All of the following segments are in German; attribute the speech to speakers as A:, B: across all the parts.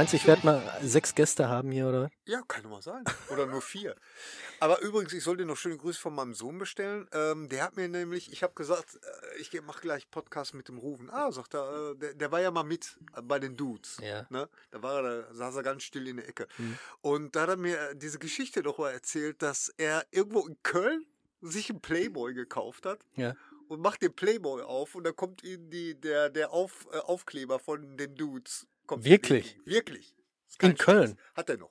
A: Meinst du, ich werde mal sechs Gäste haben hier, oder?
B: Ja, kann doch mal sein. Oder nur vier. Aber übrigens, ich soll dir noch schöne Grüße von meinem Sohn bestellen. Ähm, der hat mir nämlich, ich habe gesagt, äh, ich mache gleich Podcast mit dem Rufen. Ah, sagt er, äh, der, der, war ja mal mit äh, bei den Dudes.
A: Ja.
B: Ne? Da war er, da saß er ganz still in der Ecke. Und da hat er mir diese Geschichte noch mal erzählt, dass er irgendwo in Köln sich einen Playboy gekauft hat.
A: Ja.
B: Und macht den Playboy auf und da kommt ihm die, der, der auf, äh, Aufkleber von den Dudes. Kommt
A: Wirklich?
B: Wirklich.
A: In
B: Spaß.
A: Köln?
B: Hat er noch.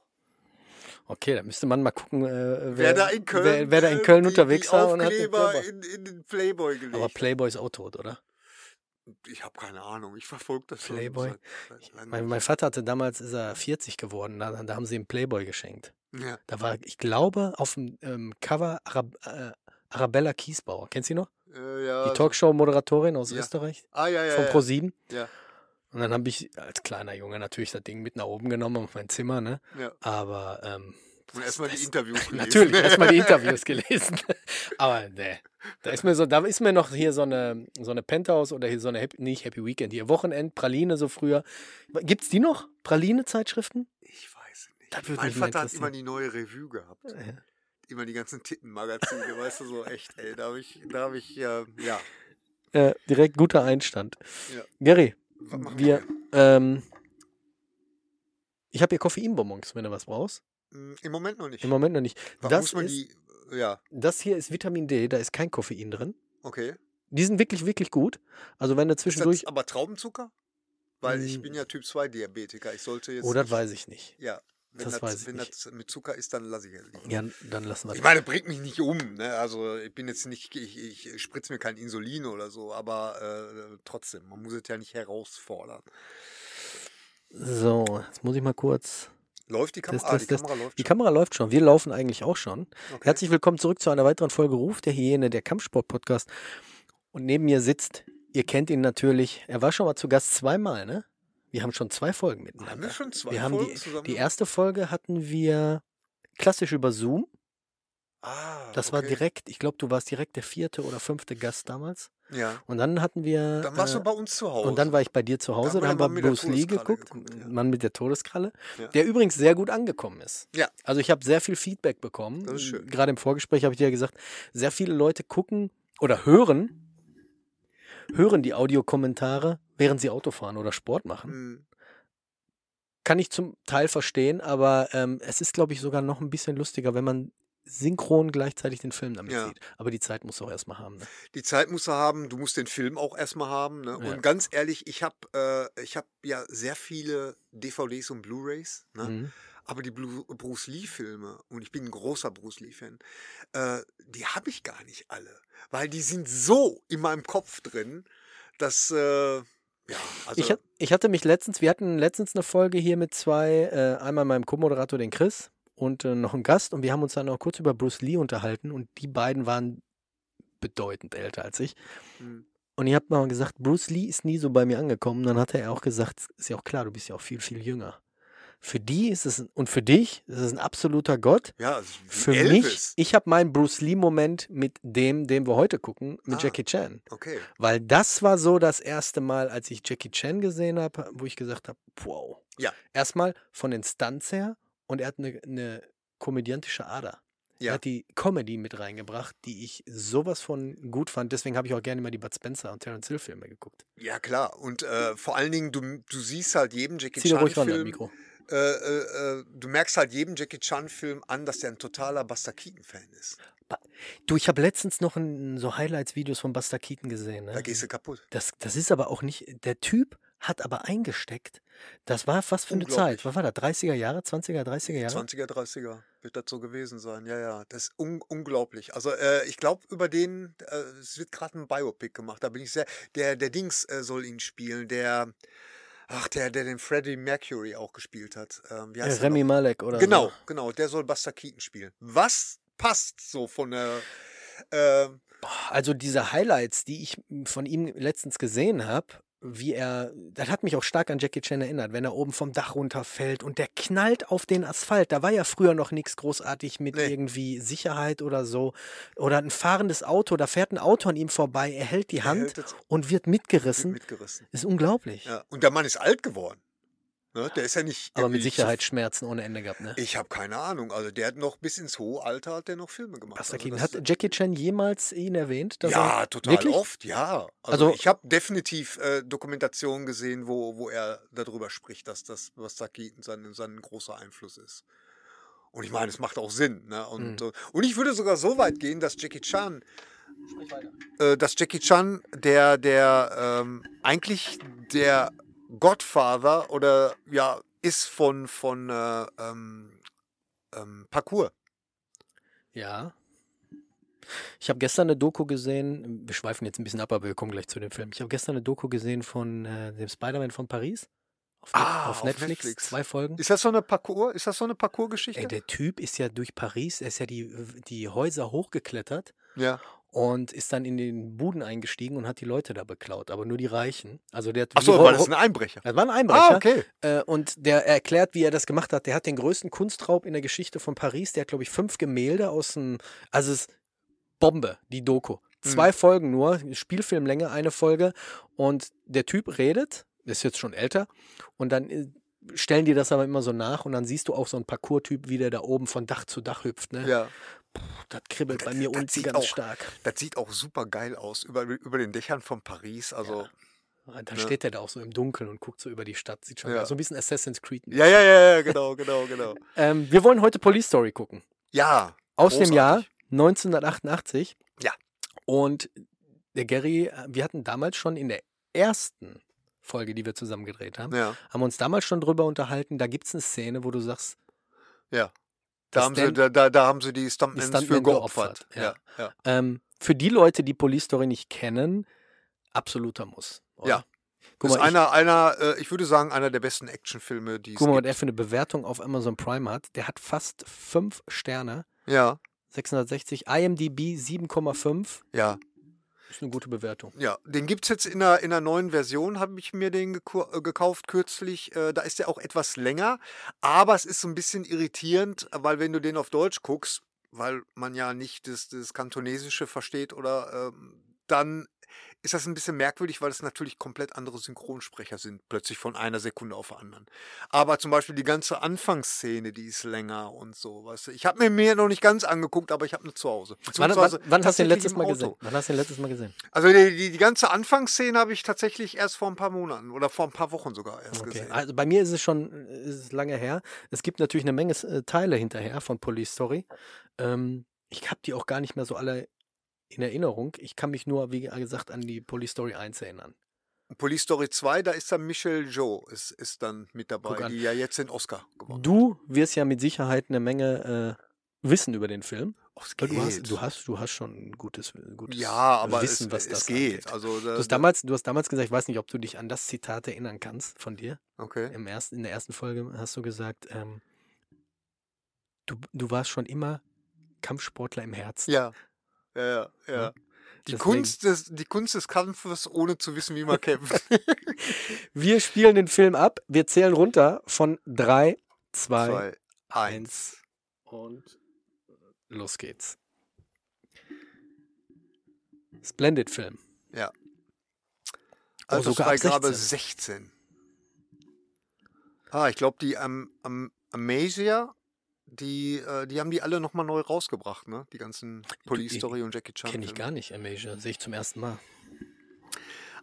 A: Okay, da müsste man mal gucken, äh, wer,
B: Wer, da in Köln,
A: wer, wer da in Köln
B: die,
A: unterwegs war und hat den Playboy.
B: in, in den Playboy gelegt.
A: Aber Playboy ist auch tot, oder?
B: ich habe keine Ahnung. Ich verfolge das
A: Playboy?
B: seit-.
A: Mein, mein Vater hatte damals, ist er 40 geworden, da, da haben sie ihm Playboy geschenkt.
B: ja.
A: Da war, ich glaube, auf dem ähm, Cover Arab, äh, Arabella Kiesbauer. Kennst du die noch?
B: Äh, ja,
A: Die Talkshow-Moderatorin aus
B: Ja.
A: Österreich
B: Ah, ja, ja.
A: von
B: ja.
A: Pro7.
B: Ja,
A: Und dann habe ich als kleiner Junge natürlich das Ding mit nach oben genommen auf mein Zimmer, ne?
B: ja.
A: Aber ähm,
B: Und erstmal die Interviews gelesen.
A: Natürlich, erstmal die Interviews gelesen. Aber ne, da ist mir so, da ist mir noch hier so eine, so eine Penthouse oder hier so eine Happy, nicht Happy Weekend, hier Wochenend, Praline so früher. Gibt's die noch? Praline-Zeitschriften?
B: Ich weiß es nicht.
A: Das
B: mein Vater hat immer die neue Revue gehabt. Immer die ganzen Tittenmagazine, weißt du, so echt, ey. Da habe ich, da habe ich, äh, ja.
A: Äh, direkt guter Einstand.
B: Ja.
A: Gary, wir, ähm, ich habe hier Koffeinbonbons, wenn du was brauchst.
B: Mm, Im Moment noch nicht.
A: Im Moment noch nicht.
B: Warum
A: Das, ist,
B: die, ja,
A: das hier ist Vitamin D, da ist kein Koffein drin.
B: okay.
A: Die sind wirklich, wirklich gut. Also wenn du
B: Ist
A: zwischendurch.
B: das aber Traubenzucker? Weil ich
A: Mm.
B: bin ja Typ 2 Diabetiker. Ich sollte jetzt.
A: Oh, das weiß ich nicht.
B: Ja. Wenn
A: Das
B: das,
A: weiß ich
B: wenn
A: nicht.
B: das mit Zucker ist, dann lasse ich es liegen.
A: Ja, dann lassen wir
B: Ich
A: das.
B: meine, bringt mich nicht um. Ne? Also ich bin jetzt nicht, ich, ich spritze mir kein Insulin oder so, aber äh, trotzdem, man muss es ja nicht herausfordern.
A: So, jetzt muss ich mal kurz.
B: Läuft die Kamera?
A: Das-
B: ah,
A: das-
B: die Kamera läuft
A: Die
B: schon.
A: Kamera läuft schon. Wir laufen eigentlich auch schon.
B: Okay.
A: Herzlich willkommen zurück zu einer weiteren Folge Ruf der Hyäne, der Kampfsport-Podcast. Und neben mir sitzt, ihr kennt ihn natürlich, er war schon mal zu Gast zweimal, ne? Wir haben schon zwei Folgen miteinander.
B: Haben wir schon zwei
A: wir haben
B: Folgen
A: die,
B: zusammen
A: die erste Folge hatten wir klassisch über Zoom.
B: Ah,
A: Das war
B: okay.
A: direkt, ich glaube, du warst direkt der vierte oder fünfte Gast damals.
B: Ja.
A: Und dann hatten wir.
B: Dann warst
A: äh,
B: du bei uns zu Hause.
A: Und dann war ich bei dir zu Hause,
B: haben
A: da
B: wir
A: haben wir Bruce Lee geguckt,
B: geguckt, ja.
A: Mann mit der Todeskralle,
B: Ja.
A: der übrigens sehr gut angekommen ist.
B: Ja.
A: Also ich habe sehr viel Feedback bekommen.
B: Das ist schön.
A: Gerade im Vorgespräch habe ich dir ja gesagt, sehr viele Leute gucken oder hören, hören die Audiokommentare, während sie Auto fahren oder Sport machen.
B: Hm.
A: kann ich zum Teil verstehen, aber ähm, es ist, glaube ich, sogar noch ein bisschen lustiger, wenn man synchron gleichzeitig den Film damit
B: Ja.
A: sieht. Aber die Zeit muss auch erstmal haben. Ne?
B: Die Zeit musst du haben, du musst den Film auch erstmal haben. Ne?
A: Ja.
B: Und ganz ehrlich, ich habe äh, ich hab ja sehr viele DVDs und Blu-Rays. Ne?
A: Mhm.
B: Aber die Blu Bruce Lee-Filme, und ich bin ein großer Bruce Lee-Fan, äh, die habe ich gar nicht alle. Weil die sind so in meinem Kopf drin, dass, äh, ja, also,
A: Ich, ich hatte mich letztens, wir hatten letztens eine Folge hier mit zwei, äh, einmal meinem Co-Moderator, den Chris, und äh, noch einem Gast, und wir haben uns dann auch kurz über Bruce Lee unterhalten, und die beiden waren bedeutend älter als ich.
B: hm,
A: Und ich habe mal gesagt, Bruce Lee ist nie so bei mir angekommen. Dann hat er auch gesagt, ist ja auch klar, du bist ja auch viel, viel jünger. Für die ist es, und für dich ist es ein absoluter Gott.
B: ja,
A: Für
B: Elvis.
A: mich, ich habe meinen Bruce Lee-Moment mit dem, den wir heute gucken, mit
B: Ah.
A: Jackie Chan.
B: Okay.
A: Weil das war so das erste Mal, als ich Jackie Chan gesehen habe, wo ich gesagt habe, wow.
B: Ja.
A: Erstmal von den Stunts her und er hat eine, eine komödiantische Ader. Er
B: Ja.
A: hat die Comedy mit reingebracht, die ich sowas von gut fand. Deswegen habe ich auch gerne mal die Bud Spencer und Terence Hill Filme geguckt.
B: Ja, klar. Und äh, vor allen Dingen, du, du siehst halt jedem Jackie
A: dir ruhig ran, Mikro.
B: Äh, äh, äh, du merkst halt jedem Jackie Chan-Film an, dass der ein totaler Buster Keaton-Fan ist.
A: Du, ich habe letztens noch ein, so Highlights-Videos von Buster Keaton gesehen. Ne?
B: Da gehst du kaputt.
A: Das, das ist aber auch nicht. Der Typ hat aber eingesteckt. Das war was für eine Zeit. Was war das? 30er Jahre, 20er, 30er Jahre?
B: 20er, 30er wird das so gewesen sein. Ja, ja, das ist un unglaublich. Also äh, ich glaube, über den, äh, es wird gerade ein Biopic gemacht. Da bin ich sehr, der, der Dings äh, soll ihn spielen, der, ach, der, der den Freddie Mercury auch gespielt hat. Ähm, wie heißt der
A: Remy? Malek oder
B: Genau,
A: so.
B: genau, der soll Buster Keaton spielen. Was passt so von der, äh,
A: Also diese Highlights, die ich von ihm letztens gesehen habe, wie er, das hat mich auch stark an Jackie Chan erinnert, wenn er oben vom Dach runterfällt und der knallt auf den Asphalt. Da war ja früher noch nichts großartig mit
B: Nee.
A: irgendwie Sicherheit oder so. Oder ein fahrendes Auto, da fährt ein Auto an ihm vorbei, er hält die
B: er
A: Hand
B: hält
A: und wird
B: wird
A: mitgerissen.
B: mitgerissen.
A: Ist unglaublich.
B: Ja. Und der Mann ist alt geworden. Ne? Der ist ja nicht.
A: Aber mit Sicherheit Schmerzen ohne Ende gehabt, ne?
B: Ich habe keine Ahnung. Also der hat noch bis ins hohe Alter hat der noch Filme gemacht.
A: Buster
B: Also das-
A: Hat Jackie Chan jemals ihn erwähnt?
B: ja,
A: er,
B: total
A: Wirklich?
B: oft, ja. Also,
A: Also-
B: ich habe definitiv äh, Dokumentationen gesehen, wo, wo er darüber spricht, dass das, was Keaton sein, sein großer Einfluss ist. Und ich meine, es macht auch Sinn. Ne? Und,
A: Mhm.
B: äh, und ich würde sogar so weit gehen, dass Jackie Chan, äh, dass Jackie Chan der, der ähm, eigentlich der Godfather oder ja, ist von, von äh, ähm, ähm, Parkour.
A: Ja. Ich habe gestern eine Doku gesehen, wir schweifen jetzt ein bisschen ab, aber wir kommen gleich zu dem Film. Ich habe gestern eine Doku gesehen von äh, dem Spider-Man von Paris. Auf,
B: Ah,
A: auf
B: auf
A: Netflix,
B: Netflix.
A: zwei Folgen.
B: Ist das so eine Parkour? Ist das so eine Parkour-Geschichte?
A: Ey, der Typ ist ja durch Paris, er ist ja die, die Häuser hochgeklettert
B: ja.
A: und ist dann in den Buden eingestiegen und hat die Leute da beklaut, aber nur die Reichen. Also der hat
B: Achso,
A: wie
B: war das ein Einbrecher?
A: das war ein Einbrecher.
B: Ah, okay.
A: Äh, und der erklärt, wie er das gemacht hat. Der hat den größten Kunstraub in der Geschichte von Paris. Der hat, glaube ich, fünf Gemälde aus dem. Also es ist Bombe, die Doku. Zwei Folgen nur, Spielfilmlänge, eine Folge. Und der Typ redet, ist jetzt schon älter, und dann äh, stellen die das aber immer so nach und dann siehst du auch so einen Parcours-Typ, wie der da oben von Dach zu Dach hüpft. Ne?
B: Ja.
A: Das kribbelt bei mir
B: das
A: unten ganz
B: auch-
A: stark.
B: Das sieht auch super geil aus. Über, über den Dächern von Paris. Also.
A: Da
B: Ne?
A: steht er da auch so im Dunkeln und guckt so über die Stadt. Sieht schon
B: Ja.
A: so ein bisschen Assassin's Creed.
B: Ja, ja, ja, ja, genau, genau, genau.
A: Ähm, wir wollen heute Police Story gucken.
B: Ja.
A: Aus dem Jahr
B: großartig.
A: 1988.
B: Ja.
A: Und der Gary, äh, wir hatten damals schon in der ersten Folge, die wir zusammen gedreht haben,
B: Ja.
A: haben wir uns damals schon drüber unterhalten. Da gibt es eine Szene, wo du sagst,
B: Ja. Da haben, sie, da, da, da haben sie die Stuntmans
A: Stuntman
B: für geopfert.
A: geopfert, ja.
B: Ja.
A: ähm, für die Leute, die Police Story nicht kennen, absoluter Muss. Oder?
B: Ja.
A: Guck
B: Das
A: mal,
B: ist einer, einer äh, ich würde sagen, einer der besten Actionfilme, die es
A: guck mal, was er für eine Bewertung auf Amazon Prime hat. Der hat fast fünf Sterne,
B: Ja,
A: 660, IMDb 7,5.
B: ja.
A: Ist eine gute Bewertung.
B: Ja, den gibt es jetzt in einer, in einer neuen Version, habe ich mir den äh, gekauft kürzlich. Äh, da ist der auch etwas länger, aber es ist so ein bisschen irritierend, weil wenn du den auf Deutsch guckst, weil man ja nicht das, das Kantonesische versteht oder ähm, dann ist das ein bisschen merkwürdig, weil es natürlich komplett andere Synchronsprecher sind, plötzlich von einer Sekunde auf die anderen. Aber zum Beispiel die ganze Anfangsszene, die ist länger und so. Weißt du? Ich habe mir mir noch nicht ganz angeguckt, aber ich habe eine zu Hause.
A: Wann, wann, wann hast du den letztes Mal gesehen? Wann hast du den letztes Mal gesehen?
B: Also die, die, die ganze Anfangsszene habe ich tatsächlich erst vor ein paar Monaten oder vor ein paar Wochen sogar erst
A: Okay.
B: gesehen.
A: Also bei mir ist es schon äh, ist es lange her. Es gibt natürlich eine Menge äh, Teile hinterher von Police Story. Ähm, ich habe die auch gar nicht mehr so alle in Erinnerung. Ich kann mich nur, wie gesagt, an die Police Story 1 erinnern.
B: Police Story 2, da ist dann Michelle Joe, ist, ist dann mit dabei, die ja jetzt den Oscar gewonnen.
A: Du wirst ja mit Sicherheit eine Menge äh, wissen über den Film.
B: Oh, es
A: Du hast, du hast, du hast schon ein gutes, gutes
B: ja, aber
A: Wissen,
B: es,
A: was
B: es
A: das
B: geht.
A: angeht.
B: Also, da,
A: Du hast, damals, du hast damals gesagt, ich weiß nicht, ob du dich an das Zitat erinnern kannst von dir.
B: okay.
A: Im ersten, in der ersten Folge hast du gesagt, ähm, du, du warst schon immer Kampfsportler im Herzen.
B: Ja, ja, ja. Die,
A: deswegen.
B: Kunst des, die Kunst des Kampfes, ohne zu wissen, wie man kämpft.
A: Wir spielen den Film ab. Wir zählen runter von 3, 2,
B: Zwei, eins.
A: und los geht's. Splendid Film.
B: Ja.
A: Oh,
B: Also
A: sogar ab
B: Freigabe
A: 16.
B: 16. Ah, ich glaube, die am, am Amasia, die, äh, die haben die alle nochmal neu rausgebracht, ne? Die ganzen Police Story und Jackie Chan.
A: Kenne ich gar nicht, Amasia. Sehe ich zum ersten Mal.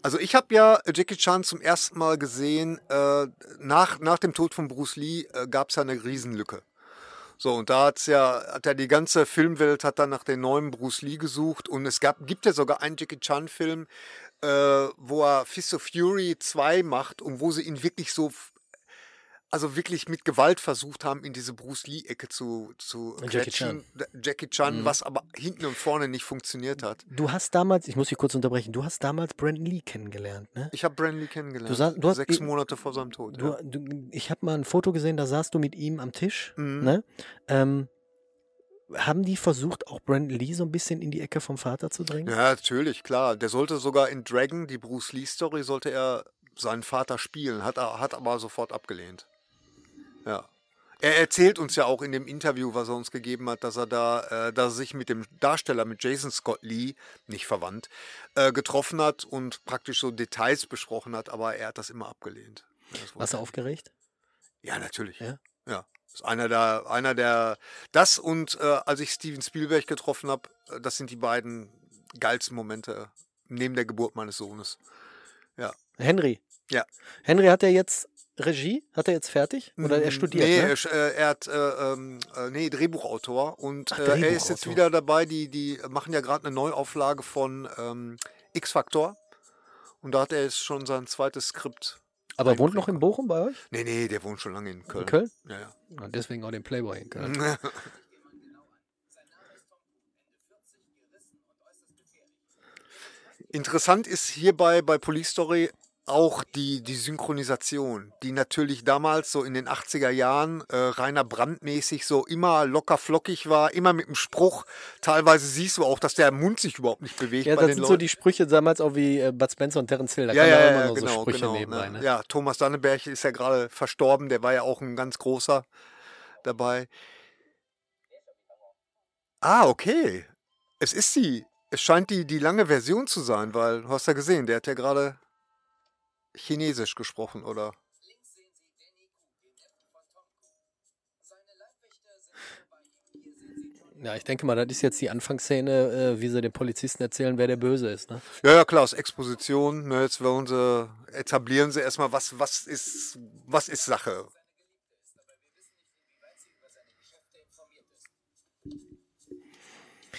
B: Also ich habe ja Jackie Chan zum ersten Mal gesehen, äh, nach, nach dem Tod von Bruce Lee äh, gab es ja eine Riesenlücke. So, und da hat's ja, hat ja die ganze Filmwelt hat dann nach dem neuen Bruce Lee gesucht und es gab, gibt ja sogar einen Jackie Chan-Film, äh, wo er Fist of Fury 2 macht und wo sie ihn wirklich so, also wirklich mit Gewalt versucht haben, in diese Bruce Lee-Ecke zu, zu
A: Jackie
B: quetschen. Jackie Chan,
A: Mhm.
B: was aber hinten und vorne nicht funktioniert hat.
A: Du hast damals, ich muss dich kurz unterbrechen, du hast damals Brandon Lee kennengelernt, ne?
B: Ich habe Brandon Lee kennengelernt.
A: Du sa- du hast-
B: sechs
A: ich-
B: Monate vor seinem Tod.
A: Du,
B: ja.
A: du, ich habe mal ein Foto gesehen, da saßt du mit ihm am Tisch.
B: Mhm.
A: Ne? Ähm, haben die versucht, auch Brandon Lee so ein bisschen in die Ecke vom Vater zu drängen?
B: Ja, natürlich, klar. Der sollte sogar in Dragon, die Bruce Lee-Story, sollte er seinen Vater spielen, hat, er, hat aber sofort abgelehnt. Ja. Er erzählt uns ja auch in dem Interview, was er uns gegeben hat, dass er da, äh, dass er sich mit dem Darsteller, mit Jason Scott Lee, nicht verwandt, äh, getroffen hat und praktisch so Details besprochen hat, aber er hat das immer abgelehnt. Ja, das
A: Warst du aufgeregt?
B: Ja, natürlich.
A: Ja?
B: Ja. Ist einer der, einer der, das und äh, als ich Steven Spielberg getroffen habe, das sind die beiden geilsten Momente neben der Geburt meines Sohnes.
A: Henry.
B: Ja.
A: Henry hat er jetzt Regie? Hat er jetzt fertig? Oder er
B: Mm,
A: studiert?
B: Nee,
A: ne?
B: er, äh, er hat, äh, ähm, äh, nee, Drehbuchautor und
A: Ach,
B: äh, er ist jetzt
A: Drehbuchautor.
B: wieder dabei, die, die machen ja gerade eine Neuauflage von ähm, X-Factor und da hat er jetzt schon sein zweites Skript.
A: Aber er wohnt noch in Bochum bei euch?
B: Nee, nee, der wohnt schon lange in Köln.
A: In Köln?
B: Ja, ja.
A: Ja, deswegen auch den Playboy in Köln.
B: Interessant ist hierbei bei Police Story auch die, die Synchronisation, die natürlich damals so in den 80er Jahren äh, Rainer Brandmäßig so immer locker flockig war, immer mit dem Spruch. Teilweise siehst du auch, dass der Mund sich überhaupt nicht bewegt.
A: Ja, das sind so
B: Leuten.
A: die Sprüche damals auch wie äh, Bud Spencer und Terence Hill. Da
B: ja, ja,
A: ja, immer
B: ja, genau,
A: so Sprüche
B: genau.
A: nebenbei.
B: ne?
A: Ne?
B: Ja, Thomas Danneberg ist ja gerade verstorben, der war ja auch ein ganz großer dabei. Ah, okay. Es ist die, es scheint die, die lange Version zu sein, weil du hast ja gesehen, der hat ja gerade Chinesisch gesprochen, oder?
A: Ja, ich denke mal, das ist jetzt die Anfangsszene, äh, wie sie den Polizisten erzählen, wer der Böse ist. Ne?
B: Ja, ja, klar, aus Exposition. Ne, jetzt wollen sie, etablieren sie erstmal, was, was, ist, was ist Sache.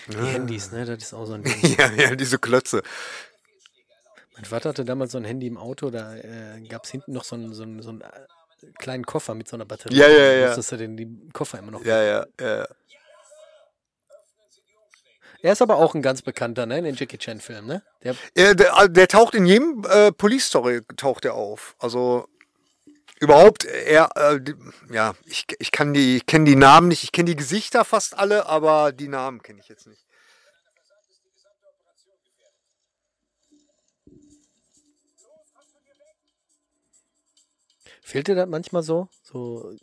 A: Die Handys, ne? Das ist auch so ein Ding.
B: Ja, ja, diese Klötze.
A: Mein Vater hatte damals so ein Handy im Auto, da äh, gab es hinten noch so einen, so, einen, so einen äh, kleinen Koffer mit so einer Batterie.
B: Ja, ja, ja.
A: Musstest du den die Koffer immer noch.
B: Ja, ja, ja.
A: Er ist aber auch ein ganz bekannter, ne? In den Jackie Chan Filmen, ne? Der,
B: Ja, der, der taucht in jedem äh, Police Story taucht er auf. Also überhaupt er äh, ja, ich, ich kann die kenne die Namen nicht, ich kenne die Gesichter fast alle, aber die Namen kenne ich jetzt nicht.
A: Fehlt dir das manchmal so? So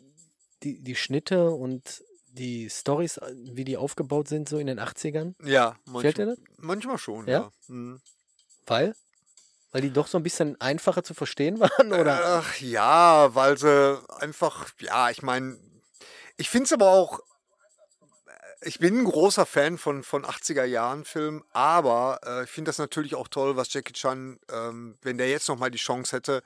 A: die, die Schnitte und die Stories, wie die aufgebaut sind, so in den 80ern?
B: Ja, manchmal,
A: Fehlt dir das?
B: manchmal schon,
A: Ja?
B: ja. Mhm.
A: Weil? Weil die doch so ein bisschen einfacher zu verstehen waren, oder?
B: Ach ja, weil sie einfach, ja, ich meine, ich finde es aber auch, ich bin ein großer Fan von, von 80er-Jahren-Filmen, aber äh, ich finde das natürlich auch toll, was Jackie Chan, ähm, wenn der jetzt nochmal die Chance hätte,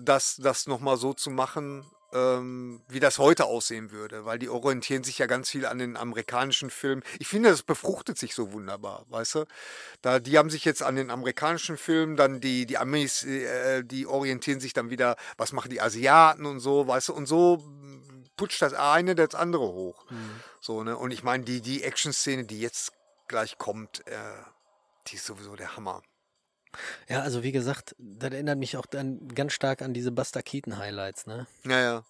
B: das, das nochmal so zu machen, ähm, wie das heute aussehen würde, weil die orientieren sich ja ganz viel an den amerikanischen Filmen. Ich finde, das befruchtet sich so wunderbar, weißt du? Da, die haben sich jetzt an den amerikanischen Filmen, dann die, die Amis, äh, die orientieren sich dann wieder, was machen die Asiaten und so, weißt du? Und so mm, putscht das eine das andere hoch. So, ne? Und ich meine, die, die Action-Szene, die jetzt gleich kommt, äh, die ist sowieso der Hammer.
A: Ja, also wie gesagt, das erinnert mich auch dann ganz stark an diese Buster Keaton Highlights, ne?
B: Ja, ja.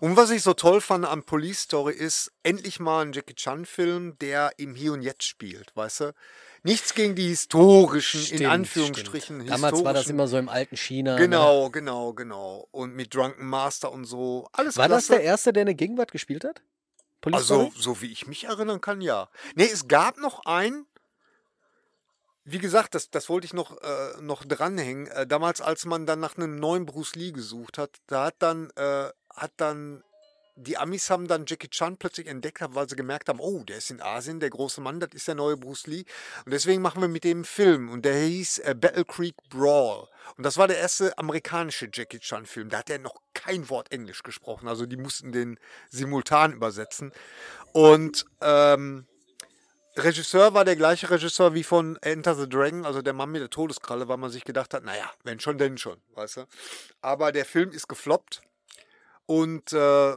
B: Und was ich so toll fand an Police Story ist, endlich mal ein Jackie Chan-Film, der im Hier und Jetzt spielt, weißt du? Nichts gegen die historischen, in
A: Stimmt,
B: Anführungsstrichen.
A: stimmt. Damals war das immer so im alten China. Ne?
B: Genau, genau, genau. Und mit Drunken Master und so. Alles
A: War das
B: klasse.
A: der erste, der eine Gegenwart gespielt hat? Police
B: Also,
A: Story?
B: so wie ich mich erinnern kann, ja. Nee, es gab noch einen, wie gesagt, das, das wollte ich noch, äh, noch dranhängen. Äh, damals, als man dann nach einem neuen Bruce Lee gesucht hat, da hat dann, äh, hat dann, die Amis haben dann Jackie Chan plötzlich entdeckt, weil sie gemerkt haben, oh, der ist in Asien, der große Mann, das ist der neue Bruce Lee. Und deswegen machen wir mit dem einen Film. Und der hieß äh, Battle Creek Brawl. Und das war der erste amerikanische Jackie Chan-Film. Da hat er noch kein Wort Englisch gesprochen. Also die mussten den simultan übersetzen. Und ähm, Regisseur war der gleiche Regisseur wie von Enter the Dragon, also der Mann mit der Todeskralle, weil man sich gedacht hat, naja, wenn schon, denn schon, weißt du. Aber der Film ist gefloppt und äh,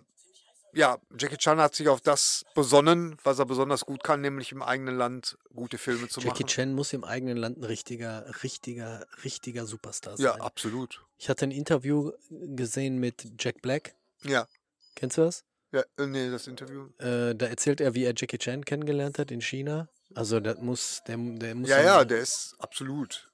B: ja, Jackie Chan hat sich auf das besonnen, was er besonders gut kann, nämlich im eigenen Land gute Filme zu
A: Jackie
B: machen.
A: Chan muss im eigenen Land ein richtiger, richtiger, richtiger Superstar sein.
B: Ja, absolut.
A: Ich hatte ein Interview gesehen mit Jack Black.
B: Ja,
A: Kennst du das?
B: Ja, äh, nee, das Interview.
A: Äh, da erzählt er, wie er Jackie Chan kennengelernt hat in China. Also das muss, der, der muss
B: Ja, ja, der ist absolut.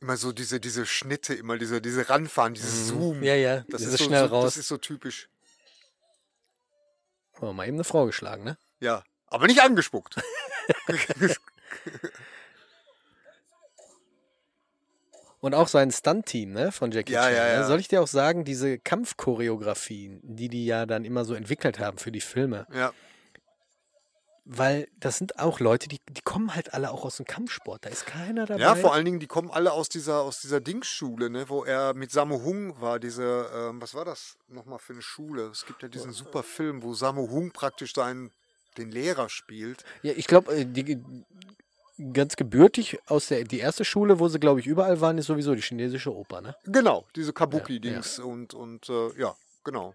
B: Immer so diese, diese Schnitte, immer diese, diese Ranfahren, dieses Zoom.
A: Mhm. Ja, ja,
B: Das
A: dieses
B: ist so,
A: schnell
B: so,
A: raus.
B: Das ist so typisch.
A: Oh, mal eben eine Frau geschlagen, ne?
B: Ja, aber nicht angespuckt.
A: Und auch sein Stunt-Team, ne, von Jackie
B: Ja,
A: Chan.
B: ja,
A: ne?
B: ja.
A: Soll ich dir auch sagen, diese Kampfchoreografien, die die ja dann immer so entwickelt haben für die Filme,
B: ja,
A: weil das sind auch Leute, die, die kommen halt alle auch aus dem Kampfsport. Da ist keiner dabei.
B: ja, vor allen Dingen, die kommen alle aus dieser, aus dieser Dingsschule, ne, wo er mit Sammo Hung war, diese, ähm, was war das nochmal für eine Schule? Es gibt ja diesen super Film, wo Sammo Hung praktisch seinen, den Lehrer spielt.
A: Ja, ich glaube, die ganz gebürtig aus der die erste Schule, wo sie, glaube ich, überall waren, ist sowieso die chinesische Oper, ne?
B: Genau, diese Kabuki-Dings und, und äh, ja, genau.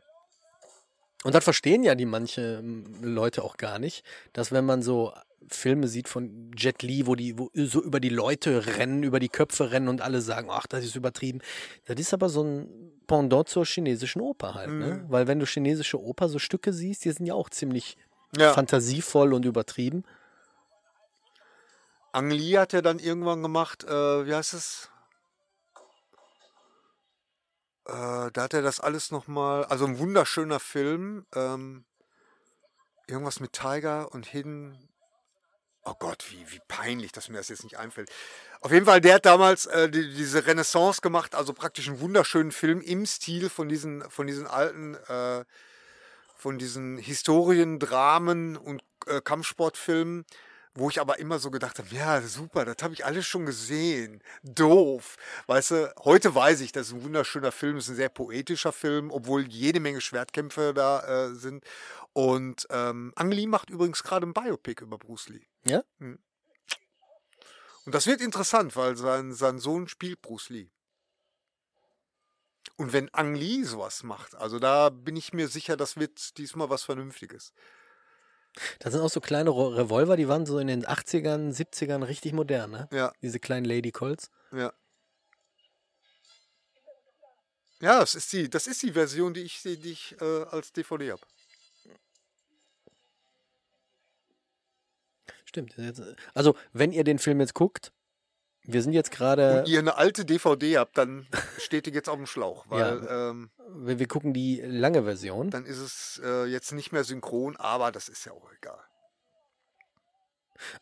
A: Und das verstehen ja die manche ähm, Leute auch gar nicht, dass wenn man so Filme sieht von Jet Li, wo die wo so über die Leute rennen, über die Köpfe rennen und alle sagen, ach, das ist übertrieben. Das ist aber so ein Pendant zur chinesischen Oper halt, ne?
B: Mhm.
A: Weil wenn du chinesische Oper so Stücke siehst, die sind ja auch ziemlich
B: Ja.
A: fantasievoll und übertrieben.
B: Ang Lee hat ja dann irgendwann gemacht, äh, wie heißt es? Äh, da hat er das alles nochmal, also ein wunderschöner Film. Ähm, irgendwas mit Tiger und Hidden. Oh Gott, wie, wie peinlich, dass mir das jetzt nicht einfällt. Auf jeden Fall, der hat damals äh, die, diese Renaissance gemacht, also praktisch einen wunderschönen Film im Stil von diesen, von diesen alten, äh, von diesen Historien, Dramen und äh, Kampfsportfilmen, wo ich aber immer so gedacht habe, ja, super, das habe ich alles schon gesehen. Doof. Weißt du, heute weiß ich, das ist ein wunderschöner Film, das ist ein sehr poetischer Film, obwohl jede Menge Schwertkämpfe da äh, sind. Und ähm, Ang Lee macht übrigens gerade ein Biopic über Bruce Lee.
A: Ja?
B: Und das wird interessant, weil sein, sein Sohn spielt Bruce Lee. Und wenn Ang Lee sowas macht, also da bin ich mir sicher, das wird diesmal was Vernünftiges.
A: Das sind auch so kleine Revolver, die waren so in den 80ern, 70ern richtig modern, ne?
B: Ja,
A: Diese kleinen Lady Colts.
B: ja. Ja, das ist die, das ist die Version, die ich, die ich äh, als DVD habe.
A: Stimmt. Also, wenn ihr den Film jetzt guckt, wir sind jetzt gerade,
B: Und ihr eine alte DVD habt, dann steht die jetzt auf dem Schlauch, weil ähm,
A: wir, wir gucken die lange Version.
B: dann ist es äh, jetzt nicht mehr synchron, aber das ist ja auch egal.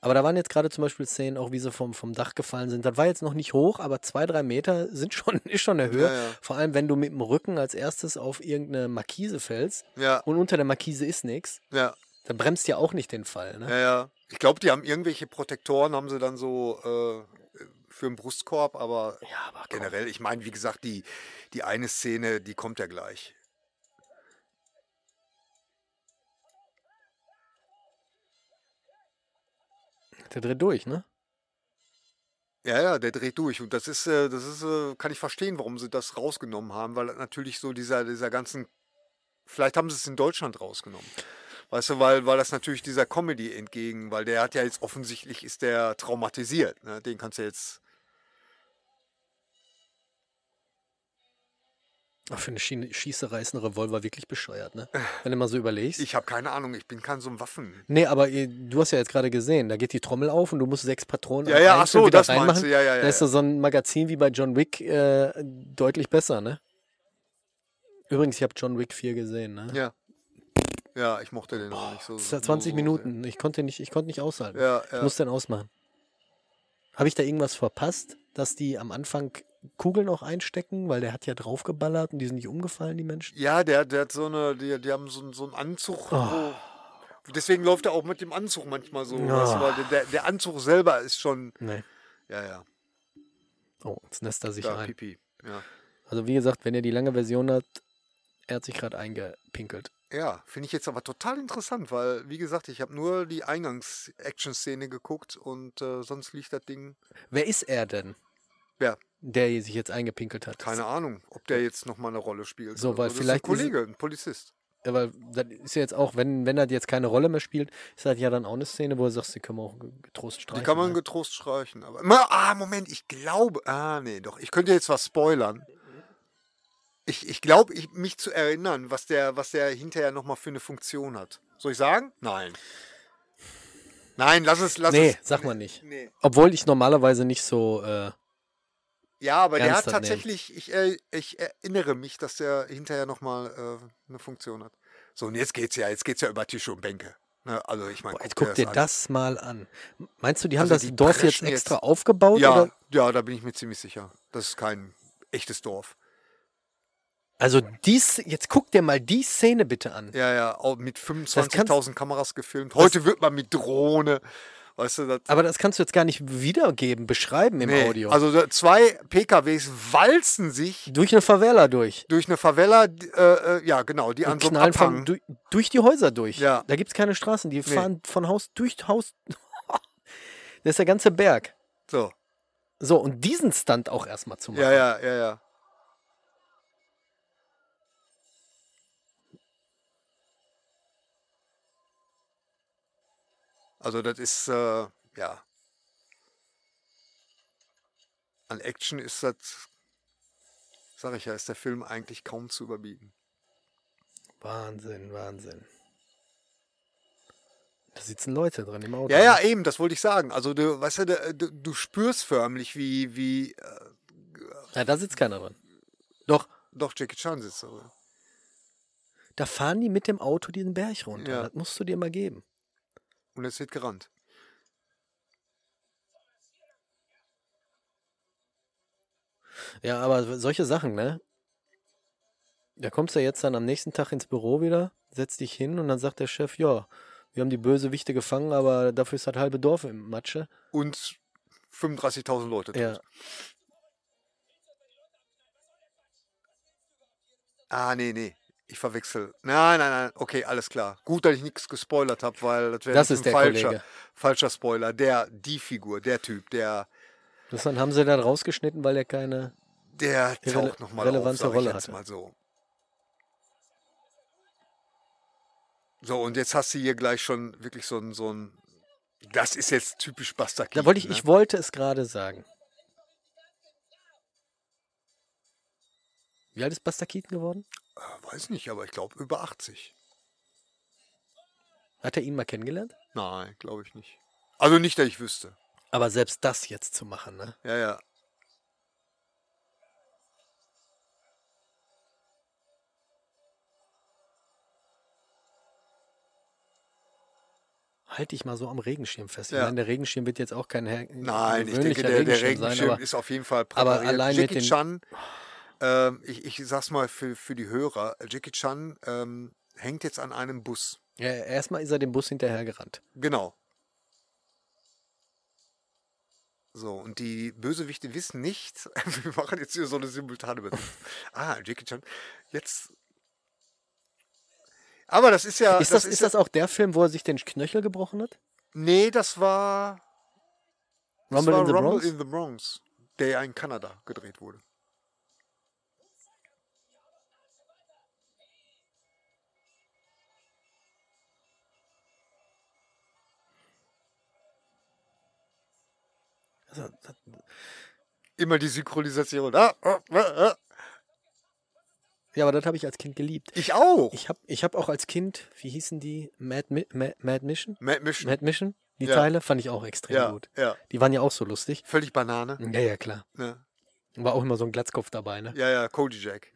A: Aber da waren jetzt gerade zum Beispiel Szenen, auch wie sie vom, vom Dach gefallen sind. Das war jetzt noch nicht hoch, aber zwei, drei Meter sind schon, ist schon eine Höhe.
B: Ja, ja.
A: Vor allem, wenn du mit dem Rücken als erstes auf irgendeine Markise fällst
B: Ja,
A: und unter der Markise ist nichts,
B: ja,
A: dann bremst ja auch nicht den Fall. Ne?
B: ja, ja. Ich glaube, die haben irgendwelche Protektoren, haben sie dann so äh, für den Brustkorb, aber
A: Ja, aber
B: generell, ich meine, wie gesagt, die, die eine Szene, die kommt ja gleich.
A: Der dreht durch, ne?
B: Ja, ja, der dreht durch. Und das ist, äh, das ist, äh, kann ich verstehen, warum sie das rausgenommen haben, weil natürlich so dieser, dieser ganzen, vielleicht haben sie es in Deutschland rausgenommen. Weißt du, weil, weil das natürlich dieser Comedy entgegen, weil der hat ja jetzt offensichtlich ist der traumatisiert. Ne? Den kannst du jetzt.
A: Ach, für eine Schie Schießerei ist ein Revolver wirklich bescheuert, ne? Wenn du mal so überlegst.
B: Ich habe keine Ahnung, ich bin kein so ein Waffen.
A: nee, aber du hast ja jetzt gerade gesehen, da geht die Trommel auf und du musst sechs Patronen
B: Ja, ja, ach so,
A: wieder
B: das
A: reinmachen.
B: du, ja, ja, ja,
A: Da ist
B: ja.
A: so ein Magazin wie bei John Wick äh, deutlich besser, ne? Übrigens, ich habe John Wick 4 gesehen, ne?
B: Ja. Ja, ich mochte den auch nicht so.
A: Das war
B: so-
A: 20
B: so
A: Minuten. Ich konnte nicht, ich konnte nicht aushalten.
B: sehr. Ja,
A: Ich
B: ja.
A: musste den ausmachen. Habe ich da irgendwas verpasst, dass die am Anfang Kugeln auch einstecken, weil der hat ja draufgeballert und die sind nicht umgefallen, die Menschen?
B: Ja, der, der hat so eine, die, die haben so, einen- so einen Anzug. Wo, deswegen läuft er auch mit dem Anzug manchmal so.
A: Oh.
B: Weißt du, weil der, der Anzug selber ist schon.
A: Nee.
B: Ja, ja.
A: Oh, jetzt nässt er sich
B: Da,
A: ein.
B: Pipi. Ja,
A: Also wie gesagt, wenn ihr die lange Version habt, er hat sich gerade eingepinkelt.
B: ja finde ich jetzt aber total interessant, weil, wie gesagt, ich habe nur die Eingangs-Action-Szene geguckt und äh, sonst liegt das Ding.
A: Wer ist er denn,
B: Ja,
A: der sich jetzt eingepinkelt hat?
B: keine Ahnung, ob der jetzt nochmal eine Rolle spielt.
A: So, weil
B: Das
A: vielleicht
B: ist ein
A: ist-
B: Kollege, ein Polizist.
A: Ja, weil das ist ja jetzt auch, wenn, wenn er jetzt keine Rolle mehr spielt, ist das ja dann auch eine Szene, wo er sagt, die können wir auch ge- getrost streichen.
B: Die kann man
A: ne?
B: getrost streichen. Aber, Ma- ah, Moment, ich glaube. Ah, nee, doch. Ich könnte jetzt was spoilern. Ich, ich glaube, ich, mich zu erinnern, was der, was der hinterher nochmal für eine Funktion hat. Soll ich sagen? Nein. Nein, lass es, lass
A: Nee,
B: es.
A: sag mal nicht.
B: Nee.
A: Obwohl ich normalerweise nicht so, äh,
B: Ja, aber der hat tatsächlich, ich, äh, ich erinnere mich, dass der hinterher nochmal äh, eine Funktion hat. So, und jetzt geht's ja, jetzt geht's ja über Tische und Bänke. Ne? Also ich meine,
A: jetzt guck dir das mal an. Meinst du, die haben
B: Also
A: das
B: die
A: Dorf jetzt extra
B: jetzt-
A: aufgebaut?
B: Ja,
A: Oder?
B: ja, da bin ich mir ziemlich sicher. Das ist kein echtes Dorf.
A: Also dies, jetzt guck dir mal die Szene bitte an.
B: Ja, ja, mit
A: kannst-
B: 25.000 Kameras gefilmt. Heute wird man mit Drohne, weißt du, das,
A: Aber das kannst du jetzt gar nicht wiedergeben, beschreiben im
B: nee,
A: Audio.
B: Also zwei PKWs walzen sich
A: durch eine Favela durch.
B: durch eine Favela, äh, äh, ja genau, die an
A: Und
B: so einem Abhang.
A: von, durch, die Häuser durch.
B: Ja.
A: Da gibt es keine Straßen. Die fahren von Haus durch Haus. das ist der ganze Berg.
B: so,
A: So, und diesen Stunt auch erstmal zu machen.
B: ja, ja, ja, ja. Also das ist, äh, ja. An Action ist das, sag ich ja, ist der Film eigentlich kaum zu überbieten.
A: Wahnsinn, Wahnsinn. Da sitzen Leute drin im Auto.
B: Ja, ja, eben, das wollte ich sagen. Also du, weißt du, du, du- spürst förmlich, wie, wie, äh,
A: ja, da sitzt keiner drin. Doch,
B: doch Jackie Chan sitzt so.
A: da fahren die mit dem Auto diesen Berg runter.
B: Ja.
A: Das musst du dir mal geben.
B: Und es wird gerannt.
A: Ja, aber solche Sachen, ne? Da kommst du jetzt dann am nächsten Tag ins Büro wieder, setzt dich hin und dann sagt der Chef, ja, wir haben die Bösewichte gefangen, aber dafür ist das halbe Dorf im Matsche.
B: Und 35.000 Leute tot.
A: Ja.
B: Ah, nee, nee. Ich verwechsel. Nein, nein, nein. Okay, alles klar. Gut, dass ich nichts gespoilert habe, weil das wäre jetzt ein falscher,
A: Kollege.
B: falscher Spoiler. Der, die Figur, der Typ, der,
A: Das dann haben sie dann rausgeschnitten, weil er keine.
B: der taucht nochmal auf,
A: relevante
B: sag ich
A: Rolle
B: jetzt
A: hatte.
B: mal so. So, und jetzt hast du hier gleich schon wirklich so ein, so ein das ist jetzt typisch Buster
A: Da wollte ich,
B: Keaton,
A: ich
B: ne?
A: wollte es gerade sagen. Wie alt ist Buster Keaton geworden?
B: Äh, Weiß nicht, aber ich glaube über 80.
A: Hat er ihn mal kennengelernt?
B: Nein, glaube ich nicht. Also nicht, dass ich wüsste.
A: Aber selbst das jetzt zu machen, ne?
B: Ja, ja.
A: halt dich mal so am Regenschirm fest.
B: Ja.
A: Ich meine, der Regenschirm wird jetzt auch kein her
B: Nein, ich denke, der, der
A: Regenschirm sein, aber
B: ist auf jeden Fall
A: aber
B: präpariert.
A: allein mit
B: Jackie
A: den-
B: Chan, ähm, ich, ich sag's mal für, für die Hörer, Jackie Chan ähm, hängt jetzt an einem Bus.
A: ja, erstmal ist er dem Bus hinterhergerannt.
B: Genau. So, und die Bösewichte wissen nicht, wir machen jetzt hier so eine simultane Übersetzung. Ah, Jackie Chan. Jetzt. Aber das ist ja.
A: ist, das, ist das auch der Film, wo er sich den Knöchel gebrochen hat?
B: Nee, das war. Das
A: Rumble
B: war
A: in the
B: Rumble
A: Bronx?
B: in the Bronx, der ja in Kanada gedreht wurde. Immer die Synchronisation. Ah, ah, ah, ah.
A: ja, aber das habe ich als Kind geliebt.
B: Ich auch.
A: Ich habe ich hab auch als Kind, wie hießen die? Mad, Mi Mad, Mad Mission?
B: Mad Mission.
A: Mad Mission? Die
B: Ja.
A: Teile fand ich auch extrem
B: ja,
A: gut.
B: ja.
A: Die waren ja auch so lustig.
B: Völlig Banane.
A: Ja, ja, klar.
B: Ne?
A: War auch immer so ein Glatzkopf dabei, ne?
B: Ja, ja, Cody Jack.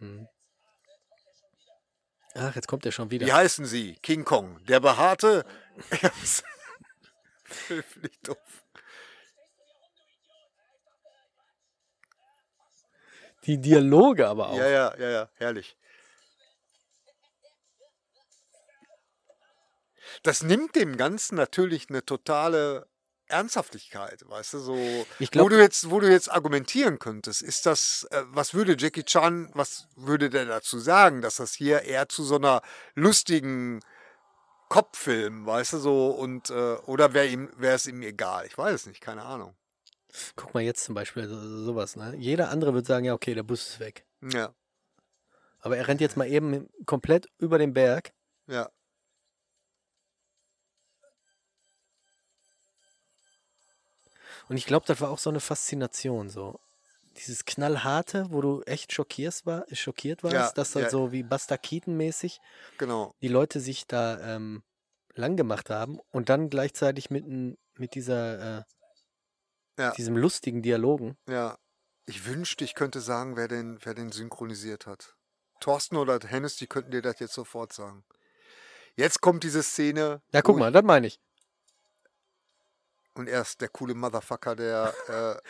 A: Ach, jetzt kommt er schon wieder.
B: Wie heißen Sie? King Kong. Der behaarte. Völlig doof.
A: Die Dialoge aber auch.
B: Ja, ja, ja, ja, herrlich. Das nimmt dem Ganzen natürlich eine totale Ernsthaftigkeit, weißt du, so,
A: glaub-
B: wo du jetzt, wo du jetzt argumentieren könntest, ist das, äh, was würde Jackie Chan, was würde der dazu sagen, dass das hier eher zu so einer lustigen Kopffilm, weißt du, so, und, äh, oder wäre ihm, wäre es ihm egal? Ich weiß es nicht, keine Ahnung.
A: Guck mal jetzt zum Beispiel so, sowas, ne? Jeder andere wird sagen, ja, okay, der Bus ist weg.
B: Ja,
A: Aber er rennt jetzt mal eben komplett über den Berg.
B: ja.
A: Und ich glaube, das war auch so eine Faszination, so. Dieses knallharte, wo du echt schockierst war, schockiert warst,
B: Ja,
A: dass das
B: ja.
A: so wie Buster Keaton-mäßig
B: Genau.
A: die Leute sich da ähm, lang gemacht haben und dann gleichzeitig mit, mit dieser, äh,
B: Ja.
A: diesem lustigen Dialogen.
B: Ja, ich wünschte, ich könnte sagen, wer den, wer den synchronisiert hat. Thorsten oder Hennes, die könnten dir das jetzt sofort sagen. Jetzt kommt diese Szene.
A: Ja, guck mal, das meine ich.
B: Und erst der coole Motherfucker, der äh,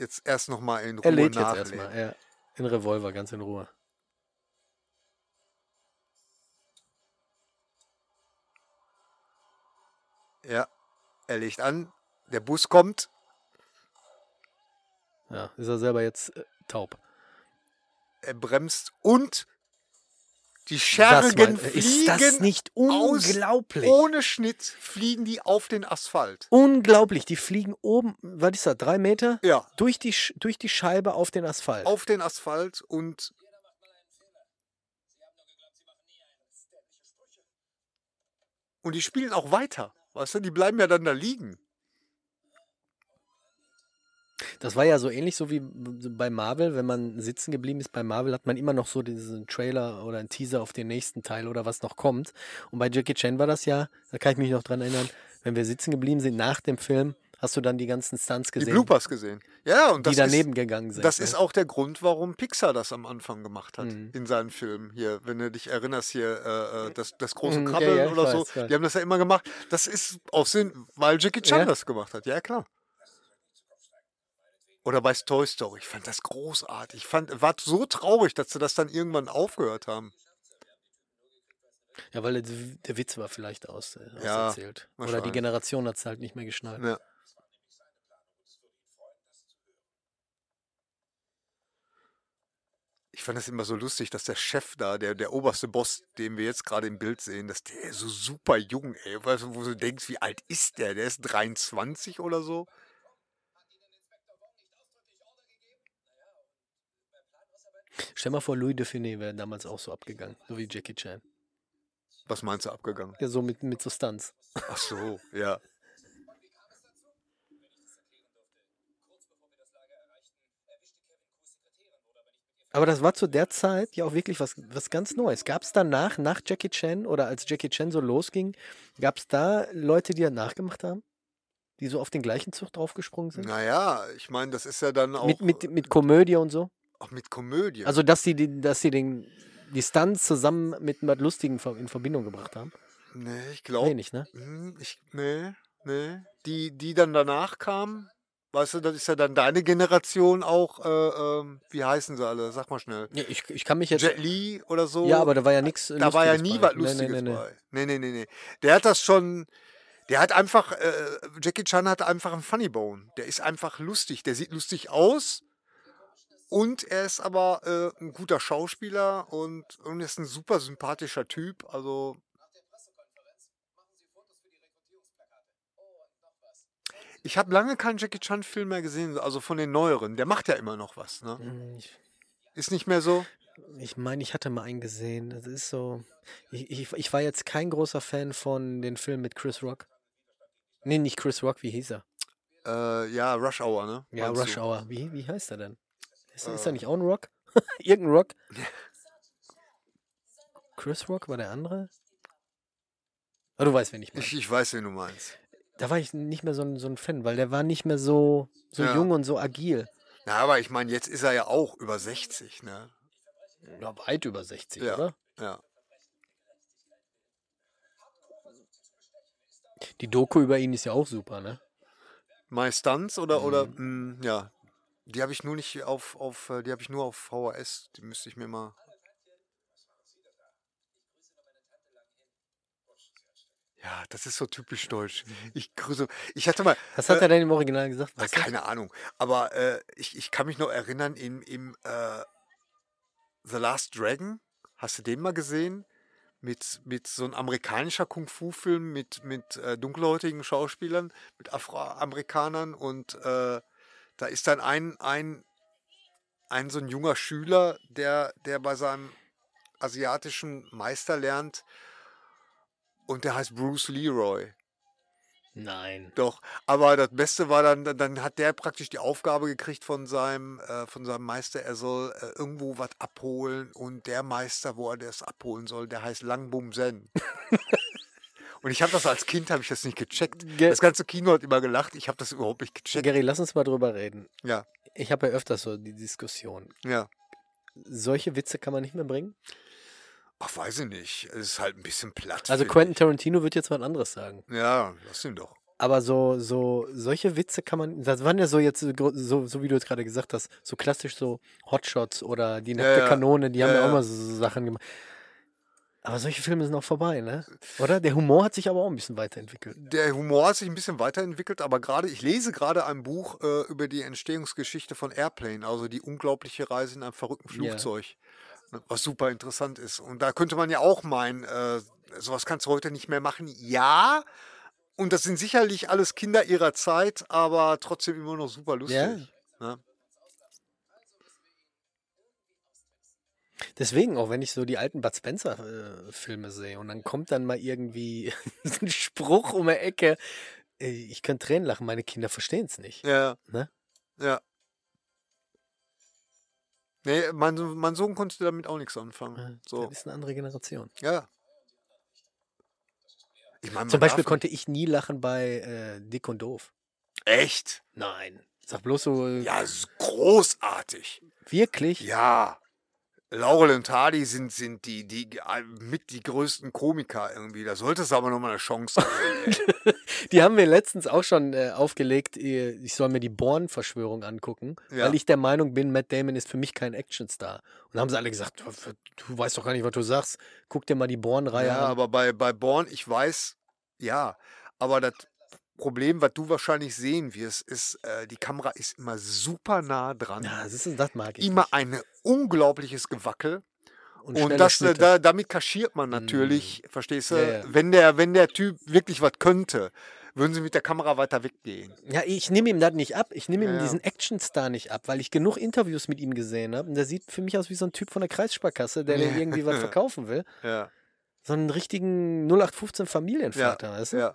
B: jetzt erst nochmal in Ruhe
A: Er lädt jetzt
B: nachlädt.
A: erstmal, ja. In Revolver, ganz in Ruhe.
B: Ja, er legt an, der Bus kommt.
A: Ja, ist er selber jetzt äh, taub.
B: er bremst und die
A: Das
B: Schergen
A: mein-
B: fliegen
A: ist das nicht
B: aus,
A: unglaublich?
B: ohne Schnitt fliegen die auf den Asphalt.
A: Unglaublich, die fliegen oben, was ist das, drei Meter?
B: Ja,
A: Durch die, durch die Scheibe auf den Asphalt.
B: auf den Asphalt und und die spielen auch weiter. Weißt du, die bleiben ja dann da liegen.
A: Das war ja so ähnlich so wie bei Marvel, wenn man sitzen geblieben ist bei Marvel, hat man immer noch so diesen Trailer oder einen Teaser auf den nächsten Teil oder was noch kommt. Und bei Jackie Chan war das ja, da kann ich mich noch dran erinnern, wenn wir sitzen geblieben sind nach dem Film, hast du dann die ganzen Stunts
B: Die
A: gesehen,
B: Bloopers gesehen. Ja, und
A: die
B: das
A: daneben
B: ist,
A: gegangen sind.
B: das
A: ne?
B: ist auch der Grund, warum Pixar das am Anfang gemacht hat
A: Mhm.
B: in seinen Filmen hier. Wenn du dich erinnerst hier, äh, äh, das, das große
A: Mhm, ja,
B: Krabbeln
A: ja, ich
B: oder so,
A: weiß, weiß.
B: die haben das ja immer gemacht. Das ist auf Sinn, weil Jackie Chan
A: Ja?
B: das gemacht hat. Ja, klar. Oder bei Toy Story. Ich fand das großartig. Ich fand, war so traurig, dass sie das dann irgendwann aufgehört haben.
A: Ja, weil der, der Witz war vielleicht aus, äh,
B: Ja,
A: auserzählt. Oder die. Generation hat es halt nicht mehr geschnallt.
B: Ja. Ich fand das immer so lustig, dass der Chef da, der, der oberste Boss, den wir jetzt gerade im Bild sehen, dass der so super jung, ey, weißt du, wo du denkst, wie alt ist der? Der ist 23 oder so.
A: Stell mal vor, Louis Define wäre damals auch so abgegangen, so wie Jackie Chan.
B: Was meinst du abgegangen?
A: Ja, so mit, mit Stunts.
B: Ach so, ja.
A: Aber das war zu der Zeit ja auch wirklich was, was ganz Neues. Gab es danach, nach Jackie Chan oder als Jackie Chan so losging, gab es da Leute, die das nachgemacht haben? Die so auf den gleichen Zug draufgesprungen sind?
B: Naja, ich meine, das ist ja dann auch
A: mit, mit, mit Komödie und so?
B: Auch mit Komödie.
A: Also, dass sie, die, dass sie den, die Stunts zusammen mit was Lustigem ver- in Verbindung gebracht haben?
B: Nee, ich glaube.
A: Nee, nicht, ne?
B: Hm, Ich, nee, nee. Die, die dann danach kamen, weißt du, das ist ja dann deine Generation auch, äh, ähm, wie heißen sie alle? Sag mal schnell.
A: Nee, ich, ich kann mich jetzt.
B: Jet Li oder so.
A: ja, aber da war ja nichts.
B: da war ja nie was Lustiges bei. Nee, nee, nee, nee. Der hat das schon. Der hat einfach, äh, Jackie Chan hat einfach einen Funny Bone. Der ist einfach lustig. Der sieht lustig aus. Und er ist aber äh, ein guter Schauspieler und, und ist ein super sympathischer Typ. Also. Ich habe lange keinen Jackie Chan-Film mehr gesehen, also von den neueren. Der macht ja immer noch was, ne?
A: Hm, Ich,
B: Ist nicht mehr so.
A: ich meine, ich hatte mal einen gesehen. Das ist so. Ich, ich, ich war jetzt kein großer Fan von den Filmen mit Chris Rock. Nee, nicht Chris Rock, wie hieß er?
B: Äh, ja, Rush Hour, ne?
A: Ja, Rush
B: du?
A: Hour. Wie, wie heißt er denn? Ist, ist
B: Äh.
A: er nicht auch ein Rock? Irgendein Rock? Chris Rock war der andere? Ah, du weißt, wen ich meine.
B: Ich, ich weiß, wen du meinst.
A: Da war ich nicht mehr so ein, so ein Fan, weil der war nicht mehr so, so
B: Ja.
A: jung und so agil.
B: Ja, aber ich meine, jetzt ist er ja auch über 60, ne?
A: Ja, weit über 60,
B: Ja.
A: oder?
B: Ja.
A: Die Doku über ihn ist ja auch super, ne?
B: My Stunts oder, oder,
A: Mhm.
B: mh, ja. Die habe ich nur nicht auf, auf, äh, die habe ich nur auf VHS. Die müsste ich mir mal. Ja, das ist so typisch deutsch. Ich grüße. Ich hatte mal.
A: Was hat
B: äh,
A: er denn im Original gesagt?
B: Na, keine Ahnung. Aber äh, ich, ich kann mich noch erinnern, im, im äh, The Last Dragon, hast du den mal gesehen? Mit, mit so einem amerikanischer Kung-Fu-Film mit, mit äh, dunkelhäutigen Schauspielern, mit Afroamerikanern und äh, da ist dann ein, ein, ein so ein junger Schüler, der, der bei seinem asiatischen Meister lernt und der heißt Bruce Leroy.
A: Nein.
B: Doch, aber das Beste war dann, dann- hat der praktisch die Aufgabe gekriegt von seinem, äh, von seinem Meister, er soll äh, irgendwo was abholen und der Meister, wo er das abholen soll, der heißt Langbum Sen. und ich habe das als Kind, habe ich das nicht gecheckt.
A: Ge-
B: Das ganze Kino hat immer gelacht, ich habe das überhaupt nicht gecheckt.
A: Gary, lass uns mal drüber reden.
B: Ja,
A: Ich habe ja öfters so die Diskussion.
B: ja.
A: Solche Witze kann man nicht mehr bringen.
B: Ach, weiß ich nicht. Es ist halt ein bisschen platt.
A: Also Quentin Tarantino wird jetzt was anderes sagen.
B: Ja, lass ihn doch.
A: Aber so, so, solche Witze kann man, das waren ja so jetzt, so, so, wie du jetzt gerade gesagt hast, so klassisch so Hotshots oder die nackte
B: ja.
A: Kanone, die haben
B: Ja,
A: ja auch
B: ja.
A: mal so, so Sachen gemacht. Aber solche Filme sind auch vorbei, ne? Oder? Der Humor hat sich aber auch ein bisschen weiterentwickelt.
B: Der Humor hat sich ein bisschen weiterentwickelt, aber gerade, ich lese gerade ein Buch äh, über die Entstehungsgeschichte von Airplane, also die unglaubliche Reise in einem verrückten. Flugzeug. ne, Was super interessant ist. Und da könnte man ja auch meinen, äh, sowas kannst du heute nicht mehr machen. Ja, und das sind sicherlich alles Kinder ihrer Zeit, aber trotzdem immer noch super lustig.
A: Ja.
B: Ne?
A: Deswegen, auch wenn ich so die alten Bud Spencer-Filme sehe und dann kommt dann mal irgendwie so ein Spruch um die Ecke. äh, Ich könnte Tränen lachen, meine Kinder verstehen es nicht.
B: Ja.
A: Ne?
B: Ja. Nee, mein, Sohn- mein Sohn konnte damit auch nichts anfangen. So,
A: Das ist eine andere Generation.
B: ja. Ich meine,
A: Zum Beispiel konnte ich nie lachen bei äh, Dick und Doof.
B: Echt?
A: Nein. Sag bloß so, äh,
B: Ja, es ist großartig.
A: wirklich?
B: Ja. Laurel und Hardy sind, sind die, die äh, mit die größten Komiker irgendwie. Da sollte es aber noch mal eine Chance geben.
A: Die haben mir letztens auch schon äh, aufgelegt, äh, ich soll mir die Born-Verschwörung angucken,
B: Ja.
A: weil ich der Meinung bin, Matt Damon ist für mich kein Actionstar. Und haben sie alle gesagt, du, du weißt doch gar nicht, was du sagst. Guck dir mal die Born-Reihe
B: ja,
A: an.
B: aber bei, bei Born, ich weiß, ja. Aber das Problem, was du wahrscheinlich sehen wirst, ist, äh, die Kamera ist immer super nah dran.
A: Ja, das, ist, das mag ich.
B: immer
A: nicht.
B: ein unglaubliches Gewackel.
A: Und,
B: Und das, äh, da, damit kaschiert man natürlich, verstehst du,
A: Ja, ja.
B: Wenn, der, wenn der Typ wirklich was könnte, würden sie mit der Kamera weiter weggehen.
A: Ja, ich nehme ihm das nicht ab. Ich nehme ihm
B: Ja, ja.
A: diesen Actionstar nicht ab, weil ich genug Interviews mit ihm gesehen habe. Und der sieht für mich aus wie so ein Typ von der Kreissparkasse, der irgendwie was verkaufen will.
B: Ja.
A: So einen richtigen 0815 Familienvater, weißt du?
B: Ja.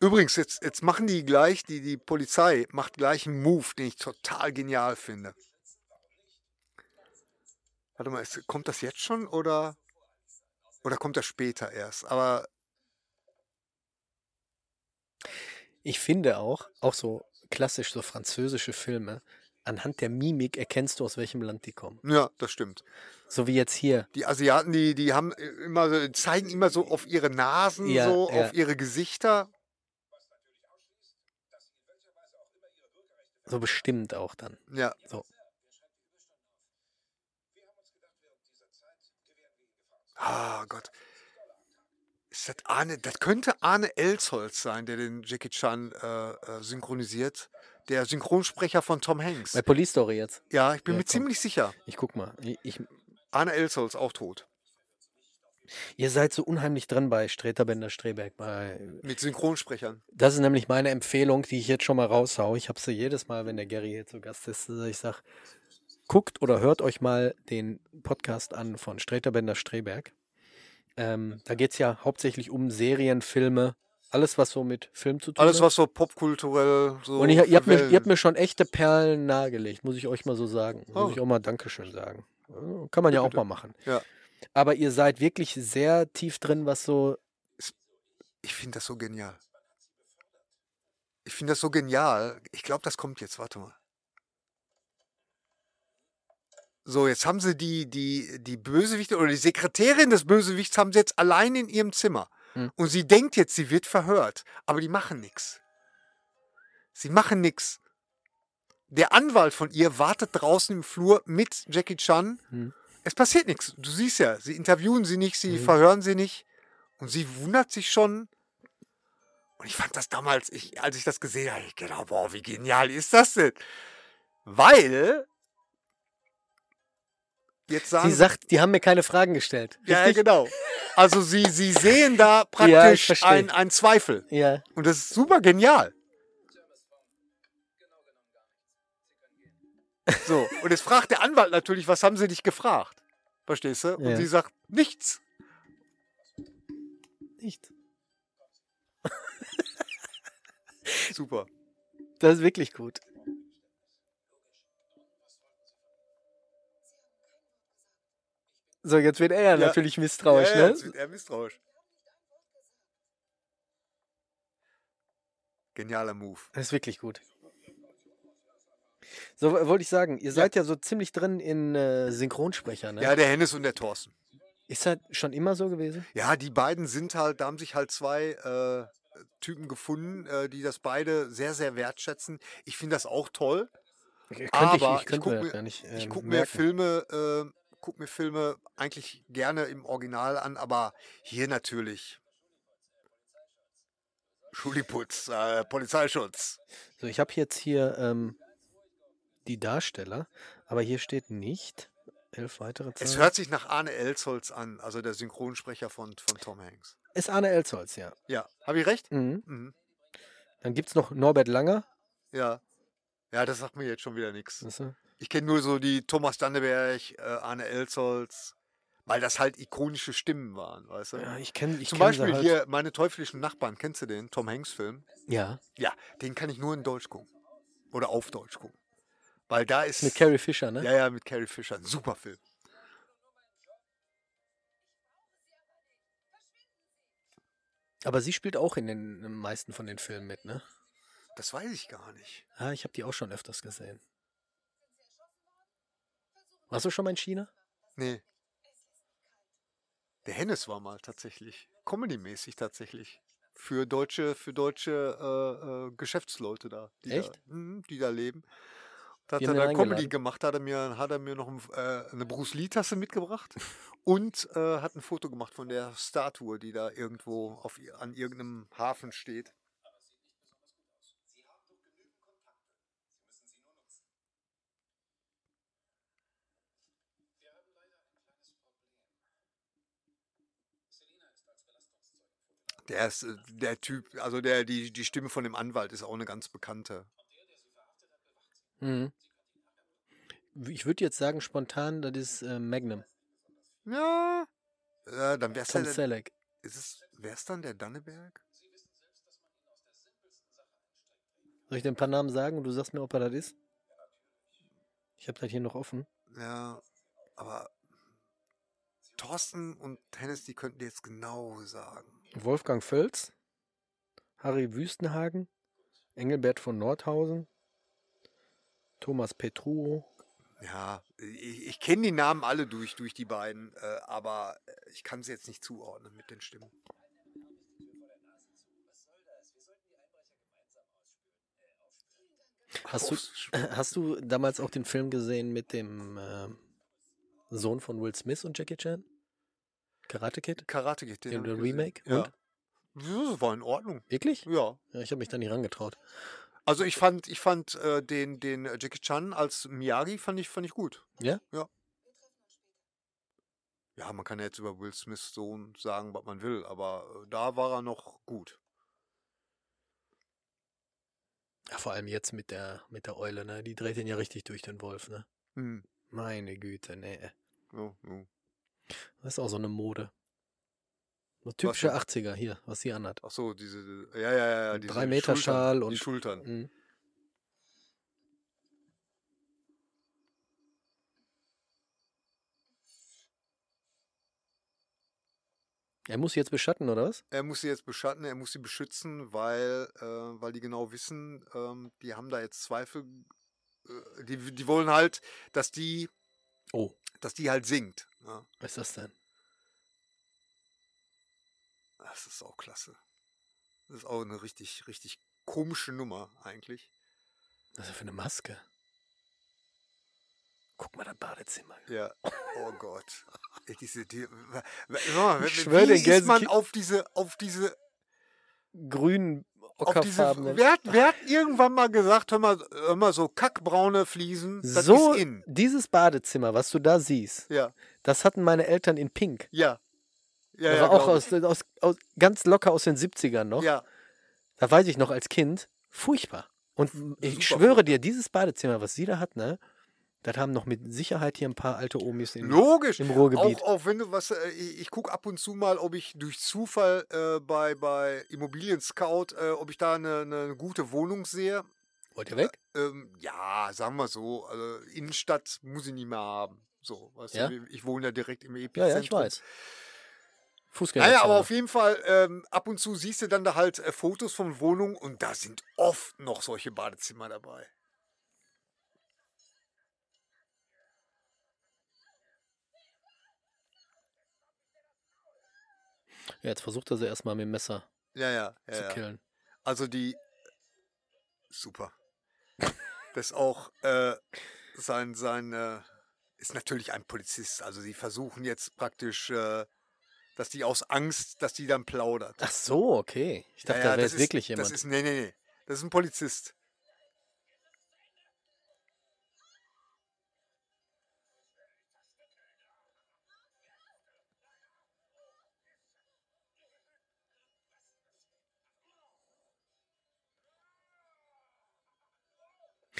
B: Übrigens, jetzt, jetzt machen die gleich, die, die Polizei macht gleich einen Move, den ich total genial finde. Warte mal, ist, kommt das jetzt schon oder, oder kommt das später erst? Aber
A: Ich finde auch, auch so klassisch so französische Filme, anhand der Mimik erkennst du, aus welchem Land die kommen.
B: Ja, das stimmt.
A: So wie jetzt hier.
B: Die Asiaten, die, die haben äh, immer zeigen immer so auf ihre Nasen,
A: Ja,
B: so
A: ja.
B: auf ihre Gesichter.
A: So bestimmt auch dann.
B: Ja.
A: So.
B: Ah Gott. Ist das Arne, das könnte Arne Elsholz sein, der den Jackie Chan äh, äh, synchronisiert. Der Synchronsprecher von Tom Hanks.
A: Bei Police Story jetzt.
B: Ja, ich bin
A: Ja,
B: mir
A: komm.
B: ziemlich sicher.
A: Ich guck mal. Ich, ich,
B: Arne Elsholz auch tot.
A: Ihr seid so unheimlich drin bei Streterbender Streberg. Bei,
B: Mit Synchronsprechern.
A: das ist nämlich meine Empfehlung, die ich jetzt schon mal raushau. Ich habe sie jedes Mal, wenn der Gary hier zu Gast ist, ich sag, guckt oder hört euch mal den Podcast an von Streterbender Streberg. Ähm, da geht es ja hauptsächlich um Serien, Filme, alles, was so mit Film zu tun
B: Alles,
A: hat.
B: was so popkulturell so.
A: Und ihr, ihr, habt mir, ihr habt mir schon echte Perlen nahegelegt, muss ich euch mal so sagen. Muss
B: Oh.
A: ich auch mal Dankeschön sagen. Kann man ja auch mal machen.
B: Ja.
A: Aber ihr seid wirklich sehr tief drin, was so.
B: Ich finde das so genial. Ich finde das so genial. Ich glaube, das kommt jetzt. Warte mal. So, jetzt haben sie die, die, die Bösewichte oder die Sekretärin des Bösewichts haben sie jetzt allein in ihrem Zimmer.
A: Hm.
B: Und sie denkt jetzt, sie wird verhört. Aber die machen nichts. Sie machen nichts. Der Anwalt von ihr wartet draußen im Flur mit Jackie Chan.
A: Hm.
B: Es passiert nichts. Du siehst ja, sie interviewen sie nicht, sie
A: Mhm.
B: verhören sie nicht. Und sie wundert sich schon. Und ich fand das damals, ich, als ich das gesehen habe, ich genau, boah, wie genial ist das denn? Weil, jetzt sagen
A: Sie sagt, die haben mir keine Fragen gestellt.
B: ja, ja,
A: Richtig?
B: genau. Also sie, sie sehen da
A: Ja,
B: praktisch
A: verstehe.
B: ein, ein Zweifel.
A: Ja.
B: Und das ist super genial. So, und jetzt fragt der Anwalt natürlich, was haben sie dich gefragt? Verstehst du? Und
A: Ja.
B: sie sagt, nichts.
A: Nicht.
B: Super.
A: Das ist wirklich gut. So, jetzt wird er ja, natürlich misstrauisch,
B: ja, ja,
A: ne?
B: jetzt wird er misstrauisch. Genialer Move.
A: Das ist wirklich gut. So wollte ich sagen, ihr seid ja so ziemlich drin in äh, Synchronsprecher, ne?
B: Ja, der Hennes und der Thorsten.
A: Ist das schon immer so gewesen?
B: Ja, die beiden sind halt, da haben sich halt zwei äh, Typen gefunden, äh, die das beide sehr, sehr wertschätzen. Ich finde das auch toll.
A: Könnte
B: aber
A: ich, ich
B: ich
A: könnte
B: guck
A: mir nicht.
B: Ich
A: ähm,
B: gucke mir. Filme, äh, guck mir Filme eigentlich gerne im Original an, aber hier natürlich. Schuliputz, äh, Polizeischutz.
A: So, ich habe jetzt hier ähm, die Darsteller, aber hier steht nicht. Elf weitere Zahlen.
B: Es hört sich nach Arne Elsholz an, also der Synchronsprecher von, von Tom Hanks.
A: ist Arne Elsholz, ja.
B: Ja, habe ich recht?
A: Mhm.
B: Mhm.
A: Dann gibt es noch Norbert Langer.
B: Ja. Ja, das sagt mir jetzt schon wieder nichts. Ich kenne nur so die Thomas Danneberg, äh, Arne Elsholz, weil das halt ikonische Stimmen waren, weißt du?
A: Ja, ich kenne ich
B: Zum
A: kenn
B: Beispiel
A: halt.
B: hier meine teuflischen Nachbarn, kennst du den? Tom Hanks Film?
A: Ja,
B: Ja, den kann ich nur in Deutsch gucken. Oder auf Deutsch gucken. Weil da ist.
A: mit Carrie Fisher, ne?
B: Ja, ja, mit Carrie Fisher. Ein super Film.
A: Aber sie spielt auch in den meisten von den Filmen mit, ne?
B: Das weiß ich gar nicht.
A: Ah, ich habe die auch schon öfters gesehen. Warst du schon mal in China?
B: Nee. Der Hennes war mal tatsächlich. Comedy-mäßig tatsächlich. Für deutsche, für deutsche äh, äh, Geschäftsleute da. Die
A: Echt?
B: Da, mhm, die da leben. Da hat er da Comedy gemacht, hat er mir, hat er mir noch ein, äh, eine Bruce Lee-Tasse mitgebracht und äh, hat ein Foto gemacht von der Statue, die da irgendwo auf, an irgendeinem Hafen steht. Der ist äh, der Typ, also der, die, die Stimme von dem Anwalt ist auch eine ganz bekannte.
A: Mhm. Ich würde jetzt sagen, spontan, das ist äh, Magnum.
B: Ja. Äh, dann wär's
A: Tom
B: der,
A: Selleck.
B: ist es, wär's dann der Danneberg?
A: Soll ich dir ein paar Namen sagen und du sagst mir, ob er das ist? Ich habe das hier noch offen.
B: Ja, aber Thorsten und Hennes, die könnten dir jetzt genau sagen.
A: Wolfgang Völz, Harry Wüstenhagen, Engelbert von Nordhausen, Thomas Petru.
B: Ja, ich, ich kenne die Namen alle durch, durch die beiden, äh, aber ich kann sie jetzt nicht zuordnen mit den Stimmen.
A: Hast du, hast du damals auch den Film gesehen mit dem äh, Sohn von Will Smith und Jackie Chan? Karate Kid?
B: Karate Kid, den
A: Den. Remake?
B: Ja.
A: Und?
B: das war in Ordnung.
A: Wirklich?
B: Ja.
A: Ja, ich habe mich da nicht rangetraut.
B: Also ich fand, ich fand äh, den, den Jackie Chan als Miyagi fand ich, fand ich gut.
A: Ja?
B: Ja. Ja, man kann ja jetzt über Will Smiths Sohn sagen, was man will, aber äh, da war er noch gut.
A: Ja, vor allem jetzt mit der, mit der Eule, ne? Die dreht ihn ja richtig durch den Wolf, ne?
B: Hm.
A: Meine Güte, ne.
B: Ja, ja.
A: Das ist auch so eine Mode. Typische 80er hier, was sie anhat.
B: Ach so, diese, ja, ja, ja, diese
A: drei Meter
B: Schultern,
A: Schal
B: die
A: und-
B: Schultern.
A: Mhm. Er muss sie jetzt beschatten, oder was?
B: Er muss sie jetzt beschatten, er muss sie beschützen, weil, äh, weil die genau wissen, ähm, die haben da jetzt Zweifel. Äh, die, die wollen halt, dass die,
A: Oh,
B: dass die halt singt. Ja,
A: was ist das denn?
B: Das ist auch klasse. Das ist auch eine richtig, richtig komische Nummer eigentlich.
A: Was ist das für eine Maske? Guck mal, das Badezimmer.
B: Ja. Oh Gott. Ey, Diese, die, mal,
A: Ich
B: wie
A: schwöre, in
B: ist man auf diese, auf diese
A: Grün,
B: auf diese, wer, hat, wer hat irgendwann mal gesagt, hör mal, hör mal so kackbraune Fliesen, das
A: so,
B: ist in.
A: dieses Badezimmer, was du da siehst,
B: Ja,
A: das hatten meine Eltern in Pink.
B: ja. Ja,
A: Das
B: ja,
A: war auch aus, aus, aus, ganz locker aus den 70ern noch.
B: Ja,
A: Da weiß ich noch als Kind, furchtbar. Und ich
B: Super
A: schwöre
B: furchtbar.
A: dir, dieses Badezimmer, was sie da hat, ne, das haben noch mit Sicherheit hier ein paar alte Omis in,
B: logisch.
A: im Ruhrgebiet.
B: Auch, auch wenn du was, äh, ich, ich gucke ab und zu mal, ob ich durch Zufall äh, bei, bei Immobilien Scout, äh, ob ich da eine, eine gute Wohnung sehe.
A: Wollt ihr weg?
B: Ähm, ja, sagen wir so, also Innenstadt muss ich nicht mehr haben. So, weißt
A: Ja?
B: du, ich wohne ja direkt im
A: Ja,
B: Epizentrum.
A: ja, ich weiß.
B: Naja,
A: Fußgängerzone.
B: aber auf jeden Fall, ähm, ab und zu siehst du dann da halt äh, Fotos von Wohnungen und da sind oft noch solche Badezimmer dabei.
A: Ja, jetzt versucht er sie erstmal mit dem Messer
B: Ja, ja,
A: zu
B: ja. ja.
A: killen.
B: Also die. Super. Das ist auch äh, sein, sein äh, ist natürlich ein Polizist. Also sie versuchen jetzt praktisch, äh, dass die aus Angst, dass die dann plaudert.
A: Ach so, okay. Ich dachte,
B: Ja, ja,
A: da wäre
B: das
A: jetzt
B: ist-
A: wirklich jemand.
B: Das ist, nee, nee, nee. Das ist ein Polizist.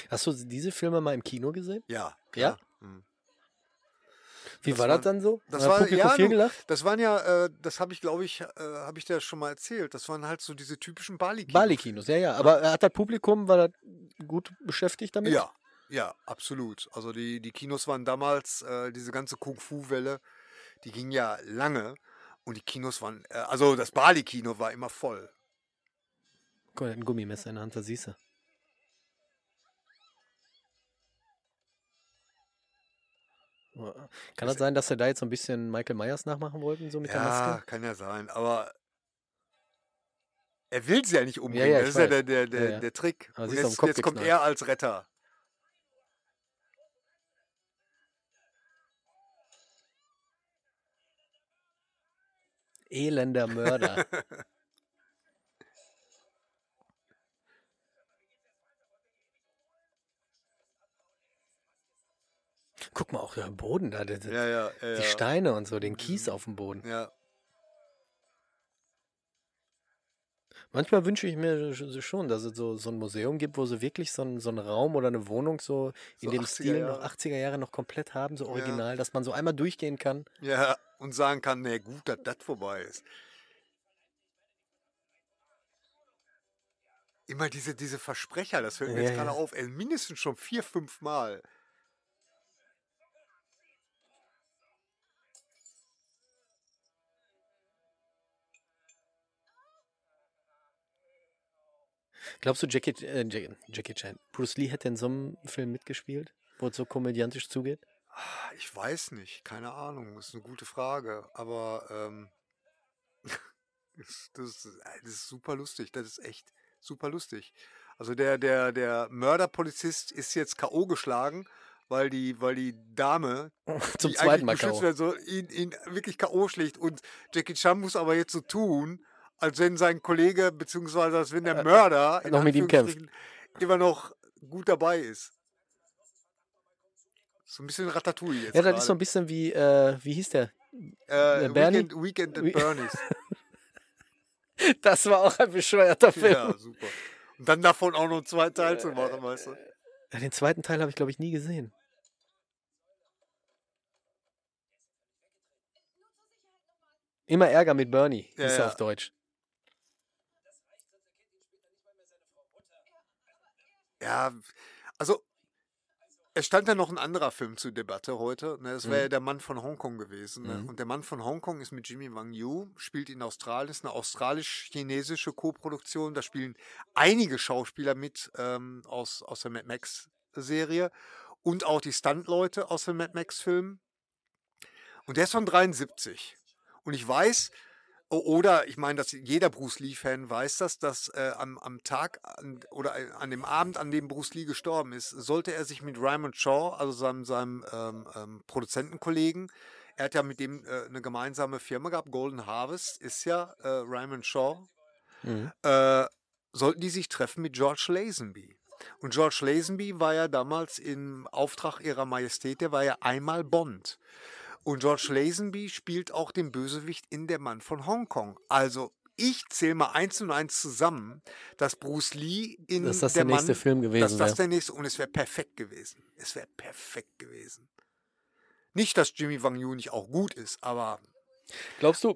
A: Hast du diese Filme mal im Kino gesehen?
B: Ja.
A: Ja?
B: klar. Mhm.
A: Wie
B: Das
A: war das dann so?
B: das war-
A: Publikum
B: ja,
A: viel gelacht?
B: Das waren ja, äh, das habe ich, glaube ich, äh, habe ich dir schon mal erzählt. Das waren halt so diese typischen Bali-Kinos.
A: Bali-Kinos, ja, ja. Aber hat das Publikum, war das gut beschäftigt damit?
B: Ja, ja, absolut. Also die, die Kinos waren damals, äh, diese ganze Kung-Fu-Welle, die ging ja lange und die Kinos waren, äh, also das Bali-Kino war immer voll.
A: Guck hat ein Gummimesser in der Hand, da siehst du. Kann das sein, dass sie da jetzt so ein bisschen Michael Myers nachmachen wollten, so mit der
B: ja,
A: Maske?
B: kann ja sein, aber er will sie ja nicht umbringen.
A: ja,
B: das
A: ich
B: ist ja der, der, der,
A: Ja, ja.
B: der Trick.
A: Den
B: jetzt, jetzt kommt er als Retter.
A: Elender Mörder. Guck mal, auch der Boden da, der,
B: Ja, ja, ja.
A: die. Steine und so, den Kies auf dem Boden.
B: Ja,
A: Manchmal wünsche ich mir sch- schon, dass es so, so ein Museum gibt, wo sie wirklich so einen, so einen Raum oder eine Wohnung so in
B: So
A: dem
B: 80er
A: Stil noch
B: Jahre.
A: 80er Jahre noch komplett haben, so original, dass man so einmal durchgehen kann.
B: ja, und sagen kann, nee, gut, dass das vorbei ist. Immer diese, diese Versprecher, das hört mir jetzt gerade auf, ey, mindestens schon vier, fünf Mal.
A: Glaubst du, Jackie, äh, Jackie, Jackie Chan, Bruce Lee hätte in so einem Film mitgespielt, wo es so komödiantisch zugeht?
B: Ich weiß nicht, keine Ahnung, das ist eine gute Frage, aber ähm, das, das, ist, das ist super lustig, das ist echt super lustig. Also der, der, der Mörderpolizist ist jetzt K.O. geschlagen, weil die, weil die Dame,
A: Zum
B: die
A: zweiten Mal
B: beschützt
A: K.O.
B: werden soll, ihn, ihn wirklich K.O. schlägt. Und Jackie Chan muss aber jetzt so tun, als wenn sein Kollege, beziehungsweise als wenn der Mörder in
A: noch mit ihm kämpft.
B: Immer noch gut dabei ist. So ein bisschen Ratatouille jetzt
A: Ja, das ist so ein
B: gerade.
A: bisschen wie, äh, wie hieß der?
B: äh,
A: Bernie?
B: Weekend, Weekend at Bernie's.
A: Das war auch ein bescheuerter Film.
B: ja, super. Und dann davon auch noch zwei Teile zu machen, weißt du?
A: Ja, Den zweiten Teil habe ich, glaube ich, nie gesehen. Immer Ärger mit Bernie,
B: Ja,
A: ist er
B: ja.
A: auf Deutsch.
B: Ja, also es stand ja noch ein anderer Film zur Debatte heute. Ne? Das wäre
A: Mhm.
B: ja der Mann von Hongkong gewesen. Ne?
A: Mhm.
B: Und der Mann von Hongkong ist mit Jimmy Wang Yu, spielt in Australien, ist eine australisch-chinesische Koproduktion. Da spielen einige Schauspieler mit ähm, aus, aus der Mad Max-Serie und auch die Stuntleute aus den Mad Max-Filmen. Und der ist von 73. Und ich weiß, oder ich meine, dass jeder Bruce Lee-Fan weiß das, dass äh, am, am Tag an, oder äh, an dem Abend, an dem Bruce Lee gestorben ist, sollte er sich mit Raymond Shaw, also seinem, seinem ähm, ähm, Produzentenkollegen, er hat ja mit dem äh, eine gemeinsame Firma gehabt, Golden Harvest ist ja äh, Raymond Shaw,
A: Mhm.
B: äh, sollten die sich treffen mit George Lazenby. Und George Lazenby war ja damals im Auftrag ihrer Majestät, der war ja einmal Bond. Und George Lazenby spielt auch den Bösewicht in Der Mann von Hongkong. Also ich zähle mal eins und eins zusammen, dass Bruce Lee in
A: Dass das
B: Der
A: der nächste
B: Mann,
A: Film gewesen
B: dass das
A: wäre.
B: der nächste und es wäre perfekt gewesen. Es wäre perfekt gewesen. Nicht, dass Jimmy Wang Yu nicht auch gut ist, aber
A: Glaubst du,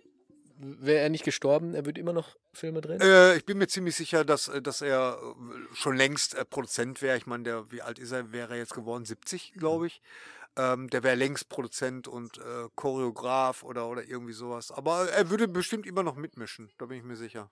A: wäre er nicht gestorben, er würde immer noch Filme drehen?
B: Äh, ich bin mir ziemlich sicher, dass, äh, dass er äh, schon längst äh, Produzent wäre. Ich meine, der, wie alt ist er? Wäre er jetzt geworden? 70, glaube ich. Ähm, der wäre längst Produzent und äh, Choreograf oder, oder irgendwie sowas. Aber er würde bestimmt immer noch mitmischen, da bin ich mir sicher.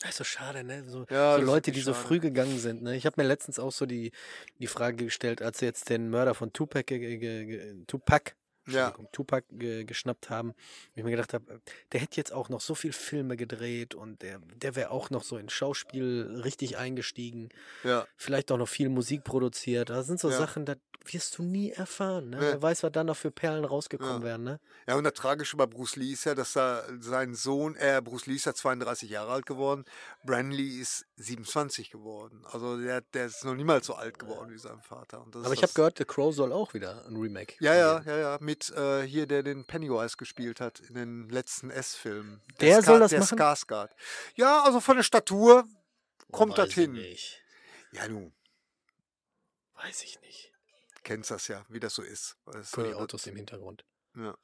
A: Das ist so schade, ne? So,
B: Ja,
A: so Leute, die
B: wirklich
A: so
B: schade.
A: früh gegangen sind. Ne? Ich habe mir letztens auch so die, die Frage gestellt, als sie jetzt den Mörder von Tupac, ge, Tupac,
B: Ja.
A: Tupac ge, geschnappt haben. wo Ich mir gedacht habe, der hätte jetzt auch noch so viel Filme gedreht und der, der wäre auch noch so in Schauspiel richtig eingestiegen.
B: Ja.
A: Vielleicht auch noch viel Musik produziert. Das sind so
B: Ja.
A: Sachen, das wirst du nie erfahren. Ne?
B: Nee.
A: Wer weiß, was da noch für Perlen rausgekommen
B: Ja.
A: wären. Ne?
B: Ja, und das Tragische bei Bruce Lee ist ja, dass er sein Sohn, äh, Bruce Lee ist ja 32 Jahre alt geworden, Brandon Lee ist 27 geworden. Also der, der ist noch niemals so alt geworden wie sein Vater. Das
A: Aber ich habe
B: das-
A: gehört, The Crow soll auch wieder ein Remake.
B: Ja, ja, ja, ja. Mit äh, hier, der den Pennywise gespielt hat in den letzten S-Filmen.
A: Der
B: Ska-
A: soll das
B: der
A: machen?
B: Skarsgård. Ja, also von der Statur kommt
A: Weiß
B: das
A: ich
B: hin.
A: Nicht.
B: Ja, du
A: Weiß ich nicht.
B: kennst das ja, wie das so ist. Das,
A: Guck die Autos im Hintergrund.
B: Ja.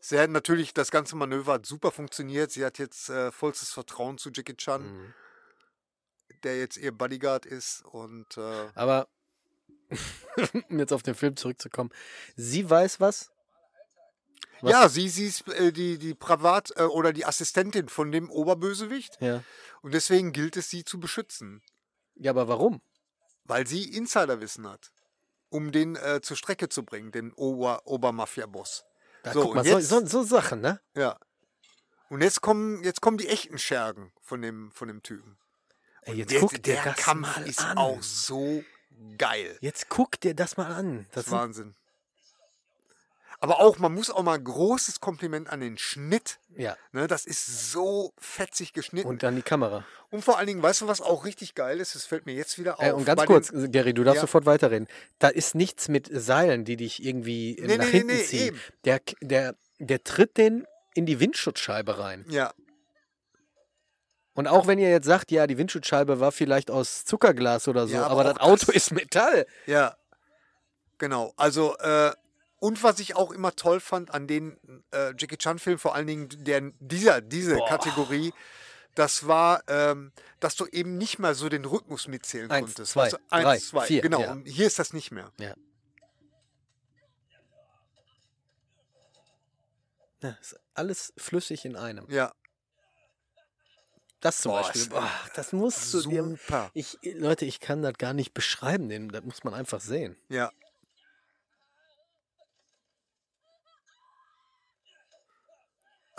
B: Sie hat natürlich, das ganze Manöver hat super funktioniert. Sie hat jetzt äh, vollstes Vertrauen zu Jackie Chan,
A: Mhm.
B: der jetzt ihr Bodyguard ist. Und äh,
A: Aber um jetzt auf den Film zurückzukommen, sie weiß was. Was?
B: ja, sie, sie ist äh, die, die Privat- äh, oder die Assistentin von dem Oberbösewicht.
A: Ja.
B: Und deswegen gilt es, sie zu beschützen,
A: Ja, aber warum?
B: weil sie Insiderwissen hat, um den äh, zur Strecke zu bringen, den Ober Obermafia-Boss.
A: Da,
B: So,
A: guck mal,
B: und
A: so,
B: jetzt-
A: so, so Sachen, ne?
B: Ja. Und jetzt kommen, jetzt kommen die echten Schergen von dem, von dem Typen.
A: Ey, jetzt
B: der,
A: guck dir
B: der
A: das
B: Kampf
A: mal
B: ist
A: an.
B: auch so geil.
A: Jetzt guck dir das mal an.
B: Das
A: Das
B: ist Wahnsinn. Aber auch, man muss auch mal ein großes Kompliment an den Schnitt.
A: ja,
B: Ne, das ist so fetzig geschnitten.
A: und dann die Kamera.
B: Und vor allen Dingen, weißt du, was auch richtig geil ist? Das fällt mir jetzt wieder auf.
A: Äh, und ganz
B: Bei
A: kurz,
B: Den,
A: Gary, du darfst
B: Ja.
A: sofort weiterreden. Da ist nichts mit Seilen, die dich irgendwie äh,
B: Nee,
A: nach
B: nee,
A: hinten
B: nee,
A: ziehen.
B: eben.
A: Der, der, der tritt den in die Windschutzscheibe rein.
B: ja,
A: Und auch wenn ihr jetzt sagt, ja, die Windschutzscheibe war vielleicht aus Zuckerglas oder so,
B: Ja,
A: aber,
B: aber
A: das Auto
B: das-
A: ist Metall.
B: ja. Genau. Also, äh, und was ich auch immer toll fand an den äh, Jackie Chan-Filmen, vor allen Dingen der, dieser, diese
A: Boah.
B: Kategorie, das war, ähm, dass du eben nicht mehr so den Rhythmus mitzählen
A: Eins,
B: konntest.
A: zwei,
B: du? Eins,
A: drei,
B: zwei.
A: vier,
B: Genau.
A: ja.
B: Und hier ist das nicht mehr.
A: Ja. ja ist alles flüssig in einem.
B: Ja.
A: Das zum
B: Boah,
A: Beispiel. Boah, das musst du dir.
B: Super.
A: Ich, Leute, ich kann das gar nicht beschreiben, das muss man einfach sehen.
B: Ja.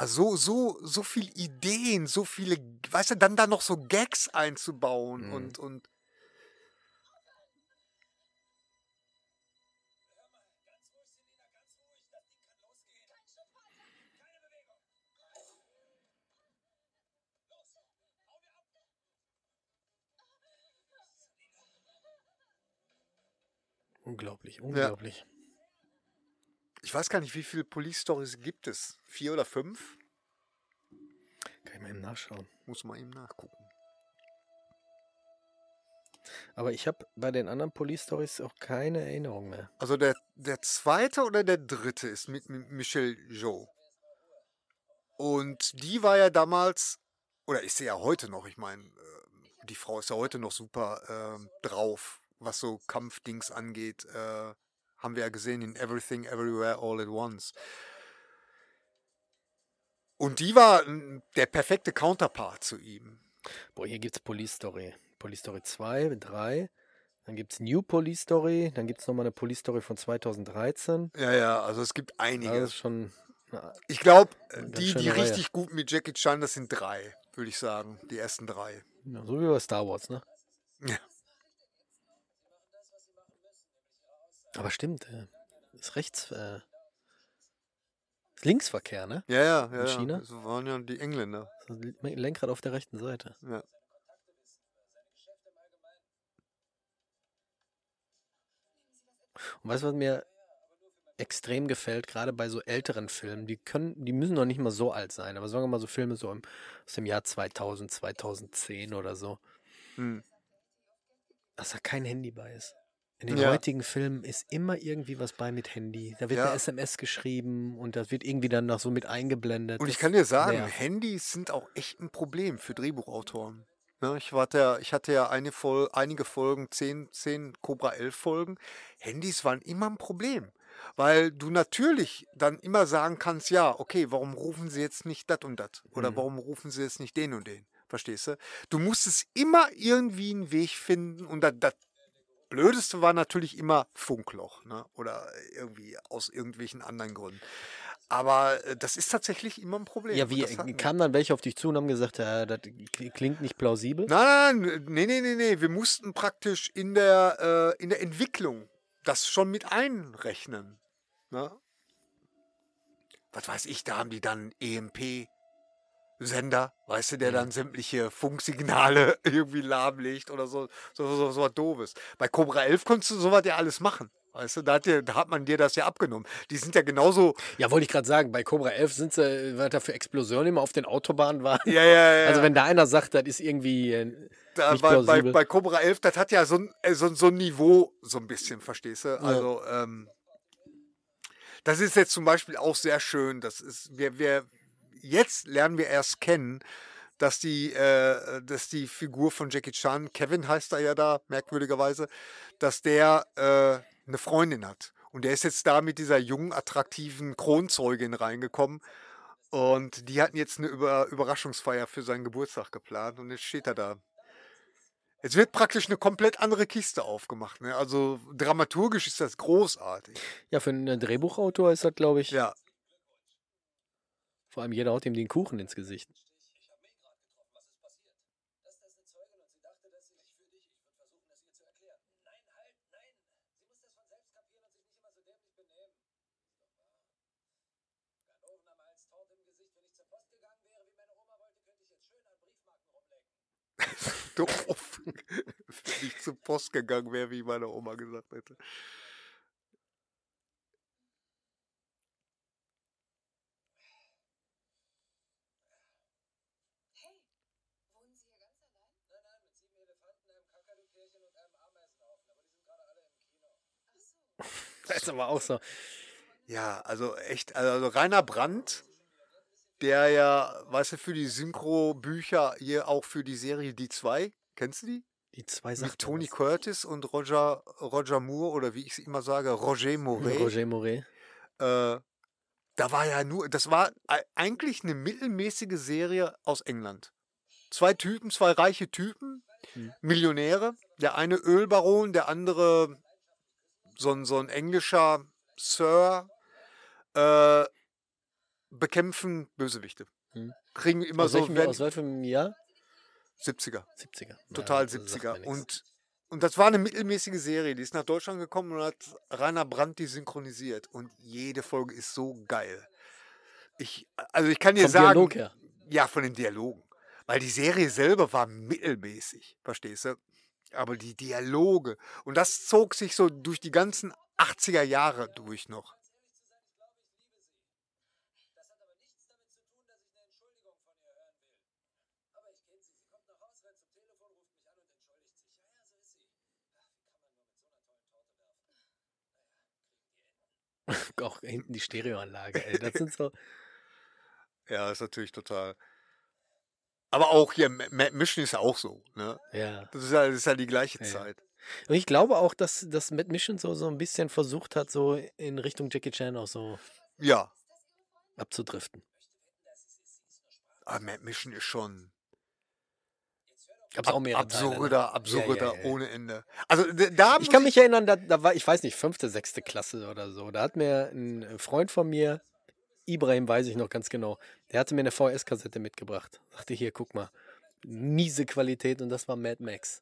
B: Also so, so, so viel Ideen, so viele, weißt du, dann da noch so Gags einzubauen
A: Mhm.
B: und, und
A: Unglaublich, unglaublich.
B: Ich weiß gar nicht, wie viele Police Stories gibt es? Vier oder fünf?
A: Kann ich mal eben nachschauen.
B: Muss man eben nachgucken.
A: Aber ich habe bei den anderen Police Stories auch keine Erinnerung mehr.
B: Also der, der zweite oder der dritte ist mit, Michelle Joe. Und die war ja damals, oder ist sie ja heute noch, ich meine, äh, die Frau ist ja heute noch super ähm, drauf, was so Kampfdings angeht. Äh, haben wir ja gesehen in Everything, Everywhere, All at Once. Und die war der perfekte Counterpart zu ihm.
A: Boah, hier gibt es Police Story. Police Story 2, 3. Dann gibt es New Police Story. Dann gibt es nochmal eine Police Story von 2013.
B: Ja, ja, also es gibt
A: Das
B: einige.
A: ist schon. Na,
B: Ich glaube,
A: ganz
B: die, die
A: Reihe.
B: richtig gut mit Jackie Chan, das sind drei, würde ich sagen. Die ersten drei.
A: ja, so wie bei Star Wars, ne?
B: Ja.
A: Aber stimmt, äh, ist rechts. Äh, Linksverkehr, ne?
B: Ja, ja, ja.
A: In
B: ja.
A: China?
B: Das waren ja die Engländer.
A: Das Lenkrad auf der rechten Seite.
B: Ja.
A: Und weißt du, was mir extrem gefällt, gerade bei so älteren Filmen, die können, die müssen noch nicht mal so alt sein, aber sagen wir mal so Filme so im, aus dem Jahr 2000, 2010 oder so,
B: Hm.
A: dass da kein Handy bei ist. In den
B: Ja.
A: heutigen Filmen ist immer irgendwie was bei mit Handy. Da wird
B: Ja.
A: eine SMS geschrieben und das wird irgendwie dann noch so mit eingeblendet.
B: Und ich kann dir sagen,
A: nervt.
B: Handys sind auch echt ein Problem für Drehbuchautoren. Ne, ich, ja, ich hatte ja eine Fol einige Folgen, 10, 10 Cobra 11 Folgen. Handys waren immer ein Problem. Weil du natürlich dann immer sagen kannst, ja, okay, warum rufen sie jetzt nicht das und das? Oder
A: Mhm.
B: warum rufen sie jetzt nicht den und den? Verstehst du? Du musstest immer irgendwie einen Weg finden und das, das Blödeste war natürlich immer Funkloch, ne? Oder irgendwie aus irgendwelchen anderen Gründen. Aber äh, das ist tatsächlich immer ein Problem.
A: Ja, wie
B: wir.
A: kamen dann welche auf dich zu und haben gesagt, ja, das klingt nicht plausibel?
B: Nein, nein, nee, nee, nee, nee. Wir mussten praktisch in der, äh, in der Entwicklung das schon mit einrechnen. Ne? Was weiß ich, da haben die dann EMP-Sender, weißt du, der
A: Mhm.
B: dann sämtliche Funksignale irgendwie lahmlegt oder so, so, so, so was Doofes. Bei Cobra 11 konntest du sowas ja alles machen. Weißt du, da hat, dir, da hat man dir das ja abgenommen. Die sind ja genauso.
A: Ja, wollte ich gerade sagen, bei Cobra 11 sind sie, was da für Explosionen immer auf den Autobahnen waren.
B: Ja, ja, ja.
A: Also wenn da einer sagt, das ist irgendwie äh,
B: da,
A: nicht
B: bei, bei, bei Cobra 11, das hat ja so ein, äh, so, so ein Niveau, so ein bisschen, verstehst du? Also, ähm, das ist jetzt zum Beispiel auch sehr schön. Das ist, wir, wir, jetzt lernen wir erst kennen, dass die, äh, dass die Figur von Jackie Chan, Kevin heißt er ja da, merkwürdigerweise, dass der äh, eine Freundin hat. Und der ist jetzt da mit dieser jungen, attraktiven Kronzeugin reingekommen. Und die hatten jetzt eine Über Überraschungsfeier für seinen Geburtstag geplant. Und jetzt steht er da. Jetzt wird praktisch eine komplett andere Kiste aufgemacht. Ne? Also dramaturgisch ist das großartig.
A: ja für einen Drehbuchautor ist das, glaube ich,
B: Ja,
A: vor allem jeder haut ihm den Kuchen ins Gesicht.
B: doof. Wenn ich zur Post gegangen wäre, wie meine Oma gesagt hätte.
A: Das ist aber auch so.
B: Ja, also echt, also Rainer Brandt, der ja, weißt du, für die Synchro-Bücher hier auch für die Serie Die 2, kennst du die?
A: Die zwei
B: Mit
A: Sachen.
B: Tony Curtis und Roger, Roger Moore oder wie ich es immer sage, Roger Moret.
A: Roger Moret.
B: Äh, da war ja nur, das war e- eigentlich eine mittelmäßige Serie aus England. zwei Typen, zwei reiche Typen,
A: Mhm.
B: Millionäre. Der eine Ölbaron, der andere so ein, so ein englischer Sir, äh, bekämpfen Bösewichte.
A: Mhm.
B: Kriegen immer
A: Aus
B: so
A: welchem,
B: werden-
A: aus welchem Jahr?
B: 70er.
A: 70er.
B: Total
A: Ja, das sagt
B: 70er.
A: mir nix.
B: Und, und das war eine mittelmäßige Serie. Die ist nach Deutschland gekommen und hat Rainer Brandt die synchronisiert. Und jede Folge ist so geil. Ich, also ich kann dir
A: Vom
B: sagen,
A: Dialog her.
B: ja, von den Dialogen. Weil die Serie selber war mittelmäßig, verstehst du? Aber die Dialoge. Und das zog sich so durch die ganzen 80er Jahre durch noch.
A: Auch hinten die Stereoanlage, ey. Das sind so.
B: Ja, ist natürlich total. Aber auch hier, Mission ist ja auch so. Ne?
A: Ja.
B: Das, ist ja, das ist ja die gleiche
A: Ja.
B: Zeit.
A: Und ich glaube auch, dass, dass Matt Mission so, so ein bisschen versucht hat, so in Richtung Jackie Chan auch so
B: Ja,
A: abzudriften.
B: aber Mad Mission ist schon
A: Gab's auch mehrere Teile, ne?
B: absurder,
A: Ja,
B: absurder
A: ja,
B: ohne Ende. Also da
A: Ich kann mich erinnern, da, da war, ich weiß nicht, fünfte, sechste Klasse oder so. Da hat mir ein Freund von mir, Ibrahim weiß ich noch ganz genau, der hatte mir eine VS-Kassette mitgebracht. Sagte, hier, guck mal. Miese Qualität und das war Mad Max.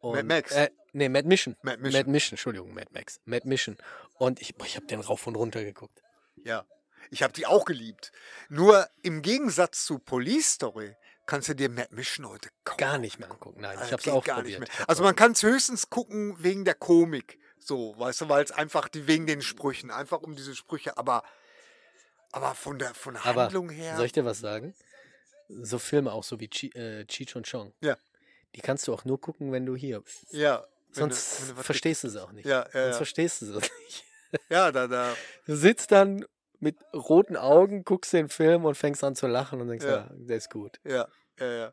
A: Und,
B: Max?
A: Äh, nee, Mad Mission.
B: Mad
A: Mad
B: Mission.
A: Mission, Entschuldigung, Mad Max. Mad Mission. Und ich, boah, ich habe den rauf und runter geguckt.
B: Ja, ich habe die auch geliebt. Nur im Gegensatz zu Police Story kannst du dir Mad Mission heute kaum
A: Gar nicht mehr angucken. Nein, ich
B: Also
A: habe es auch
B: gar
A: probiert.
B: nicht
A: Ich
B: mehr. Also man kann es höchstens gucken wegen der Komik. So, weißt du, weil es einfach die, wegen den Sprüchen, einfach um diese Sprüche, aber, aber von der, von der
A: Aber
B: Handlung her.
A: soll ich dir was sagen? So Filme auch so wie Chi, äh, Cheech und Chong.
B: Ja.
A: Die kannst du auch nur gucken, wenn du hier.
B: ja. du-
A: Sonst
B: du was
A: verstehst du sie auch nicht.
B: Ja, ja,
A: Sonst
B: ja.
A: verstehst du sie nicht.
B: Ja, da, da.
A: Du sitzt dann mit roten Augen, guckst den Film und fängst an zu lachen und denkst,
B: Ja.
A: ja, der ist gut.
B: Ja, ja, ja.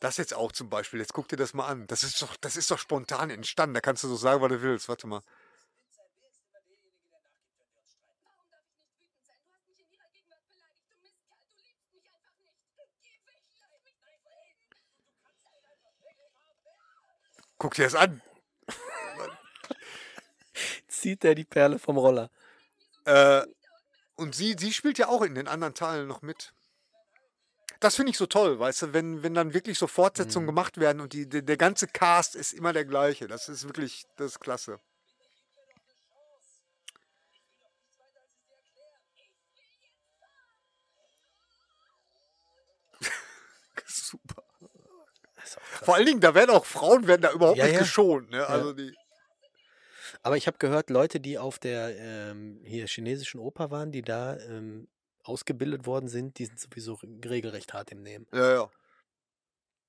B: Das jetzt auch zum Beispiel. Jetzt guck dir das mal an. Das ist doch, das ist doch spontan entstanden. Da kannst du so sagen, was du willst. Warte mal.
C: Warum darf ich nicht wütend sein? Du hast mich in ihrer Gegenwart beleidigt. Du Mistkerl, du liebst mich einfach nicht. Geh weg, lass mich nicht reden.
B: Guck dir das an.
A: Zieht er die Perle vom Roller.
B: Äh, und sie, sie spielt ja auch in den anderen Teilen noch mit. Das finde ich so toll, weißt du, wenn, wenn dann wirklich so Fortsetzungen gemacht werden und die, der, der ganze Cast ist immer der gleiche. Das ist wirklich, das ist klasse. Vor allen Dingen, da werden auch Frauen werden da überhaupt
A: Ja,
B: nicht
A: ja.
B: geschont. Ne? Also die,
A: Aber ich habe gehört, Leute, die auf der ähm, hier chinesischen Oper waren, die da ähm, ausgebildet worden sind, die sind sowieso re- regelrecht hart im Nehmen.
B: ja, ja.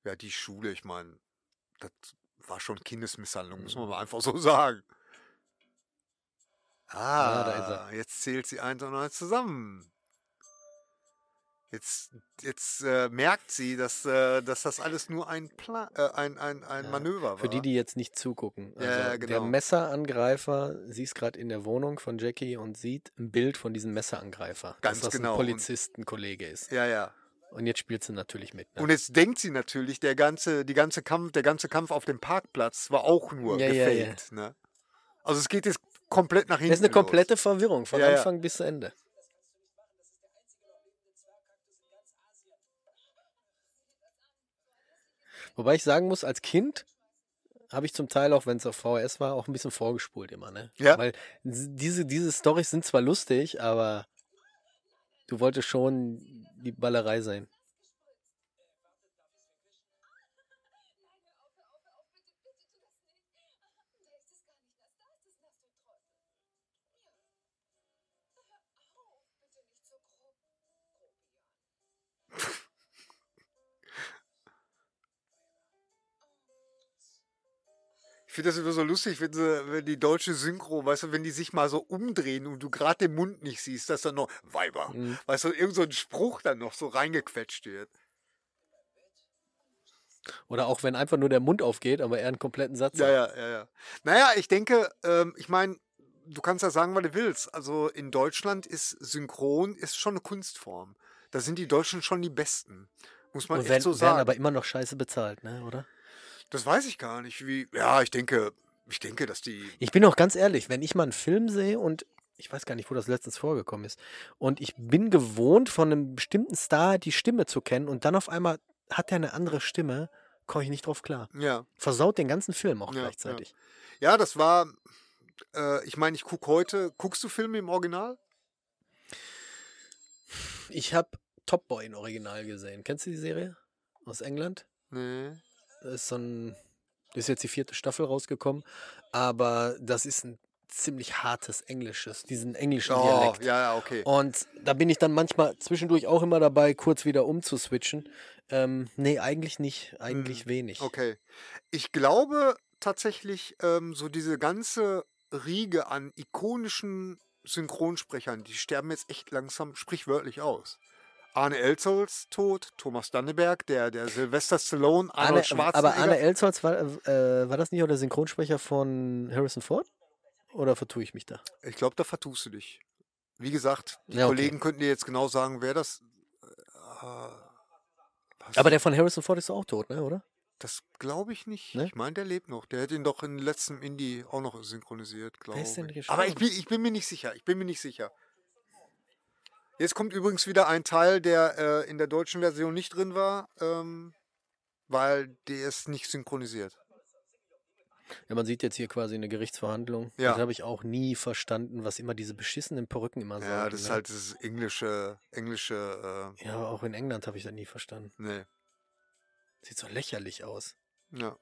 B: Ja, die Schule, ich meine, das war schon Kindesmisshandlung, muss man mal einfach so sagen. Ah,
A: da ist er.
B: jetzt zählt sie eins und eins zusammen. Jetzt, jetzt äh, merkt sie, dass, äh, dass das alles nur ein, Plan, äh, ein, ein, ein
A: Ja,
B: Manöver war.
A: Für die, die jetzt nicht zugucken. Also
B: Ja, ja,
A: Der
B: genau.
A: Messerangreifer, sie ist gerade in der Wohnung von Jackie und sieht ein Bild von diesem Messerangreifer.
B: Ganz
A: dass das
B: genau.
A: ein Polizistenkollege ist.
B: ja, ja.
A: Und jetzt spielt sie natürlich mit. Ne?
B: Und jetzt denkt sie natürlich, der ganze, die ganze Kampf, der ganze Kampf auf dem Parkplatz war auch nur
A: Ja, ja, ja.
B: gefaked. Ne? Also es geht jetzt komplett nach hinten.
A: das ist eine
B: los.
A: komplette Verwirrung, von
B: Ja, ja.
A: Anfang bis zu Ende. Wobei ich sagen muss, als Kind habe ich zum Teil auch, wenn es auf VHS war, auch ein bisschen vorgespult immer, ne?
B: Ja.
A: Weil diese, diese Storys sind zwar lustig, aber du wolltest schon die Ballerei sein.
B: Finde das immer so lustig, wenn, sie, wenn die deutsche Synchro, weißt du, wenn die sich mal so umdrehen und du gerade den Mund nicht siehst, dass dann noch Weiber,
A: Mhm.
B: weißt du, irgend so ein Spruch dann noch so reingequetscht wird.
A: Oder auch wenn einfach nur der Mund aufgeht, aber er einen kompletten Satz
B: Ja,
A: sagt.
B: ja, ja, ja. Naja, ich denke, ähm, ich meine, du kannst ja sagen, was du willst. Also in Deutschland ist Synchron ist schon eine Kunstform. da sind die Deutschen schon die Besten. Muss man
A: Und
B: echt
A: werden,
B: so
A: werden
B: sagen.
A: aber immer noch scheiße bezahlt, ne, oder?
B: Das weiß ich gar nicht. Wie, ja, ich denke, ich denke, dass die.
A: Ich bin auch ganz ehrlich, wenn ich mal einen Film sehe und ich weiß gar nicht, wo das letztens vorgekommen ist, und ich bin gewohnt, von einem bestimmten Star die Stimme zu kennen und dann auf einmal hat er eine andere Stimme, komme ich nicht drauf klar.
B: Ja.
A: Versaut den ganzen Film auch
B: Ja, ja.
A: gleichzeitig.
B: Ja, das war. Äh, ich meine, ich gucke heute. Guckst du Filme im Original?
A: Ich habe Top Boy in Original gesehen. Kennst du die Serie? Aus England?
B: Nee.
A: Ist so ein. Ist jetzt die vierte Staffel rausgekommen, aber das ist ein ziemlich hartes Englisches, diesen englischen
B: Oh,
A: Dialekt.
B: ja, ja, okay.
A: Und da bin ich dann manchmal zwischendurch auch immer dabei, kurz wieder umzuswitchen. Ähm, nee, eigentlich nicht. Eigentlich wenig.
B: Hm, Okay. Ich glaube tatsächlich, ähm, so diese ganze Riege an ikonischen Synchronsprechern, die sterben jetzt echt langsam sprichwörtlich aus. Arne Elzholz tot, Thomas Danneberg, der, der Sylvester Stallone, Arnold
A: Arne,
B: Schwarzenegger.
A: aber Arne Elsholz, war, äh, war das nicht auch der Synchronsprecher von Harrison Ford? Oder vertue ich mich da?
B: ich glaube, da vertust du dich. Wie gesagt, die
A: Ja, okay.
B: Kollegen könnten dir jetzt genau sagen, wer das. Äh, was?
A: Aber der von Harrison Ford ist auch tot, ne, oder?
B: das glaube ich nicht.
A: Ne?
B: Ich meine, der lebt noch. Der hat ihn doch in letztem Indie auch noch synchronisiert, glaube ich. Aber ich bin, ich bin mir nicht sicher. Ich bin mir nicht sicher. Jetzt kommt übrigens wieder ein Teil, der äh, in der deutschen Version nicht drin war, ähm, weil der ist nicht synchronisiert.
A: Ja, man sieht jetzt hier quasi eine Gerichtsverhandlung.
B: Ja.
A: Das habe ich auch nie verstanden, was immer diese beschissenen Perücken immer sagen.
B: Ja, das ist
A: ne?
B: halt dieses englische, englische,
A: Ja, aber auch in England habe ich das nie verstanden.
B: äh, nee.
A: Sieht so lächerlich aus.
B: Ja.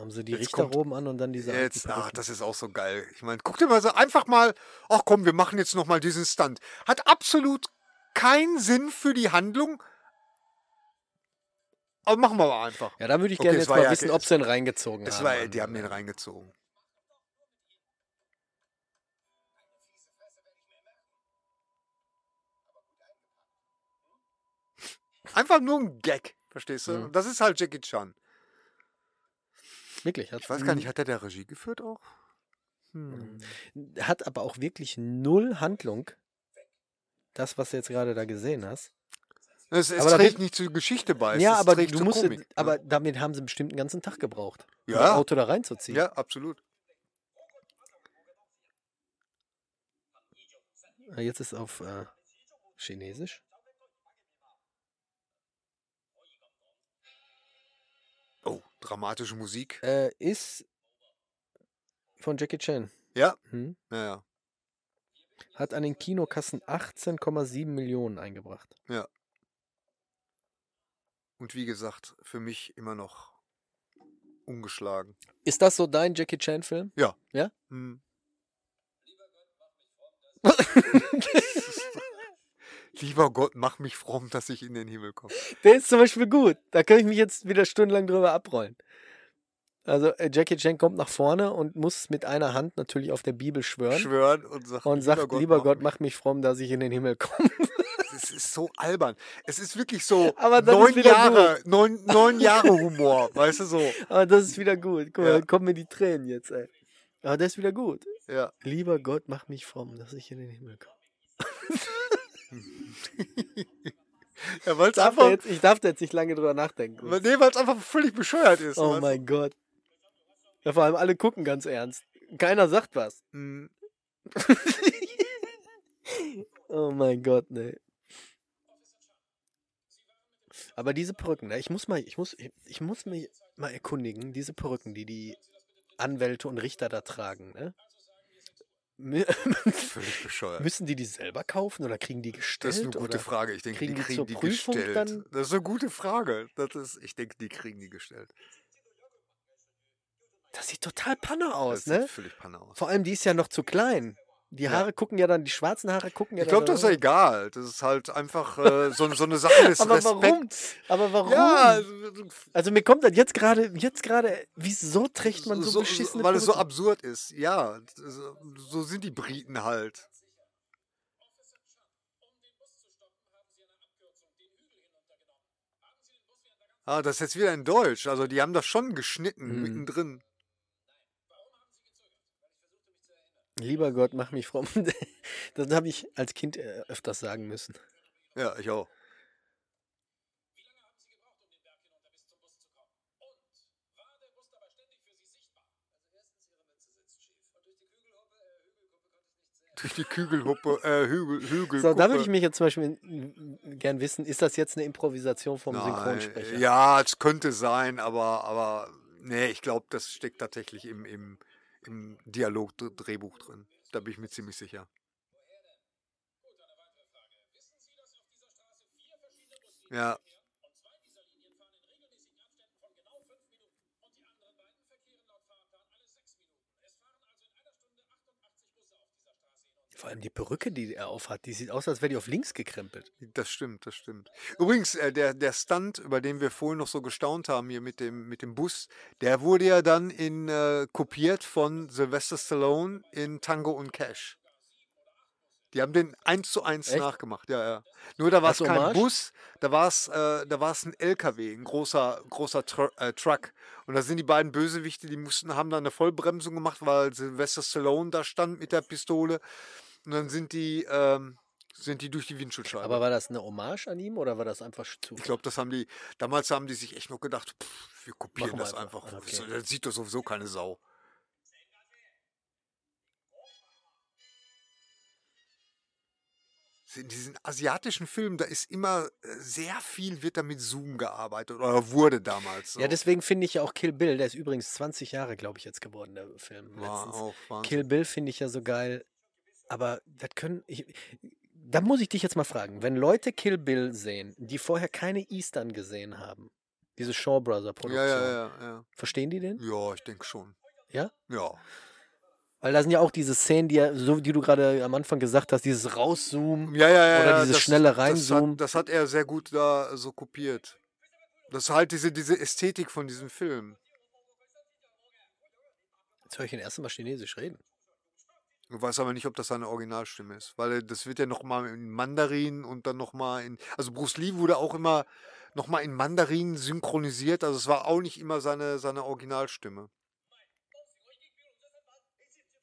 A: Haben sie die
B: Jetzt
A: Richter
B: kommt-
A: oben an und dann diese
B: Jetzt, ach, das ist auch so geil. Ich meine, guck dir mal so einfach mal, ach komm, wir machen jetzt nochmal diesen Stunt. Hat absolut keinen Sinn für die Handlung. Aber machen wir mal einfach.
A: Ja, da würde ich
B: Okay,
A: gerne
B: es
A: jetzt mal
B: ja-
A: wissen, ob sie den reingezogen
B: Es
A: haben.
B: war, die haben den reingezogen. Einfach nur ein Gag, verstehst du?
A: Mhm.
B: Das ist halt Jackie Chan.
A: Wirklich. Hat,
B: Ich weiß gar nicht, hat er der Regie geführt auch?
A: Mhm.
B: Hm.
A: Hat aber auch wirklich null Handlung. Das, was du jetzt gerade da gesehen hast.
B: Es, es
A: Aber
B: trägt nicht zur Geschichte bei. es-
A: ja,
B: es
A: aber
B: trägt
A: du musst,
B: Komik, ne?
A: aber damit haben sie bestimmt einen ganzen Tag gebraucht, um
B: Ja.
A: das Auto da reinzuziehen.
B: Ja, absolut.
A: Äh, Jetzt ist auf äh, Chinesisch.
B: Dramatische Musik.
A: Äh, ist von Jackie Chan.
B: Ja,
A: Hm?
B: ja, ja.
A: Hat an den Kinokassen 18,7 Millionen eingebracht.
B: Und wie gesagt, für mich immer noch ungeschlagen.
A: Ist das so dein Jackie Chan-Film?
B: Hm. Lieber Gott, mach mich fromm, dass ich in den Himmel komme.
A: Der ist zum Beispiel gut. Da kann ich mich jetzt wieder stundenlang drüber abrollen. Also äh, Jackie Chan kommt nach vorne und muss mit einer Hand natürlich auf der Bibel schwören
B: Schwören und sagt,
A: und sagt, lieber Gott,
B: mach
A: mach mich fromm, dass ich in den Himmel komme.
B: Es ist so albern. Es ist wirklich so neun Jahre, neun, neun Jahre Humor, weißt du so.
A: Aber das ist wieder gut. Guck mal,
B: Ja.
A: dann kommen mir die Tränen jetzt, ey. Aber das ist wieder gut.
B: Ja.
A: Lieber Gott, mach mich fromm, dass ich in den Himmel komme.
B: Weil es
A: Darf da
B: einfach,
A: jetzt, ich darf da jetzt nicht lange drüber nachdenken.
B: nee, weil's einfach völlig bescheuert ist.
A: Oh
B: du?
A: mein Gott. Ja, vor allem alle gucken ganz ernst. Keiner sagt was.
B: Hm.
A: Oh mein Gott, ne. Aber diese Perücken, ne, ich muss mal, ich muss, ich muss mich mal erkundigen, diese Perücken, die die Anwälte und Richter da tragen, ne?
B: Völlig bescheuert.
A: Müssen die die selber kaufen oder kriegen die gestellt?
B: Das ist eine gute
A: oder?
B: Frage. Ich denke,
A: kriegen
B: die
A: die
B: kriegen
A: zur
B: die
A: Prüfung
B: gestellt.
A: dann-
B: Das ist eine gute Frage. Das ist, ich denke, die kriegen die gestellt.
A: Das sieht total Panne aus,
B: das
A: ne?
B: sieht völlig panne aus.
A: Vor allem, die ist ja noch zu klein. Die
B: Ja.
A: Haare gucken ja dann, die schwarzen Haare gucken ja
B: Ich glaube,
A: dann.
B: das ist ja egal. Das ist halt einfach äh, so, so eine Sache des
A: Aber
B: Respekts.
A: warum? Aber warum?
B: Ja, also,
A: mir kommt das jetzt gerade, jetzt gerade, wieso trägt man so,
B: so,
A: beschissene
B: weil es so absurd ist. Ja, so, sind die Briten halt. Ah, das ist jetzt wieder in Deutsch. Also die haben das schon geschnitten,
A: Mhm.
B: mittendrin.
A: Lieber Gott, mach mich fromm. Das habe ich als Kind äh, öfters sagen müssen.
B: Ja, ich auch. Durch die Kügelhuppe, äh, Hügel, Hügel.
A: So, da würde ich mich jetzt zum Beispiel mm, gern wissen, ist das jetzt eine Improvisation vom
B: Nein,
A: Synchronsprecher?
B: Ja, es könnte sein, aber, aber nee, ich glaube, das steckt tatsächlich im, im, im Dialog-Drehbuch drin. Da bin ich mir ziemlich sicher. Ja.
A: Vor allem die Perücke, die er aufhat, die sieht aus, als wäre die auf links gekrempelt.
B: Das stimmt, das stimmt. Übrigens, äh, der, der Stunt, über den wir vorhin noch so gestaunt haben, hier mit dem, mit dem Bus, der wurde ja dann in, äh, kopiert von Sylvester Stallone in Tango und Cash. Die haben den eins zu eins
A: Echt?
B: nachgemacht, ja, ja. Nur da war es kein
A: Hommage?
B: Bus, da war es äh, da war's ein LKW, ein großer, großer Tru äh, Truck. Und da sind die beiden Bösewichte, die mussten, haben da eine Vollbremsung gemacht, weil Sylvester Stallone da stand mit der Pistole. Und dann sind die, ähm, sind die durch die Windschutzscheibe.
A: Aber war das eine Hommage an ihm oder war das einfach zu?
B: Ich glaube, das haben die, damals haben die sich echt noch gedacht, pff, wir kopieren
A: Machen wir
B: das
A: einfach.
B: einfach.
A: Okay.
B: Das sieht doch sowieso keine Sau. In diesen asiatischen Filmen, da ist immer äh, sehr viel, wird da mit Zoom gearbeitet oder wurde damals. So.
A: Ja, deswegen finde ich ja auch Kill Bill, der ist übrigens 20 Jahre, glaube ich, jetzt geworden, der Film.
B: war
A: letztens.
B: auch Wahnsinn.
A: Kill Bill finde ich ja so geil. Aber das können. Ich, da muss ich dich jetzt mal fragen, wenn Leute Kill Bill sehen, die vorher keine Eastern gesehen haben, diese Shaw Brother Produktion,
B: ja, ja, ja,
A: verstehen die den?
B: Ja, ich denke schon.
A: Ja?
B: Ja.
A: Weil da sind ja auch diese Szenen, die, ja, so die du gerade am Anfang gesagt hast, dieses Rauszoomen.
B: Ja, ja, ja.
A: Oder dieses
B: das-
A: schnelle
B: das
A: Reinzoomen.
B: hat, das hat er sehr gut da so kopiert. Das ist halt diese, diese Ästhetik von diesem Film.
A: Jetzt höre ich ihn erst Mal Chinesisch reden.
B: Ich weiß aber nicht, ob das seine Originalstimme ist, weil äh, das wird ja nochmal in Mandarin und dann nochmal in. Also Bruce Lee wurde auch immer nochmal in Mandarin synchronisiert, also es war auch nicht immer seine, seine Originalstimme.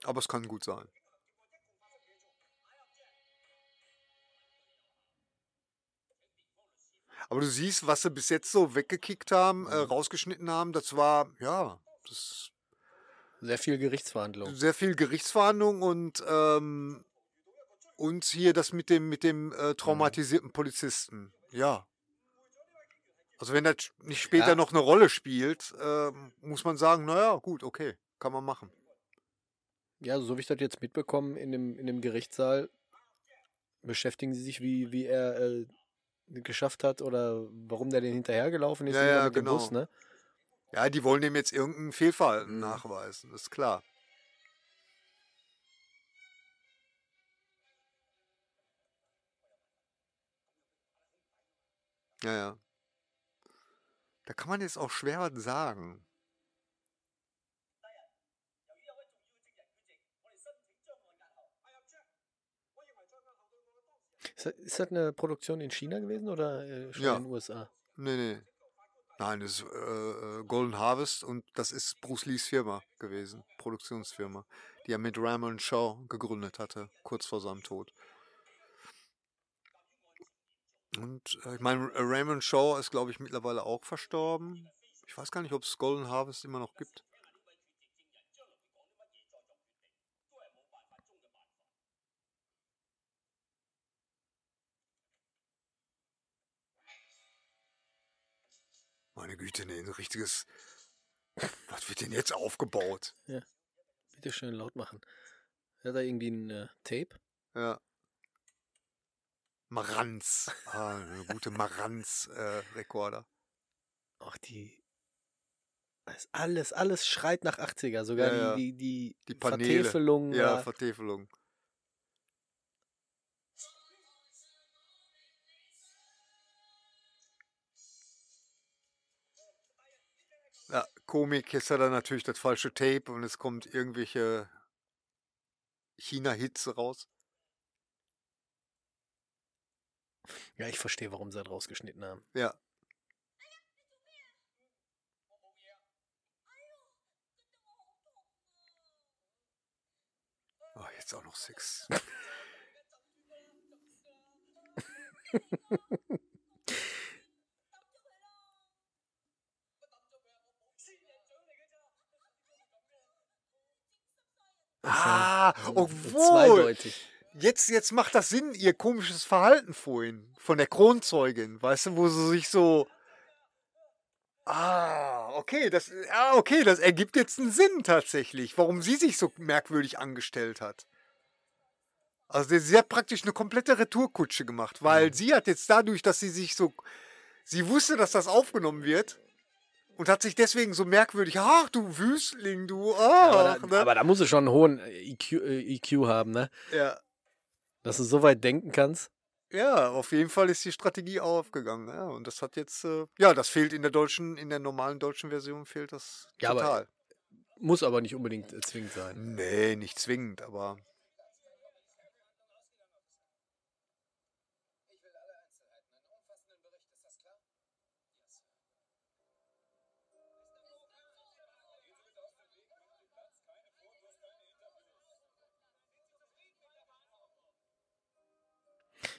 B: Aber es kann gut sein. Aber du siehst, was sie bis jetzt so weggekickt haben, äh, rausgeschnitten haben, das war, ja, das
A: Sehr viel Gerichtsverhandlung.
B: sehr viel Gerichtsverhandlung und ähm, und hier das mit dem mit dem äh, traumatisierten Polizisten. Ja. Also wenn das nicht später
A: Ja.
B: noch eine Rolle spielt, ähm, muss man sagen, naja, gut, okay, kann man machen.
A: Ja, so wie ich das jetzt mitbekommen in dem, in dem Gerichtssaal, beschäftigen sie sich, wie, wie er äh, geschafft hat oder warum der den hinterhergelaufen ist
B: Ja, ja,
A: mit dem
B: genau.
A: Bus, ne?
B: Ja, die wollen dem jetzt irgendein Fehlverhalten
A: Mhm.
B: nachweisen, ist klar. Ja, ja. Da kann man jetzt auch schwer was sagen.
A: Ist das, ist das eine Produktion in China gewesen oder äh, schon
B: Ja.
A: in den USA?
B: Nee, nee. Nein, das ist äh, äh, Golden Harvest und das ist Bruce Lees Firma gewesen, Produktionsfirma, die er mit Ramon Shaw gegründet hatte, kurz vor seinem Tod. Und äh, ich meine, Raymond Shaw ist, glaube ich, mittlerweile auch verstorben. Ich weiß gar nicht, ob es Golden Harvest immer noch gibt. Meine Güte, nee, ein richtiges. Was wird denn jetzt aufgebaut?
A: Bitte schön laut machen. Hat er irgendwie ein äh, Tape?
B: Ja. Maranz. Ah, eine gute Maranz-Rekorder.
A: Ach, die. Alles, alles schreit nach 80er. Sogar
B: Ja, ja.
A: die, die, die,
B: Die.
A: Vertäfelung.
B: ja. Vertäfelung. Komik ist ja dann natürlich das falsche Tape und es kommt irgendwelche China-Hits raus.
A: ja, ich verstehe, warum sie das rausgeschnitten haben.
B: Ja. Oh, jetzt auch noch Sex. Ah, obwohl.
A: Zweideutig.
B: Jetzt, jetzt macht das Sinn, ihr komisches Verhalten vorhin von der Kronzeugin, weißt du, wo sie sich so. Ah, okay, das, ah, okay, das ergibt jetzt einen Sinn tatsächlich, warum sie sich so merkwürdig angestellt hat. Also sie hat praktisch eine komplette Retourkutsche gemacht, weil sie hat jetzt dadurch, dass sie sich so, sie wusste, dass das aufgenommen wird und hat sich deswegen so merkwürdig, ach du Wüstling, du, ach,
A: Aber da,
B: ne?
A: aber da musst du schon einen hohen IQ, äh, IQ haben, ne?
B: ja.
A: Dass du so weit denken kannst.
B: Ja, auf jeden Fall ist die Strategie aufgegangen. Ja, und das hat jetzt, äh, ja, das fehlt in der deutschen, in der normalen deutschen Version fehlt das
A: Ja, aber-
B: total.
A: Muss aber nicht unbedingt äh, zwingend sein.
B: nee, nicht zwingend, aber.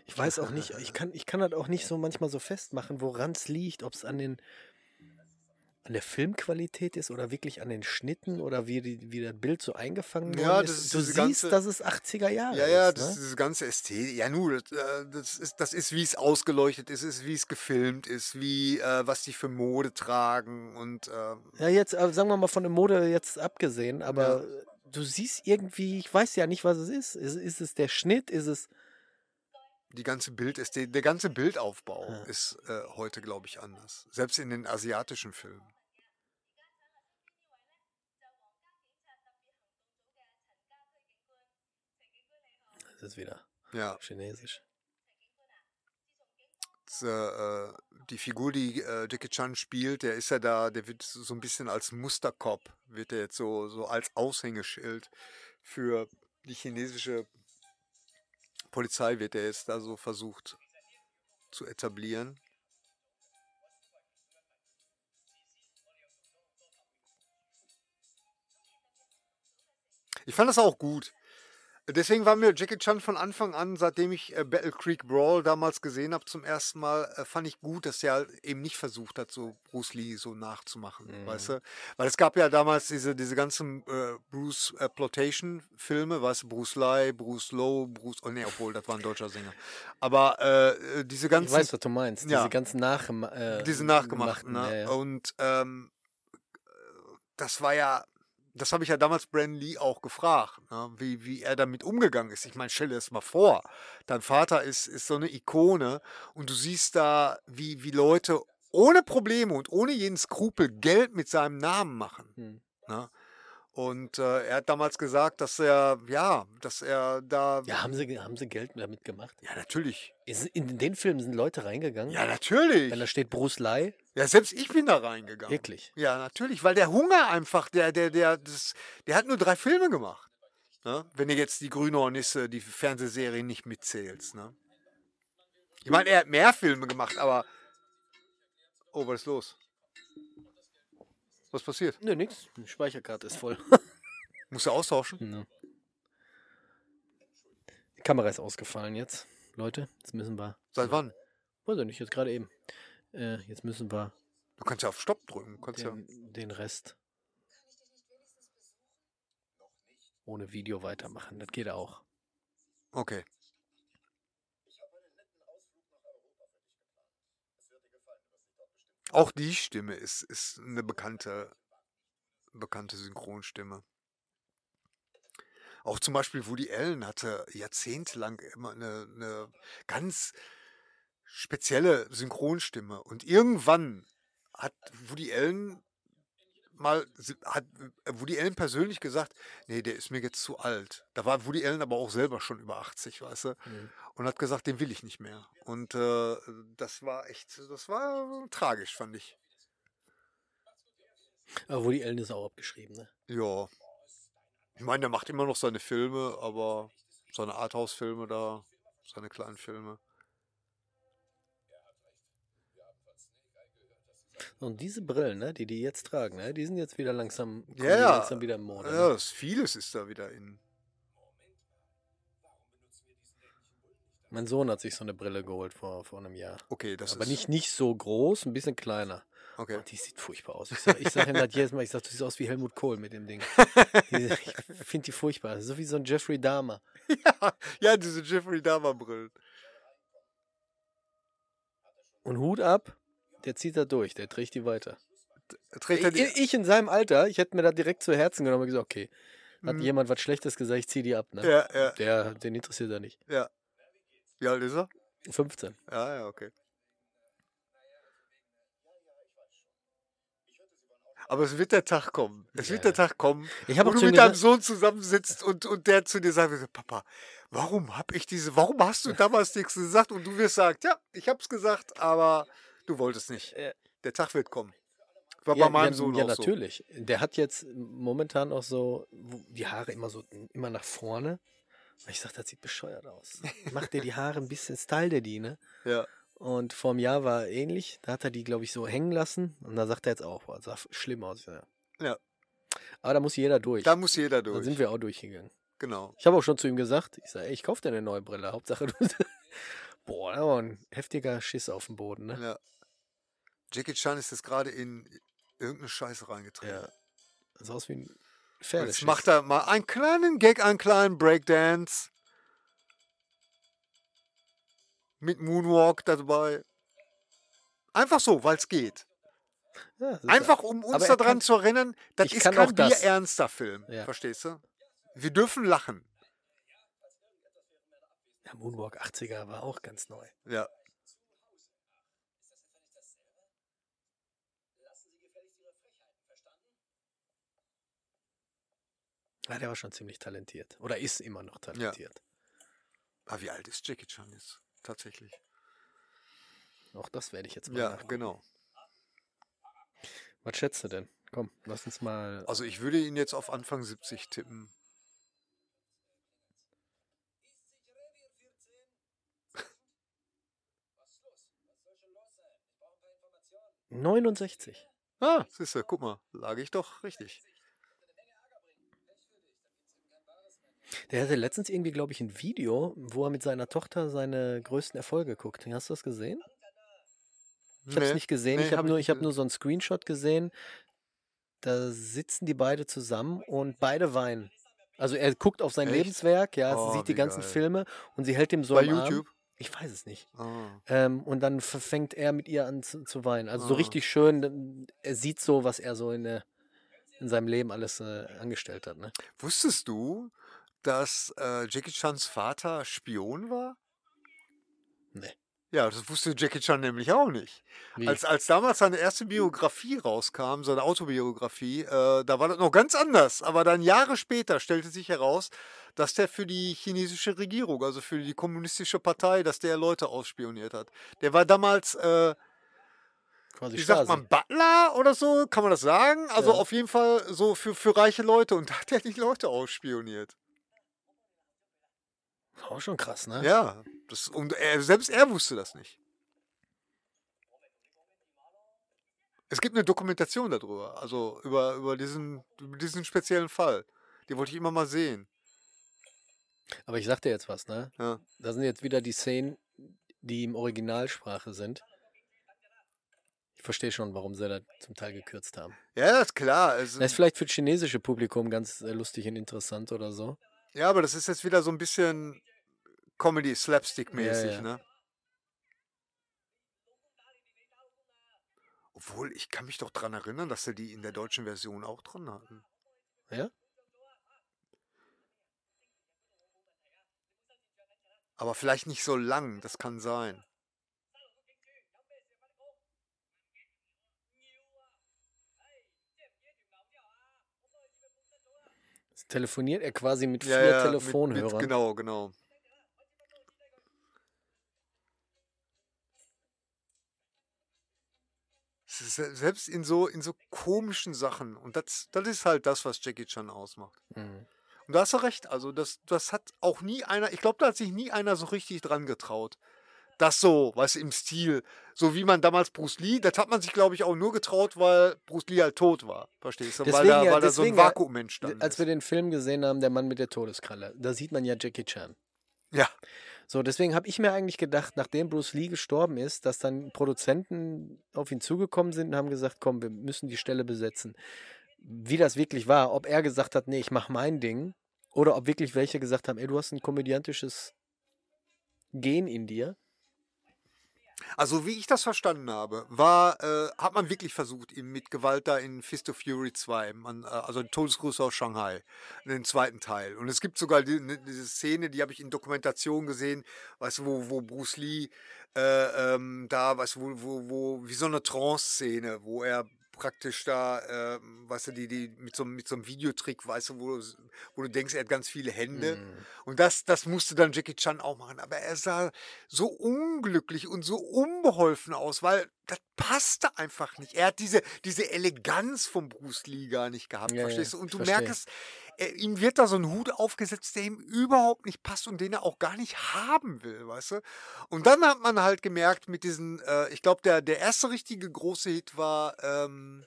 A: Ich weiß auch nicht, ich kann, ich kann das auch nicht so manchmal so festmachen, woran es liegt, ob es an den an der Filmqualität ist oder wirklich an den Schnitten oder wie, die, wie das Bild so eingefangen worden
B: Ja,
A: ist.
B: das ist
A: du siehst,
B: ganze-
A: dass es 80er Jahre
B: Ja, ja,
A: ist.
B: das
A: ne?
B: ist diese ganze Ästhetik. Ja, nur, das, äh, das ist, das ist wie es ausgeleuchtet ist, ist wie es gefilmt ist, wie, äh, was die für Mode tragen und, äh,
A: Ja, jetzt, äh, sagen wir mal von der Mode jetzt abgesehen, aber äh, du siehst irgendwie, ich weiß ja nicht, was es ist. Ist, ist es der Schnitt? Ist es.
B: Die ganze Bildästhetik, der ganze Bildaufbau
A: Ja.
B: ist äh, heute, glaube ich, anders. Selbst in den asiatischen Filmen.
A: Das ist wieder
B: Ja.
A: chinesisch.
B: Das, äh, die Figur, die äh, Jackie Chan spielt, der ist ja da, der wird so ein bisschen als Musterkopf, wird er jetzt so, so als Aushängeschild für die chinesische Polizei wird er jetzt da so versucht zu etablieren. Ich fand das auch gut. Deswegen war mir Jackie Chan von Anfang an, seitdem ich äh, Battle Creek Brawl damals gesehen habe zum ersten Mal, äh, fand ich gut, dass er halt eben nicht versucht hat, so Bruce Lee so nachzumachen, weißt du? Weil es gab ja damals diese, diese ganzen äh, Bruce äh, Plotation Filme, weißt du, Bruce Lee, Bruce Lowe, Bruce, oh nee, obwohl, das war ein deutscher Sänger. Aber äh, diese ganzen
A: Ich weiß, was du meinst.
B: Ja.
A: Diese ganzen Nachgema äh,
B: diese nachgemachten. Ne?
A: ja, ja.
B: Und ähm, das war ja, das habe ich ja damals Brandon Lee auch gefragt, ne? wie, wie er damit umgegangen ist. Ich meine, stell dir das mal vor. Dein Vater ist, ist so eine Ikone und du siehst da, wie, wie Leute ohne Probleme und ohne jeden Skrupel Geld mit seinem Namen machen.
A: Hm.
B: Ne? Und äh, er hat damals gesagt, dass er, ja, dass er da.
A: Ja, haben sie, haben sie Geld damit gemacht?
B: ja natürlich.
A: In den Film sind Leute reingegangen?
B: Ja, natürlich.
A: Wenn da steht Bruce Lee?
B: Ja, selbst ich bin da reingegangen.
A: Wirklich?
B: Ja, natürlich, weil der Hunger einfach, der, der, der, das, der hat nur drei Filme gemacht. Ne? Wenn du jetzt die Grüne Hornisse, die Fernsehserie nicht mitzählst. Ne? Ich meine, er hat mehr Filme gemacht, aber. Oh, was ist los? Was passiert?
A: Nö, nix. Die Speicherkarte ist voll.
B: Muss er austauschen?
A: Ja. Die Kamera ist ausgefallen jetzt. Leute, jetzt müssen wir.
B: Seit wann?
A: Weiß ich nicht, jetzt gerade eben. Äh, jetzt müssen wir
B: Du kannst ja auf Stopp drücken. Kannst ja.
A: den, den Rest ohne Video weitermachen. Das geht auch.
B: Okay. Auch die Stimme ist, ist eine bekannte, bekannte Synchronstimme. Auch zum Beispiel Woody Allen hatte jahrzehntelang immer eine, eine ganz spezielle Synchronstimme. Und irgendwann hat Woody Allen mal, hat Woody Allen persönlich gesagt, nee, der ist mir jetzt zu alt. Da war Woody Allen aber auch selber schon über 80, weißt du?
A: Mhm.
B: Und hat gesagt, den will ich nicht mehr. Und äh, das war echt, das war tragisch, fand ich.
A: Aber Woody Allen ist auch abgeschrieben, ne?
B: Ja. Ich meine, der macht immer noch seine Filme, aber seine Arthouse-Filme da, seine kleinen Filme.
A: Und diese Brillen, ne, die die jetzt tragen, ne, die sind jetzt wieder langsam, die
B: Ja,
A: langsam wieder in Mode.
B: Ja,
A: Ne?
B: das, vieles ist da wieder in.
A: Mein Sohn hat sich so eine Brille geholt vor, vor einem Jahr.
B: Okay, das
A: Aber
B: ist.
A: nicht, nicht so groß, ein bisschen kleiner.
B: Okay.
A: Oh, die sieht furchtbar aus. Ich sage ich sag ihm das jedes Mal, ich sage, du siehst aus wie Helmut Kohl mit dem Ding. Die- ich finde die furchtbar. So wie so ein Jeffrey Dahmer.
B: Ja, diese Jeffrey Dahmer-Brillen.
A: Und Hut ab, der zieht da durch, der trägt die weiter.
B: Trägt er
A: Ich,
B: die,
A: ich in seinem Alter, ich hätte mir das direkt zu Herzen genommen und gesagt, okay, hat
B: Mhm.
A: jemand was Schlechtes gesagt, ich zieh die ab. Ne?
B: ja, ja,
A: Der, den interessiert er nicht.
B: ja. Wie alt ist er?
A: 15.
B: Ja, ja, okay. Aber es wird der Tag kommen. Es wird
A: Ja.
B: der Tag kommen,
A: Ich
B: wo du mit deinem Sohn zusammensitzt und, und der zu dir sagt, Papa, warum hab ich diese, warum hast du damals nichts gesagt? Und du wirst sagen, ja, ich hab's gesagt, aber du wolltest nicht.
A: Ja.
B: Der Tag wird kommen. War
A: Ja,
B: bei meinem
A: ja,
B: Sohn
A: ja
B: auch so.
A: natürlich. Der hat jetzt momentan auch so die Haare immer so immer nach vorne. Und ich sag, das sieht bescheuert aus. Mach dir die Haare ein bisschen, style dir die, ne?
B: Ja.
A: Und vor einem Jahr war ähnlich. Da hat er die, glaube ich, so hängen lassen. Und da sagt er jetzt auch, boah, sah schlimm aus. Ja.
B: Ja.
A: Aber da muss jeder durch.
B: Da muss jeder
A: Da
B: durch.
A: sind wir auch durchgegangen.
B: genau.
A: Ich habe auch schon zu ihm gesagt, ich sage, ey, ich kauf dir eine neue Brille. Hauptsache du. Boah, da war ein heftiger Schiss auf dem Boden, ne?
B: Ja. Jackie Chan ist jetzt gerade in irgendeine Scheiße reingetreten.
A: Ja. Sah aus wie ein Pferdeschiss.
B: Jetzt macht er mal einen kleinen Gag, einen kleinen Breakdance. Mit Moonwalk dabei. Einfach so, weil es geht.
A: Ja,
B: Einfach um uns daran zu erinnern, das ist kein bierernster Film.
A: Ja.
B: Verstehst du? Wir dürfen lachen.
A: Ja, Moonwalk 80er war auch ganz neu.
B: Ja.
A: Ja, der war schon ziemlich talentiert. Oder ist immer noch talentiert.
B: Aber wie alt ist Jackie Chan jetzt? Tatsächlich.
A: Auch das werde ich jetzt mal
B: Ja,
A: nachgucken.
B: genau.
A: Was schätzt du denn? Komm, lass uns mal.
B: Also ich würde ihn jetzt auf Anfang 70 tippen.
A: 69.
B: Ah, siehst du, guck mal, lag ich doch richtig.
A: Der hatte letztens irgendwie, glaube ich, ein Video, wo er mit seiner Tochter seine größten Erfolge guckt. Hast du das gesehen? Ich habe es
B: Nee,
A: nicht gesehen.
B: nee,
A: ich habe
B: hab
A: nur, ich hab nur so einen Screenshot gesehen. Da sitzen die beide zusammen und beide weinen. Also er guckt auf sein
B: Echt?
A: Lebenswerk, ja,
B: Oh,
A: sieht die ganzen
B: geil.
A: Filme und sie hält ihm so
B: Bei
A: am Arm.
B: YouTube?
A: Ich weiß es nicht.
B: Ah.
A: Ähm, und dann fängt er mit ihr an zu, zu weinen. Also so
B: Ah.
A: richtig schön. Er sieht so, was er so in, in seinem Leben alles äh, angestellt hat. Ne?
B: Wusstest du, dass äh, Jackie Chans Vater Spion war?
A: Nee.
B: Ja, das wusste Jackie Chan nämlich auch nicht. Als, als damals seine erste Biografie rauskam, seine Autobiografie, äh, da war das noch ganz anders. Aber dann Jahre später stellte sich heraus, dass der für die chinesische Regierung, also für die kommunistische Partei, dass der Leute ausspioniert hat. Der war damals, äh,
A: Quasi
B: wie sagt
A: Stasi.
B: man, Butler oder so, kann man das sagen? Also
A: Ja.
B: auf jeden Fall so für, für reiche Leute und da hat er die Leute ausspioniert.
A: Auch schon krass, ne?
B: Ja, das, und er, selbst er wusste das nicht. Es gibt eine Dokumentation darüber, also über, über, diesen, über diesen speziellen Fall. Die wollte ich immer mal sehen.
A: Aber ich sag dir jetzt was, ne?
B: Ja.
A: Da sind jetzt wieder die Szenen, die im Originalsprache sind. Ich verstehe schon, warum sie da zum Teil gekürzt haben.
B: Ja, ist klar. Also,
A: Das ist vielleicht für das chinesische Publikum ganz äh, lustig und interessant oder so.
B: Ja, aber das ist jetzt wieder so ein bisschen Comedy, Slapstick-mäßig,
A: Ja, ja.
B: ne? Obwohl, ich kann mich doch dran erinnern, dass sie die in der deutschen Version auch dran hatten.
A: Ja?
B: Aber vielleicht nicht so lang, das kann sein.
A: Telefoniert er quasi mit vier
B: Ja, ja, mit-
A: Telefonhörern.
B: Mit, genau, genau. Selbst in so, in so komischen Sachen. Und das, das ist halt das, was Jackie Chan ausmacht.
A: Mhm.
B: Und da hast du recht. Also, das, das hat auch nie einer, ich glaube, da hat sich nie einer so richtig dran getraut. Das so, du, im Stil. So wie man damals Bruce Lee, das hat man sich, glaube ich, auch nur getraut, weil Bruce Lee halt tot war. Verstehst du? weil
A: Deswegen
B: da,
A: ja-
B: weil da so ein Vakuum entstanden
A: Als
B: ist.
A: wir den Film gesehen haben, Der Mann mit der Todeskralle, da sieht man ja Jackie Chan.
B: Ja.
A: So, deswegen habe ich mir eigentlich gedacht, nachdem Bruce Lee gestorben ist, dass dann Produzenten auf ihn zugekommen sind und haben gesagt, komm, wir müssen die Stelle besetzen. Wie das wirklich war, ob er gesagt hat, nee, ich mache mein Ding, oder ob wirklich welche gesagt haben, ey, du hast ein komödiantisches Gen in dir.
B: Also wie ich das verstanden habe, war, äh, hat man wirklich versucht, ihn mit Gewalt da in Fist of Fury 2, man, äh, also Todesgruß aus Shanghai, den zweiten Teil. Und es gibt sogar die, ne, diese Szene, die habe ich in Dokumentation gesehen, weißt du, wo, wo Bruce Lee äh, ähm, da, weißt du, wo, wo, wo, wie so eine Trance-Szene, wo er praktisch da, äh, weißt du, die, die mit so, mit so einem Videotrick, weißt du, wo, du- wo du denkst, er hat ganz viele Hände.
A: Mhm.
B: Und das, das musste dann Jackie Chan auch machen. Aber er sah so unglücklich und so unbeholfen aus, weil das passte einfach nicht. Er hat diese, diese Eleganz von Bruce Lee gar nicht gehabt,
A: Ja,
B: verstehst du? Und du
A: verstehe.
B: merkst, er, ihm wird da so ein Hut aufgesetzt, der ihm überhaupt nicht passt und den er auch gar nicht haben will, weißt du? Und dann hat man halt gemerkt mit diesen, äh, ich glaube, der, der erste richtige große Hit war, ähm,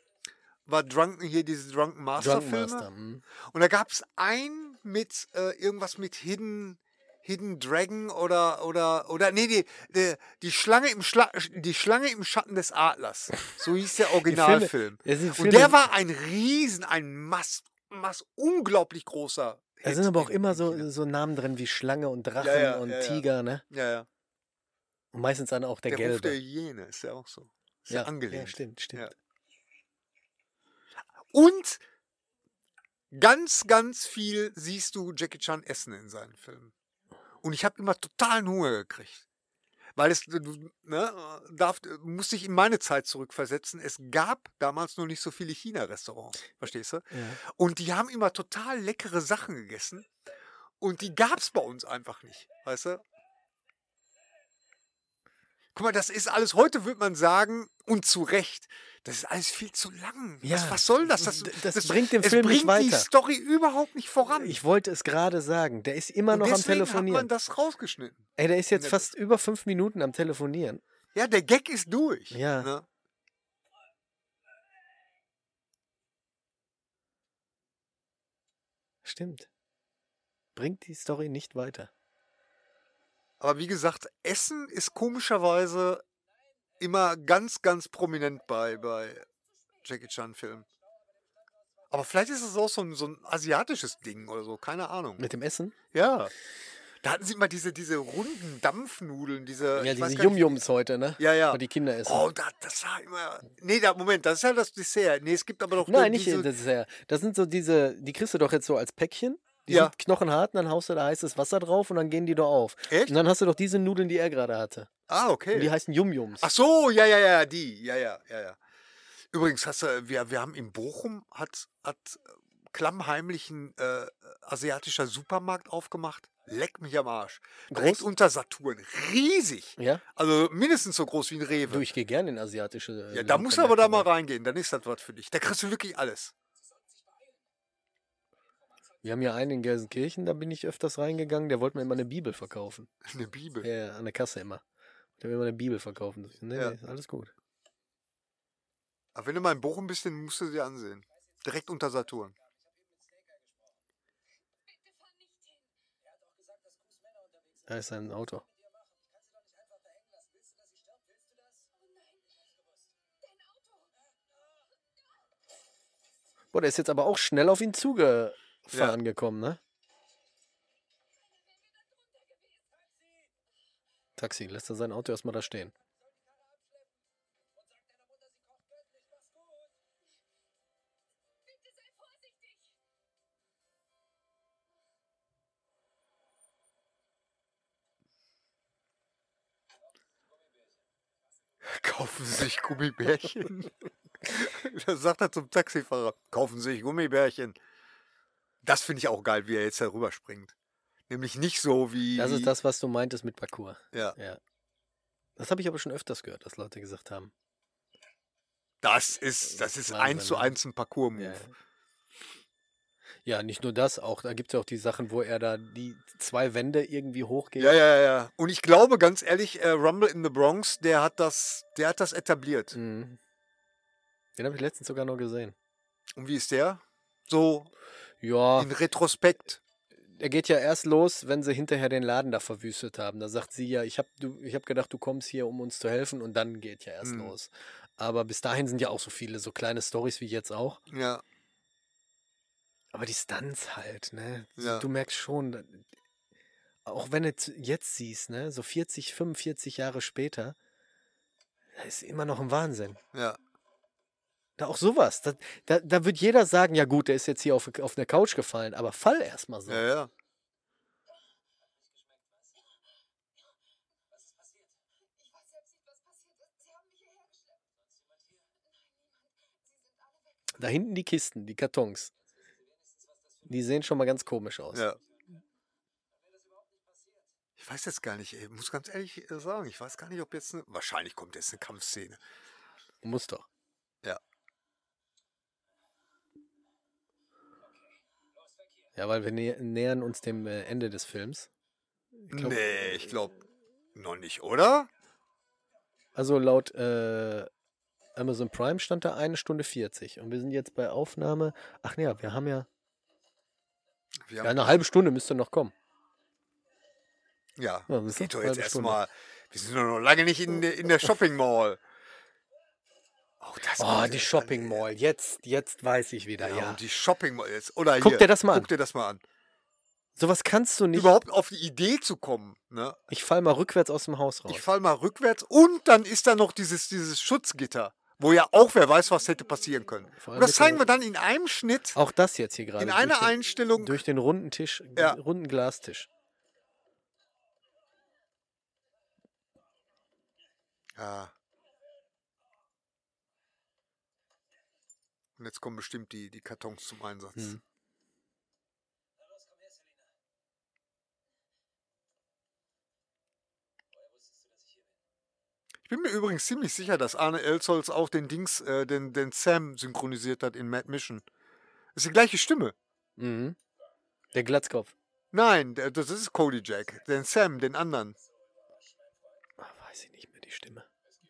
B: war Drunken, hier diese Drunken Master
A: Drunken
B: Filme.
A: Master. mhm.
B: Und da gab es einen mit äh, irgendwas mit Hidden, Hidden Dragon oder oder oder nee, die, die, die Schlange im Schla die Schlange im Schatten des Adlers. So hieß der Originalfilm. Und der war ein Riesen, ein mass, mass unglaublich großer.
A: Da sind aber auch immer so, so Namen drin wie Schlange und Drachen
B: Ja, ja,
A: und
B: ja.
A: Tiger, ne?
B: Ja, ja.
A: Und meistens dann auch der,
B: Der, Ruf
A: gelbe.
B: der Hyäne ist ja auch so. Ist ja, angelehnt.
A: Ja, stimmt, stimmt.
B: Und ganz, ganz viel siehst du Jackie Chan essen in seinen Filmen. Und ich habe immer totalen Hunger gekriegt. Weil es, ne, darf, muss dich in meine Zeit zurückversetzen. Es gab damals noch nicht so viele China-Restaurants, verstehst du?
A: Ja.
B: Und die haben immer total leckere Sachen gegessen. Und die gab es bei uns einfach nicht, weißt du? Guck mal, das ist alles, heute würde man sagen, und zu Recht, das ist alles viel zu lang.
A: Ja,
B: was, was soll das? Das,
A: d- das bringt den
B: es
A: Film nicht
B: bringt die
A: weiter.
B: Story überhaupt nicht voran.
A: Ich wollte es gerade sagen. Der ist immer
B: und
A: noch am
B: deswegen hat
A: Telefonieren.
B: man das rausgeschnitten.
A: Ey, der ist jetzt fast über fünf Minuten am Telefonieren.
B: Ja, der Gag ist durch.
A: Ja.
B: Ne?
A: Stimmt. Bringt die Story nicht weiter.
B: Aber wie gesagt, Essen ist komischerweise immer ganz, ganz prominent bei, bei Jackie Chan-Filmen. Aber vielleicht ist es auch so ein, so ein asiatisches Ding oder so, keine Ahnung.
A: Mit dem Essen?
B: Ja. Da hatten sie immer diese, diese runden Dampfnudeln, diese.
A: Ja, diese Yum-Yums heute, ne?
B: Ja, ja.
A: Wo die Kinder essen.
B: Oh, da, das war immer. Nee, da, Moment, das ist ja das Dessert. Nee, es gibt aber noch
A: Nein, nicht
B: diese,
A: das ja. Das sind so diese, die kriegst du doch jetzt so als Päckchen. Die
B: Ja.
A: sind knochenhart und dann haust du da heißes Wasser drauf und dann gehen die doch auf.
B: Echt?
A: Und dann hast du doch diese Nudeln, die er gerade hatte.
B: Ah, okay.
A: Und die heißen Yum-Yums.
B: Ach so, ja, ja, ja, die. Ja, ja, ja, ja. Übrigens, hast du, wir, wir haben in Bochum hat, hat äh, klammheimlich ein äh, asiatischer Supermarkt aufgemacht. Leck mich am Arsch. Direkt
A: Groß?
B: unter Saturn. Riesig.
A: Ja?
B: Also mindestens so groß wie ein Rewe.
A: Du, ich gehe gerne in asiatische. äh,
B: ja, da musst du aber da mal reingehen. Dann ist das was für dich. Da kriegst du wirklich alles.
A: Wir haben ja einen in Gelsenkirchen, da bin ich öfters reingegangen, der wollte mir immer eine Bibel verkaufen.
B: Eine Bibel.
A: Ja, an der Kasse immer. Der will immer eine Bibel verkaufen. Nee,
B: Ja.
A: nee, alles gut.
B: Aber wenn du mal in Bochum bist, dann musst du sie ansehen. Direkt unter Saturn.
A: Da ist sein Auto. Boah, der ist jetzt aber auch schnell auf ihn zugefahren gekommen, ne? Taxi, lässt er sein Auto erstmal da stehen.
B: Kaufen Sie sich Gummibärchen. das sagt er zum Taxifahrer. Kaufen Sie sich Gummibärchen. Das finde ich auch geil, wie er jetzt darüber springt. Nämlich nicht so wie.
A: Das ist das, was du meintest mit Parcours.
B: Ja.
A: Ja. Das habe ich aber schon öfters gehört, dass Leute gesagt haben.
B: Das ist, das ist eins zu
A: ne?
B: eins ein Parcours-Move.
A: Ja, ja, nicht nur das, auch da gibt es ja auch die Sachen, wo er da die zwei Wände irgendwie hochgeht.
B: Ja, ja, ja. Und ich glaube, ganz ehrlich, äh, Rumble in the Bronx, der hat das, der hat das etabliert.
A: Mhm. Den habe ich letztens sogar noch gesehen.
B: Und wie ist der? So
A: Ja,
B: in Retrospekt.
A: er geht ja erst los, wenn sie hinterher den Laden da verwüstet haben. Da sagt sie ja, ich habe hab gedacht, du kommst hier, um uns zu helfen und dann geht ja erst
B: Mhm.
A: los. Aber bis dahin sind ja auch so viele, so kleine Stories wie jetzt auch.
B: Ja,
A: Aber die Stunts halt, ne?
B: Ja.
A: Du merkst schon, auch wenn du jetzt siehst, ne, so 40, 45 Jahre später, da ist immer noch ein Wahnsinn.
B: ja.
A: Da auch sowas. Da, da, da wird jeder sagen, ja gut, der ist jetzt hier auf, auf eine Couch gefallen, aber fall erstmal so.
B: Ja, ja.
C: Ich.
A: Da hinten die Kisten, die Kartons. Die sehen schon mal ganz komisch aus.
B: Ja. Ich weiß jetzt gar nicht, ey, muss ganz ehrlich äh, sagen, ich weiß gar nicht, ob jetzt eine, wahrscheinlich kommt jetzt eine Kampfszene.
A: Muss doch.
B: Ja,
A: weil wir nä nähern uns dem äh, Ende des Films. glaub-
B: nee, ich glaube noch nicht, oder?
A: Also laut äh, Amazon Prime stand da eine Stunde 40. Und wir sind jetzt bei Aufnahme. Ach ja, wir haben ja.
B: Wir
A: Ja,
B: haben,
A: eine halbe Stunde müsste noch kommen.
B: ja,
A: Ja,
B: geht doch jetzt erstmal. Wir sind doch noch lange nicht in, der- in der Shopping Mall. Oh,
A: Oh, die Shopping. Mall. Jetzt, jetzt weiß ich wieder,
B: Ja,
A: ja.
B: die Shopping Mall jetzt. Oder
A: Guck
B: hier,
A: dir das mal
B: Guck
A: an.
B: dir das mal an.
A: Sowas kannst du nicht.
B: Überhaupt auf die Idee zu kommen. Ne?
A: Ich fall mal rückwärts aus dem Haus raus.
B: Ich fall mal rückwärts und dann ist da noch dieses, dieses Schutzgitter, wo ja auch wer weiß, was hätte passieren können. Und das zeigen wir dann in einem Schnitt,
A: Auch das jetzt hier gerade.
B: in einer
A: den-
B: Einstellung.
A: Durch den runden Tisch,
B: Ja.
A: runden Glastisch.
B: Ja. Und jetzt kommen bestimmt die, die Kartons zum Einsatz.
A: Hm.
B: Ich bin mir übrigens ziemlich sicher, dass Arne Elsholz auch den Dings, äh, den, den Sam synchronisiert hat in Mad Mission. Das ist die gleiche Stimme.
A: Mhm. Der Glatzkopf.
B: Nein, der, das ist Cody Jack. Den Sam, den anderen.
A: Ah, weiß ich nicht.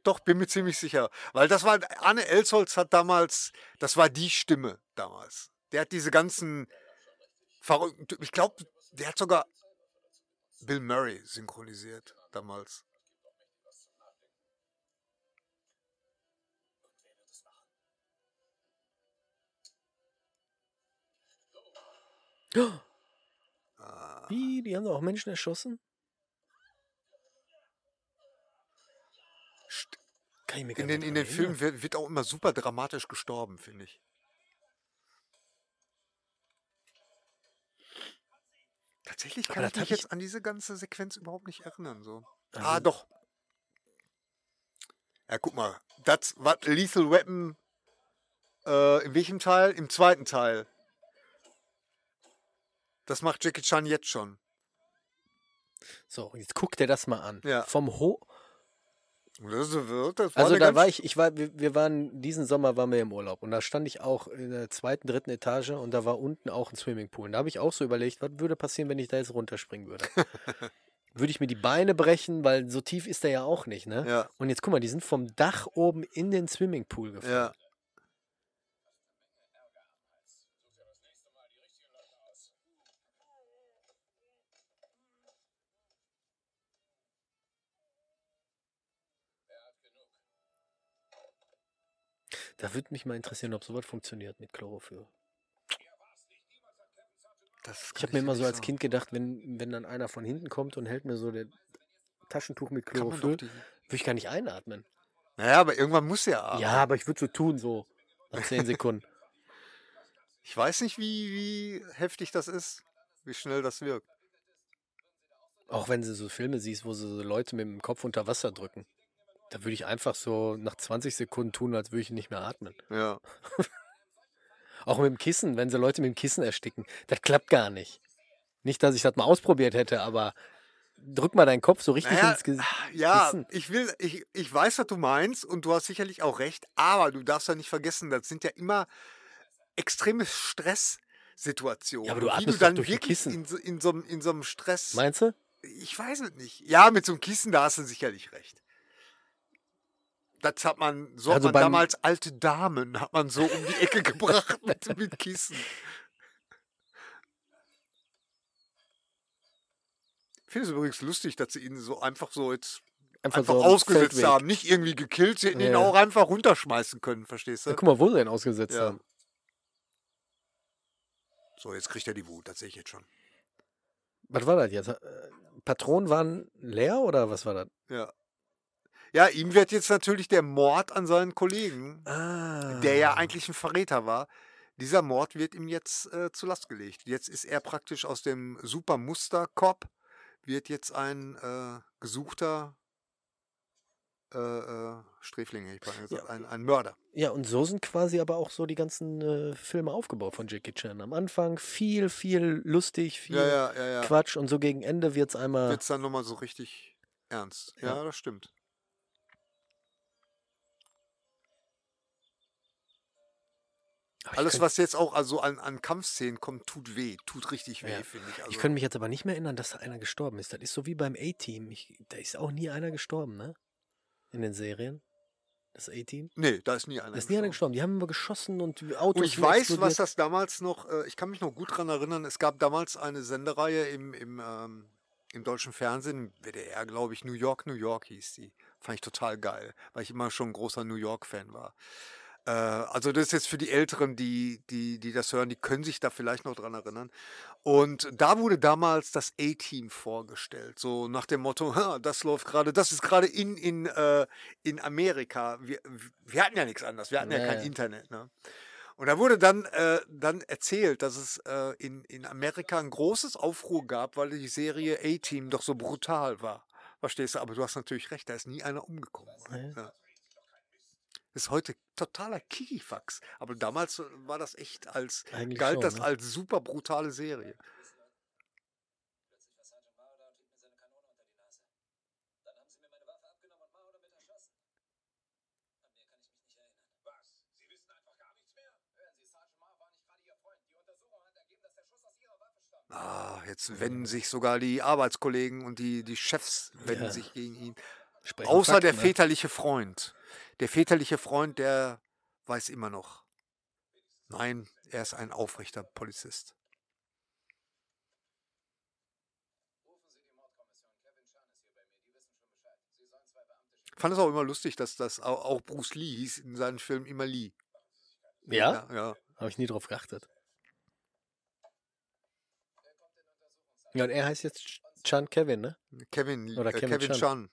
B: Doch, bin mir ziemlich sicher. Weil das war, Arne Elsholz hat damals, das war die Stimme damals. Der hat diese ganzen verrückten, ich glaube, der hat sogar Bill Murray synchronisiert damals.
A: Wie? Die haben doch auch Menschen erschossen? Kann ich mir
B: In den, in den Filmen wird, wird auch immer super dramatisch gestorben, finde ich. Tatsächlich kann ich mich jetzt an diese ganze Sequenz überhaupt nicht erinnern. So.
A: Also-
B: ah, doch. Ja, guck mal. Das war Lethal Weapon. Äh, in welchem Teil? Im zweiten Teil. Das macht Jackie Chan jetzt schon.
A: So, jetzt guck dir das mal an.
B: Ja.
A: Vom Ho
B: Das wird, das war
A: Also da war ich, ich war, wir, wir waren, diesen Sommer waren wir im Urlaub und da stand ich auch in der zweiten, dritten Etage und da war unten auch ein Swimmingpool. Und da habe ich auch so überlegt, was würde passieren, wenn ich da jetzt runterspringen würde? würde ich mir die Beine brechen, weil so tief ist der ja auch nicht, ne?
B: Ja,
A: Und jetzt guck mal, die sind vom Dach oben in den Swimmingpool gefallen.
B: ja.
A: Da würde mich mal interessieren, ob sowas funktioniert mit Chlorophyll.
B: Das
A: Ich habe mir immer so als
B: sagen.
A: Kind gedacht, wenn, wenn dann einer von hinten kommt und hält mir so das Taschentuch mit Chlorophyll, würde ich gar nicht einatmen.
B: Naja, aber irgendwann muss er atmen.
A: Ja, aber ich würde so tun, so nach zehn Sekunden.
B: Ich weiß nicht, wie, wie heftig das ist, wie schnell das wirkt.
A: Auch wenn du so Filme siehst, wo sie so Leute mit dem Kopf unter Wasser drücken. Da würde ich einfach so nach 20 Sekunden tun, als würde ich nicht mehr atmen.
B: Ja.
A: Auch mit dem Kissen, wenn sie Leute mit dem Kissen ersticken. Das klappt gar nicht. Nicht, dass ich das mal ausprobiert hätte, aber drück mal deinen Kopf so richtig
B: Naja,
A: ins Gesicht.
B: ja,
A: Kissen.
B: ich will, ich, ich weiß, was du meinst und du hast sicherlich auch recht, aber du darfst ja nicht vergessen, das sind ja immer extreme Stresssituationen.
A: Ja, aber du
B: Und wie
A: atmest
B: du
A: doch
B: dann
A: durch ein
B: wirklich
A: Kissen.
B: in so, in, so, einem- in so einem Stress.
A: Meinst du?
B: ich weiß es nicht. Ja, mit so einem Kissen, da hast du sicherlich recht. Das hat man, so
A: Also
B: hat man damals alte Damen, hat man so um die Ecke gebracht mit, mit Kissen. Ich finde es übrigens lustig, dass sie ihn so einfach so jetzt
A: Einfach,
B: einfach
A: so
B: ausgesetzt
A: Feldweg.
B: haben. Nicht irgendwie gekillt, sie hätten ihn
A: Ja.
B: auch einfach runterschmeißen können, verstehst
A: Ja,
B: du?
A: guck mal, wo sie den ausgesetzt
B: Ja.
A: haben.
B: So, jetzt kriegt er die Wut, das sehe ich jetzt schon.
A: Was war das jetzt? Äh, Patronen waren leer oder was war das?
B: Ja. Ja, ihm wird jetzt natürlich der Mord an seinen Kollegen,
A: Ah.
B: der ja eigentlich ein Verräter war, dieser Mord wird ihm jetzt äh, zu Last gelegt. Jetzt ist er praktisch aus dem Supermuster-Cop, wird jetzt ein äh, gesuchter äh, äh, Sträfling, hätte ich beinahe gesagt, ein, ein Mörder.
A: Ja, und so sind quasi aber auch so die ganzen äh, Filme aufgebaut von Jackie Chan. Am Anfang viel, viel lustig, viel
B: Ja, ja, ja, ja.
A: Quatsch und so gegen Ende wird es einmal.
B: Wird es dann nochmal so richtig ernst. Ja,
A: Ja.
B: das stimmt.
A: Aber
B: Alles, was jetzt auch also an, an Kampfszenen kommt, tut weh. Tut richtig weh,
A: Ja.
B: finde ich. Also,
A: Ich könnte mich jetzt aber nicht mehr erinnern, dass da einer gestorben ist. Das ist so wie beim A-Team. Da ist auch nie einer gestorben, ne? In den Serien. Das A-Team.
B: nee, da ist nie einer.
A: Da ist nie einer gestorben. Die haben immer geschossen und Autos
B: Und ich weiß,
A: explodiert.
B: was das damals noch, äh, ich kann mich noch gut dran erinnern, es gab damals eine Sendereihe im, im, ähm, im deutschen Fernsehen, WDR, glaube ich, New York, New York hieß die. Fand ich total geil, weil ich immer schon ein großer New York-Fan war. Äh, also das ist jetzt für die Älteren, die, die, die das hören, die können sich da vielleicht noch dran erinnern. Und da wurde damals das A-Team vorgestellt, so nach dem Motto, "Ha, das läuft gerade, das ist gerade in, in, äh, in Amerika. Wir, wir hatten ja nichts anderes, wir hatten ja,
A: Ja,
B: kein. Internet. Ne? Und da wurde dann, äh, dann erzählt, dass es äh, in, in Amerika ein großes Aufruhr gab, weil die Serie A-Team doch so brutal war. Verstehst du? Aber du hast natürlich recht, da ist nie einer umgekommen.
A: Ja.
B: Ist heute totaler Kikifax. Aber damals äh, war das echt als,
A: Eigentlich
B: galt
A: schon,
B: das
A: ne?
B: als super brutale Serie.
D: Der.
B: Ah, jetzt wenden sich sogar die Arbeitskollegen und die, die Chefs wenden
A: Ja.
B: sich gegen ihn.
A: Sprechen
B: Außer der
A: Fakten, ne?
B: väterliche Freund. Der väterliche Freund, der weiß immer noch. Nein, er ist ein aufrechter Polizist. Fand es auch immer lustig, dass das au- auch Bruce Lee hieß in seinen Filmen immer Lee.
A: Ja?
B: Ja, ja.
A: Habe ich nie drauf geachtet. Ja, und er heißt jetzt Ch- Chan Kevin, ne?
B: Kevin,
A: Oder
B: äh,
A: Kevin
B: Kevin
A: Chan.
B: Chan.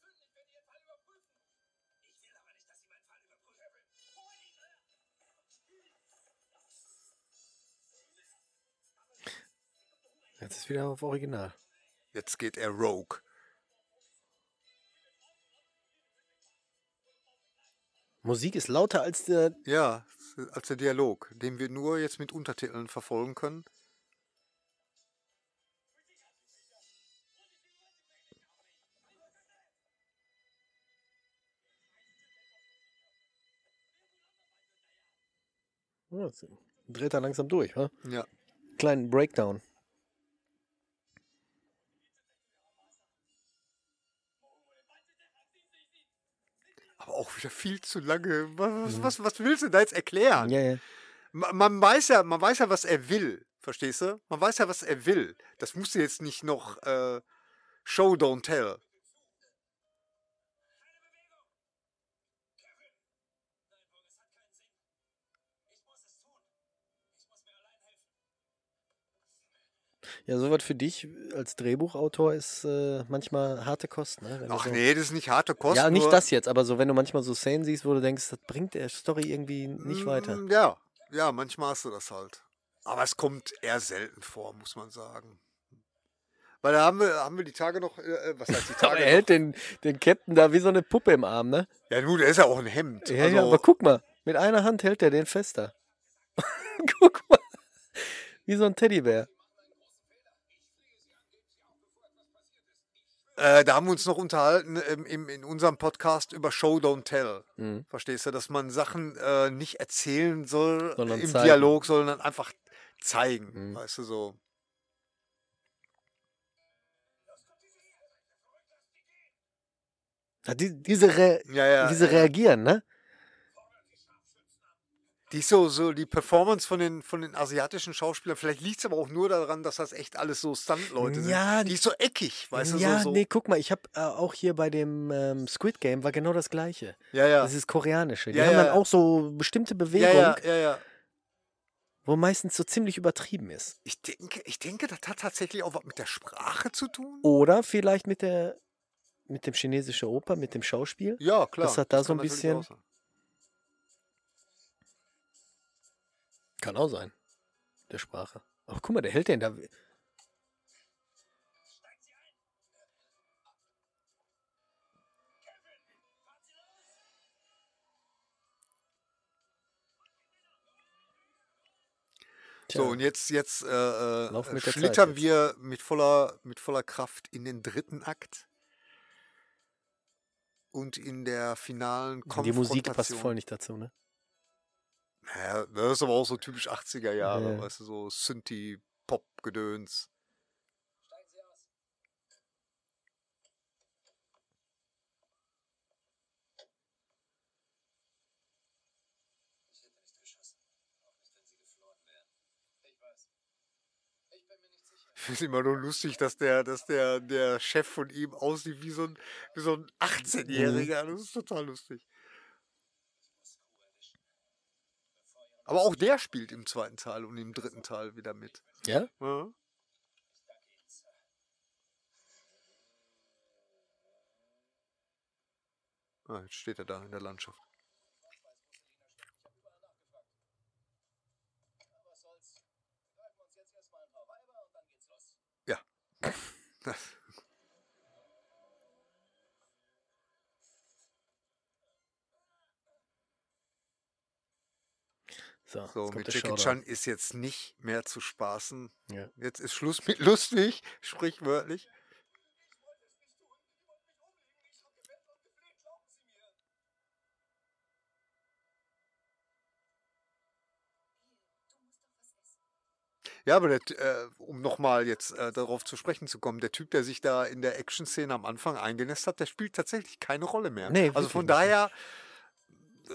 D: Dass Sie meinen Fall überprüfen. Hol ihn!
A: Jetzt ist wieder auf Original.
B: Jetzt geht er Rogue.
A: Musik ist lauter als der.
B: Ja, als der Dialog, den wir nur jetzt mit Untertiteln verfolgen können.
A: Dreht er langsam durch, wa?
B: Ja.
A: Kleinen Breakdown.
B: Auch wieder viel zu lange. Was, was, was willst du da jetzt erklären?
A: Mhm. Ja, ja.
B: Ma- Man weiß ja, man weiß ja, was er will. Verstehst du? Man weiß ja, was er will. Das musst du jetzt nicht noch äh, Show, don't tell.
A: Ja, sowas für dich als Drehbuchautor ist äh, manchmal harte Kost, ne?
B: Ach
A: so,
B: nee, das ist nicht harte Kost.
A: ja, nicht das jetzt, aber so, wenn du manchmal so Szenen siehst, wo du denkst, das bringt der Story irgendwie nicht weiter.
B: Mm, Ja, ja, manchmal hast du das halt. Aber es kommt eher selten vor, muss man sagen. Weil da haben wir, haben wir die Tage noch, äh, was heißt die Tage
A: er hält den, den Captain da wie so eine Puppe im Arm, ne?
B: Ja, nun, der ist ja auch ein Hemd.
A: Ja,
B: also,
A: ja, aber guck mal, mit einer Hand hält er den fester. guck mal. Wie so ein Teddybär.
B: Äh, da haben wir uns noch unterhalten ähm, im, in unserem Podcast über Show Don't Tell.
A: Mhm.
B: Verstehst du, dass man Sachen äh, nicht erzählen soll
A: Sondern
B: im
A: zeigen.
B: Dialog, sondern einfach zeigen.
A: Mhm.
B: Weißt du so.
A: Die, diese, Re
B: Ja, ja.
A: diese
B: ja.
A: reagieren, ne?
B: Die ist so, so die Performance von den, von den asiatischen Schauspielern, vielleicht liegt es aber auch nur daran, dass das echt alles so Stunt-Leute
A: Ja,
B: sind. Die ist so eckig, weißt du,
A: ja,
B: so. so.
A: nee, guck mal, ich habe äh, auch hier bei dem ähm, Squid Game war genau das gleiche.
B: Ja, ja.
A: Das ist koreanische. Die
B: Ja,
A: haben
B: ja.
A: dann auch so bestimmte
B: ja,
A: Bewegungen,
B: ja, ja, ja.
A: wo meistens so ziemlich übertrieben ist.
B: Ich denke, ich denke, das hat tatsächlich auch was mit der Sprache zu tun.
A: Oder vielleicht mit der mit dem chinesischen Oper, mit dem Schauspiel.
B: Ja, klar.
A: Das hat da so
B: kann
A: ein bisschen- Kann auch sein. Der Sprache. Aber guck mal, der hält den da.
B: So, und jetzt, jetzt äh, äh, schlittern
A: jetzt.
B: wir mit voller, mit voller Kraft in den dritten Akt. Und in der finalen
A: die Musik passt
B: Konfrontation.
A: voll nicht dazu, ne?
B: Ja, das ist aber auch so typisch 80er Jahre,
A: Ja.
B: weißt du, so Synthie-Pop-Gedöns.
D: Steigen Sie aus. Ich hätte nicht geschossen. Auch nicht, wenn Sie geflohen wären. Ich weiß. Ich bin mir nicht sicher.
B: Ich finde immer nur lustig, dass der, dass der, der Chef von ihm aussieht wie so ein, wie so ein 18-Jähriger. Das ist total lustig. Aber auch der spielt im zweiten Teil und im dritten Teil wieder mit.
A: Ja?
B: Ja. Ah, jetzt steht er da in der Landschaft.
D: Was soll's? Greifen wir uns jetzt erstmal ein paar Weiber und dann geht's los.
B: Ja.
A: So,
B: So, mit Jackie. Chan ist jetzt nicht mehr zu spaßen.
A: Ja.
B: Jetzt ist Schluss mit lustig, sprichwörtlich. Ja, aber der, äh, um nochmal jetzt äh, darauf zu sprechen zu kommen, der Typ, der sich da in der Action-Szene am Anfang eingenässt hat, der spielt tatsächlich keine Rolle mehr.
A: Nee,
B: also von
A: nicht.
B: daher äh,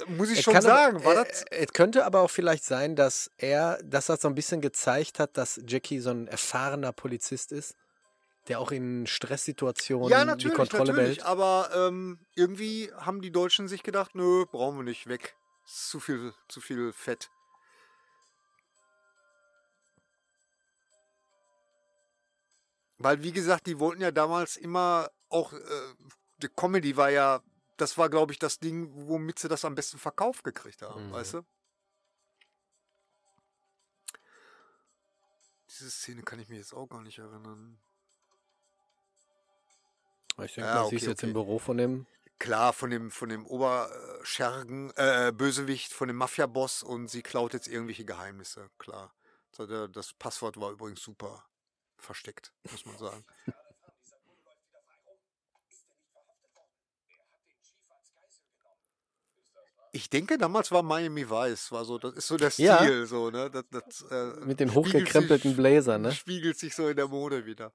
B: muss ich schon
A: aber-
B: sagen, war das.
A: Es könnte aber auch vielleicht sein, dass er, dass das so ein bisschen gezeigt hat, dass Jackie so ein erfahrener Polizist ist, der auch in Stresssituationen
B: Ja,
A: die
B: natürlich,
A: Kontrolle
B: natürlich.
A: behält.
B: Aber ähm, irgendwie haben die Deutschen sich gedacht, nö, brauchen wir nicht weg. Ist Zu viel, zu viel Fett. Weil, wie gesagt, die wollten ja damals immer auch, äh, die Comedy war ja, das war, glaube ich, das Ding, womit sie das am besten verkauft gekriegt haben,
A: Mhm.
B: weißt du? Diese Szene kann ich mir jetzt auch gar nicht erinnern.
A: Ich denke,
B: Ja,
A: das
B: okay,
A: ist jetzt im. Büro von dem.
B: Klar, von dem, von dem Oberschergen, äh, Bösewicht, von dem Mafia-Boss und sie klaut jetzt irgendwelche Geheimnisse, klar. Das Passwort war übrigens super versteckt, muss man sagen. Ich denke, damals war Miami Vice, war so, das ist so der Stil,
A: Ja.
B: so, ne? Das, das, äh,
A: Mit den
B: spiegelt
A: hochgekrempelten
B: sich-
A: Bläsern, ne?
B: Spiegelt sich so in der Mode wieder.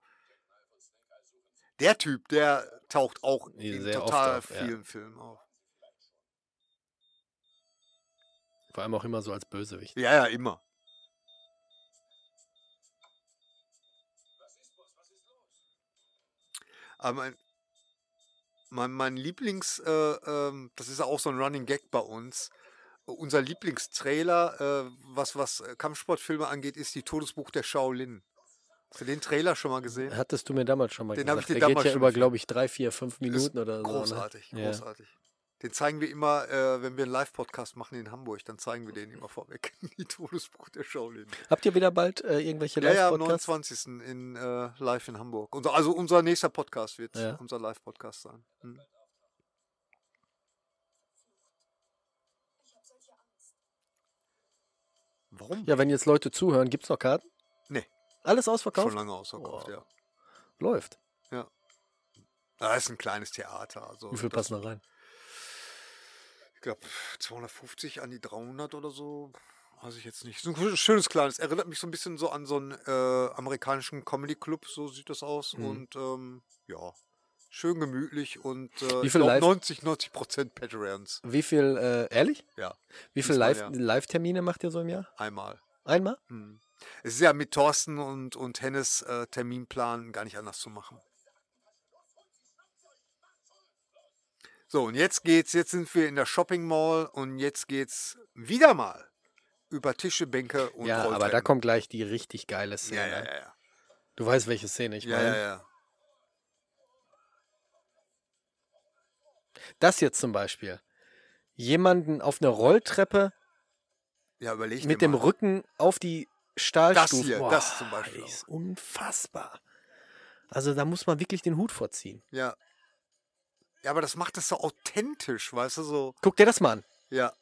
B: Der Typ, der taucht auch
A: Ja,
B: in
A: sehr
B: total
A: auf, ja.
B: vielen Filmen auf.
A: Vor allem auch immer so als Bösewicht.
B: Ja, ja, immer. Aber mein, mein, Lieblings, äh, ähm, das ist ja auch so ein Running Gag bei uns. Unser Lieblingstrailer, äh, was, was äh, Kampfsportfilme angeht, ist die Todesbuch der Shaolin. Hast du den Trailer schon mal gesehen?
A: Hattest du mir damals schon mal
B: Den
A: gesagt.
B: ich dir
A: Der geht
B: damals
A: ja
B: schon
A: über, glaube ich, drei, vier, fünf Minuten oder so.
B: Großartig,
A: ne? Ja.
B: Den zeigen wir immer, äh, wenn wir einen Live-Podcast machen in Hamburg, dann zeigen wir den immer vorweg. Die Todesbuch der Shaolin.
A: Habt ihr wieder bald äh, irgendwelche
B: Ja, ja, am
A: Live-Podcasts?
B: 29. in äh, live in Hamburg. Unser, also unser nächster Podcast wird
A: Ja.
B: unser Live-Podcast sein. Hm. Warum?
A: ja, wenn jetzt Leute zuhören, gibt es noch Karten?
B: Nee.
A: Alles
B: Schon
A: ausverkauft?
B: lange ausverkauft,
A: Boah.
B: ja.
A: Läuft.
B: Ja. Das ist ein kleines Theater. Also
A: Wie viel passen da rein?
B: Ich glaube 250 an die 300 oder so. Weiß ich jetzt nicht. So ein schönes kleines. Erinnert mich so ein bisschen so an so einen äh, amerikanischen Comedy Club. So sieht das aus.
A: Mhm.
B: Und ähm, ja, schön gemütlich und äh,
A: Wie viel Live-
B: 90, 90 Prozent Patreons.
A: Wie viel, äh, ehrlich?
B: Ja,
A: Wie viele
B: Diesmal
A: Live-
B: ja.
A: Live-Termine macht ihr so im Jahr?
B: einmal.
A: Einmal?
B: Hm. Es ist ja mit Thorsten und, und Hennes äh, Terminplan gar nicht anders zu machen. So, und jetzt geht's, jetzt sind wir in der Shopping Mall und jetzt geht's wieder mal über Tische, Bänke und
A: ja, aber da kommt gleich die richtig geile Szene.
B: Ja, ja, ja, ja.
A: Du weißt, welche Szene ich
B: Ja,
A: meine.
B: ja, ja.
A: Das jetzt zum Beispiel. Jemanden auf einer Rolltreppe
B: Ja, überleg
A: mit dem
B: mal.
A: Rücken auf die Stahlstufe.
B: hier,
A: Boah,
B: das zum Beispiel
A: Ist unfassbar. Also da muss man wirklich den Hut vorziehen.
B: Ja. Ja, aber das macht das so authentisch, weißt du, so.
A: Guck dir das mal an.
B: Ja.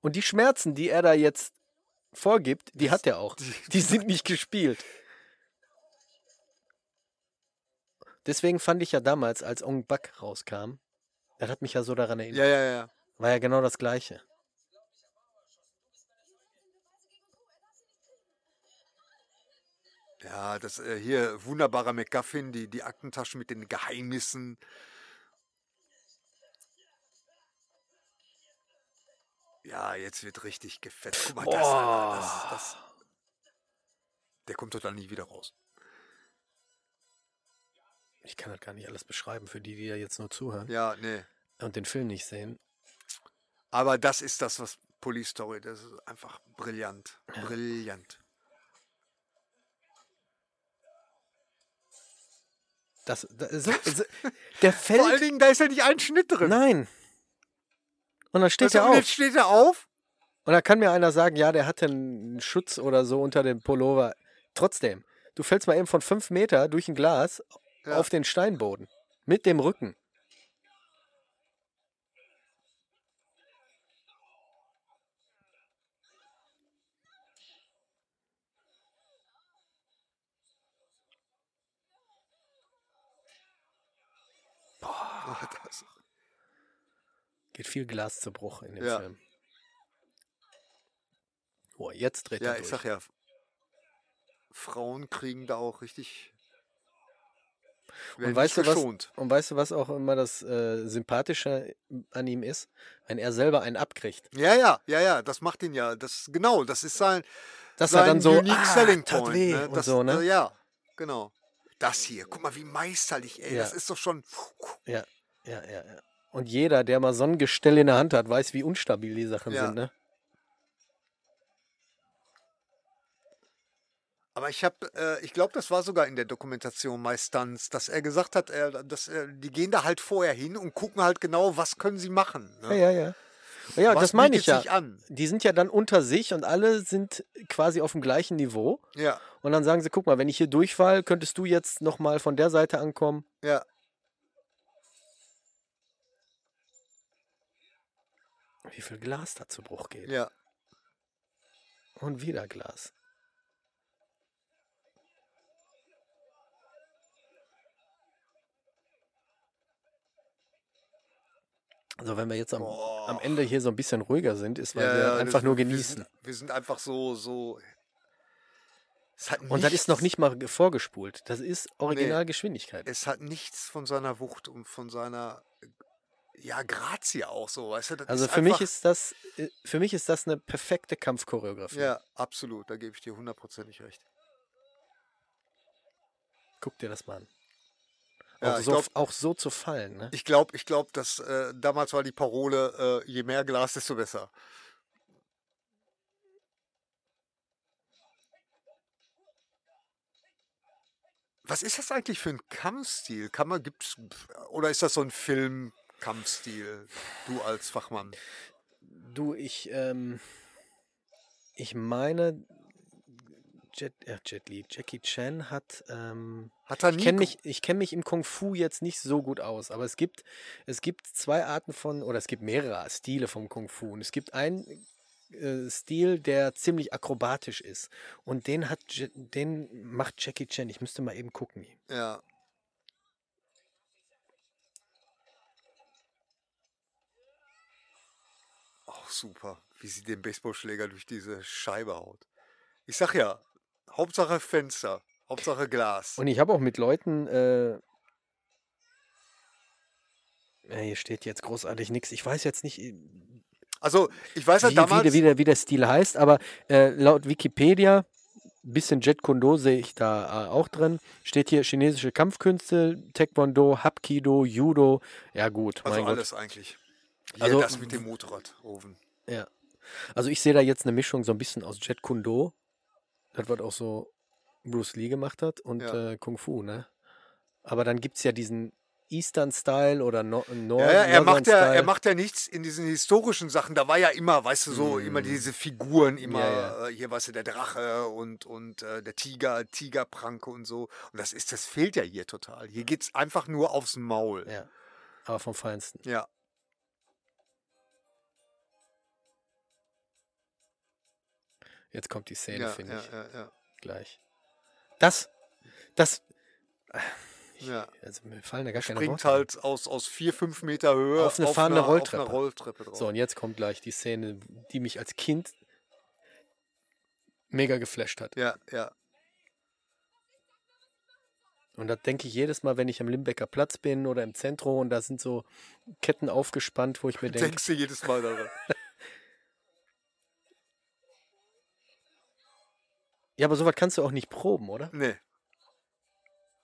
A: Und die Schmerzen, die er da jetzt vorgibt, die hat er auch.
B: die-
A: Die sind nicht gespielt. Deswegen fand ich ja damals, als Ong Bak rauskam, das hat mich ja so daran erinnert.
B: Ja, ja, ja.
A: War ja genau das Gleiche.
B: Ja, das äh, hier wunderbarer McGuffin, die, die Aktentasche mit den Geheimnissen. Ja, jetzt wird richtig gefetzt. Guck mal, das, Alter, das, das. Der kommt doch dann nie wieder raus.
A: Ich kann das gar nicht alles beschreiben für die, die ja jetzt nur zuhören
B: Ja, nee.
A: und den Film nicht sehen.
B: Aber das ist das, was Police Story, das ist einfach brillant. Brillant.
A: Das, das so, so, der
B: Vor allen
A: fällt.
B: Dingen, da ist ja nicht ein Schnitt drin.
A: Nein. Und dann steht
B: Weißt du,
A: er
B: und
A: auf.
B: jetzt steht er auf.
A: Und da kann mir einer sagen, ja, der hatte einen Schutz oder so unter dem Pullover. Trotzdem, du fällst mal eben von fünf Meter durch ein Glas
B: Ja.
A: auf den Steinboden. Mit dem Rücken.
B: Ah, das-
A: Geht viel Glas zu Bruch in dem
B: Ja.
A: Film. Boah, jetzt dreht
B: Ja,
A: er
B: ich
A: durch.
B: sag ja, Frauen kriegen da auch richtig.
A: Und weißt, du, was, und weißt du, was auch immer das äh, Sympathische an ihm ist? Wenn er selber einen abkriegt.
B: Ja, ja, ja, ja, das macht ihn ja. Das genau, das ist sein,
A: Dass er
B: sein
A: dann so,
B: unique
A: ah,
B: selling point.
A: weh
B: ne?
A: und
B: das,
A: so, ne?
B: äh, ja, genau. Das hier, guck mal, wie meisterlich, ey.
A: Ja.
B: Das ist doch schon.
A: Ja, ja, ja, ja. Und jeder, der mal so ein Gestell in der Hand hat, weiß, wie unstabil die Sachen
B: Ja.
A: sind, ne?
B: Aber ich habe, äh, ich glaube, das war sogar in der Dokumentation My Stunts, dass er gesagt hat, er, dass er, die gehen da halt vorher hin und gucken halt genau, was können sie machen.
A: Ja,
B: Ne?
A: ja, ja. Ja,
B: was
A: das meine ich ja.
B: sich an?
A: Die sind ja dann unter sich und alle sind quasi auf dem gleichen Niveau.
B: Ja,
A: Und dann sagen sie, guck mal, wenn ich hier durchfall, könntest du jetzt nochmal von der Seite ankommen.
B: ja.
A: Wie viel Glas da zu Bruch geht.
B: Ja.
A: Und wieder Glas. Also wenn wir jetzt am, am Ende hier so ein bisschen ruhiger sind, ist, weil
B: ja,
A: wir
B: ja,
A: einfach nur
B: wir
A: genießen.
B: Sind, wir sind einfach so, so.
A: Und das ist noch nicht mal ge- vorgespult. Das ist Originalgeschwindigkeit.
B: Es hat nichts von seiner Wucht und von seiner. Ja, Grazie auch so, weißt du?
A: Also
B: ist
A: für mich ist das, äh, für mich ist das eine perfekte Kampfchoreografie.
B: Ja, absolut, da gebe ich dir hundertprozentig recht.
A: Guck dir das mal an. Auch,
B: ich
A: so,
B: glaub-
A: auch so zu fallen, ne?
B: Ich glaube, ich glaub, dass äh, damals war die Parole, äh, je mehr Glas, desto besser. Was ist das eigentlich für ein Kampfstil? Kann man, gibt's, oder ist das so ein Film-Kampfstil? Du als Fachmann.
A: Du, ich, ähm, ich meine, Jet, äh, Jet Li, Jackie Chan hat, ähm,
B: Hat er
A: ich kenne mich, ich kenn mich im Kung Fu jetzt nicht so gut aus, aber es gibt, es gibt zwei Arten von, oder es gibt mehrere Stile vom Kung Fu. Und es gibt einen äh, Stil, der ziemlich akrobatisch ist. Und den hat, den macht Jackie Chan. Ich müsste mal eben gucken.
B: Ja. Super, wie sie den Baseballschläger durch diese Scheibe haut. Ich sag ja, Hauptsache Fenster, Hauptsache Glas.
A: Und ich habe auch mit Leuten. Äh, ja, hier steht jetzt großartig nichts. Ich weiß jetzt nicht, wie,
B: Also, ich weiß ja
A: wie,
B: damals.
A: der, wie, der, wie der Stil heißt, aber äh, laut Wikipedia, bisschen Jet Kundo sehe ich da äh, auch drin, steht hier chinesische Kampfkünste, Taekwondo, Hapkido, Judo. Ja, gut.
B: also alles eigentlich.
A: Also-
B: das mit dem Motorradofen.
A: Ja. Also ich sehe da jetzt eine Mischung so ein bisschen aus Jet Kundo. Das, was auch so Bruce Lee gemacht hat und
B: Ja.
A: äh, Kung Fu, ne? Aber dann gibt es ja diesen Eastern-Style oder no Nord
B: Ja, ja, er macht ja, er macht ja nichts in diesen historischen Sachen. Da war ja immer, weißt du, so immer diese Figuren, immer
A: Mm. Ja,
B: äh, hier, weißt du, der Drache und, und äh, der Tiger, Tigerpranke und so. Und das ist, das fehlt ja hier total. Hier geht's einfach nur aufs Maul.
A: Ja, aber vom Feinsten.
B: Ja.
A: Jetzt kommt die Szene,
B: Ja,
A: finde
B: ja,
A: ich.
B: ja, ja,
A: Gleich. Das, das,
B: ja.
A: also mir fallen da gar keine
B: Springt halt aus, aus vier, fünf Meter Höhe
A: Auf eine fahrende
B: einer,
A: Rolltreppe.
B: Auf einer Rolltreppe drauf.
A: So, und jetzt kommt gleich die Szene, die mich als Kind mega geflasht hat.
B: ja, ja.
A: Und da denke ich jedes Mal, wenn ich am Limbecker Platz bin oder im Zentrum und da sind so Ketten aufgespannt, wo ich mir denke,
B: Denkst du jedes Mal daran.
A: ja, aber sowas kannst du auch nicht proben, oder?
B: Nee.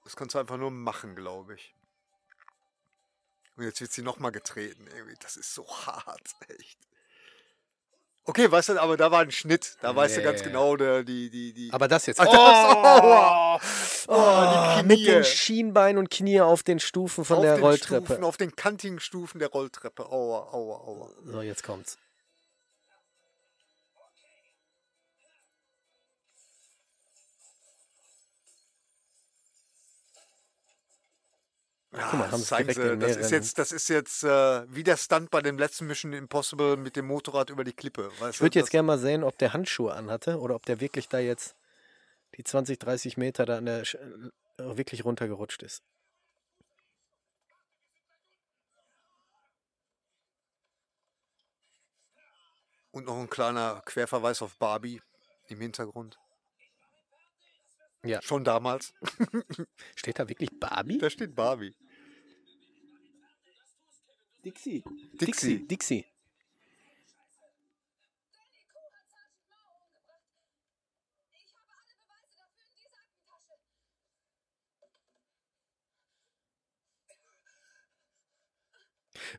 B: Das kannst du einfach nur machen, glaube ich. Und jetzt wird sie nochmal getreten. Irgendwie. Das ist so hart, echt. Okay, weißt du, aber da war ein Schnitt. Da weißt du ganz genau, der, die, die, die.
A: Aber das jetzt.
B: Ah, das-!
A: Oh,
B: Oh, die
A: mit den Schienbein und Knie auf den Stufen von
B: auf
A: der
B: den
A: Rolltreppe.
B: Stufen, auf den kantigen Stufen der Rolltreppe. Aua, aua, aua.
A: So, jetzt kommt's.
B: Ja,
A: guck mal, haben
B: das
A: sie
B: Das ist jetzt, das ist jetzt äh, wie der Stunt bei dem letzten Mission Impossible mit dem Motorrad über die Klippe. Weißt
A: Ich würde jetzt gerne mal sehen, ob der Handschuhe anhatte oder ob der wirklich da jetzt die 20, 30 Meter da an der Sch äh, wirklich runtergerutscht ist.
B: Und noch ein kleiner Querverweis auf Barbie im Hintergrund.
A: Ja.
B: Schon damals.
A: Steht da wirklich Barbie?
B: Da steht Barbie.
A: Dixie.
B: Dixie.
A: Dixie. Dixie.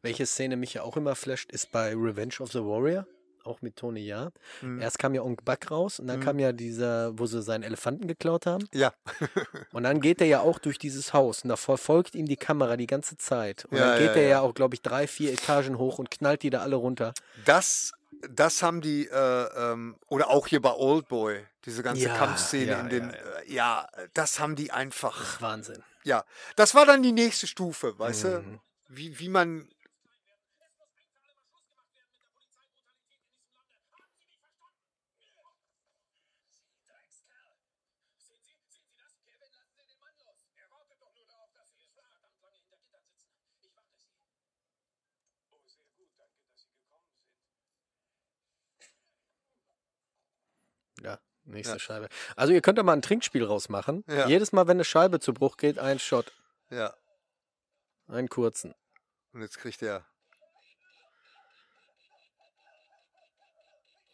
A: Welche Szene mich ja auch immer flasht, ist bei Revenge of the Warrior. Auch mit Tony Ja.
B: Mhm.
A: Erst kam ja Onk Buck raus und dann kam ja dieser, wo sie seinen Elefanten geklaut haben.
B: Ja.
A: Und dann geht er ja auch durch dieses Haus und da verfolgt ihm die Kamera die ganze Zeit. Und
B: Ja,
A: dann geht
B: ja,
A: er ja,
B: ja.
A: auch, glaube ich, drei, vier Etagen hoch und knallt die da alle runter.
B: Das, das haben die, äh, ähm, oder auch hier bei Oldboy, diese ganze
A: Ja,
B: Kampfszene
A: ja,
B: in den,
A: ja,
B: ja, äh, ja, das haben die einfach,
A: Wahnsinn.
B: ja. Das war dann die nächste Stufe, weißt
A: Mhm.
B: du? Wie, wie man,
A: Ja, nächste
B: Ja.
A: Scheibe. Also ihr könnt da mal ein Trinkspiel rausmachen.
B: Ja.
A: Jedes Mal, wenn eine Scheibe zu Bruch geht, ein Shot.
B: ja.
A: Einen kurzen.
B: Und jetzt kriegt er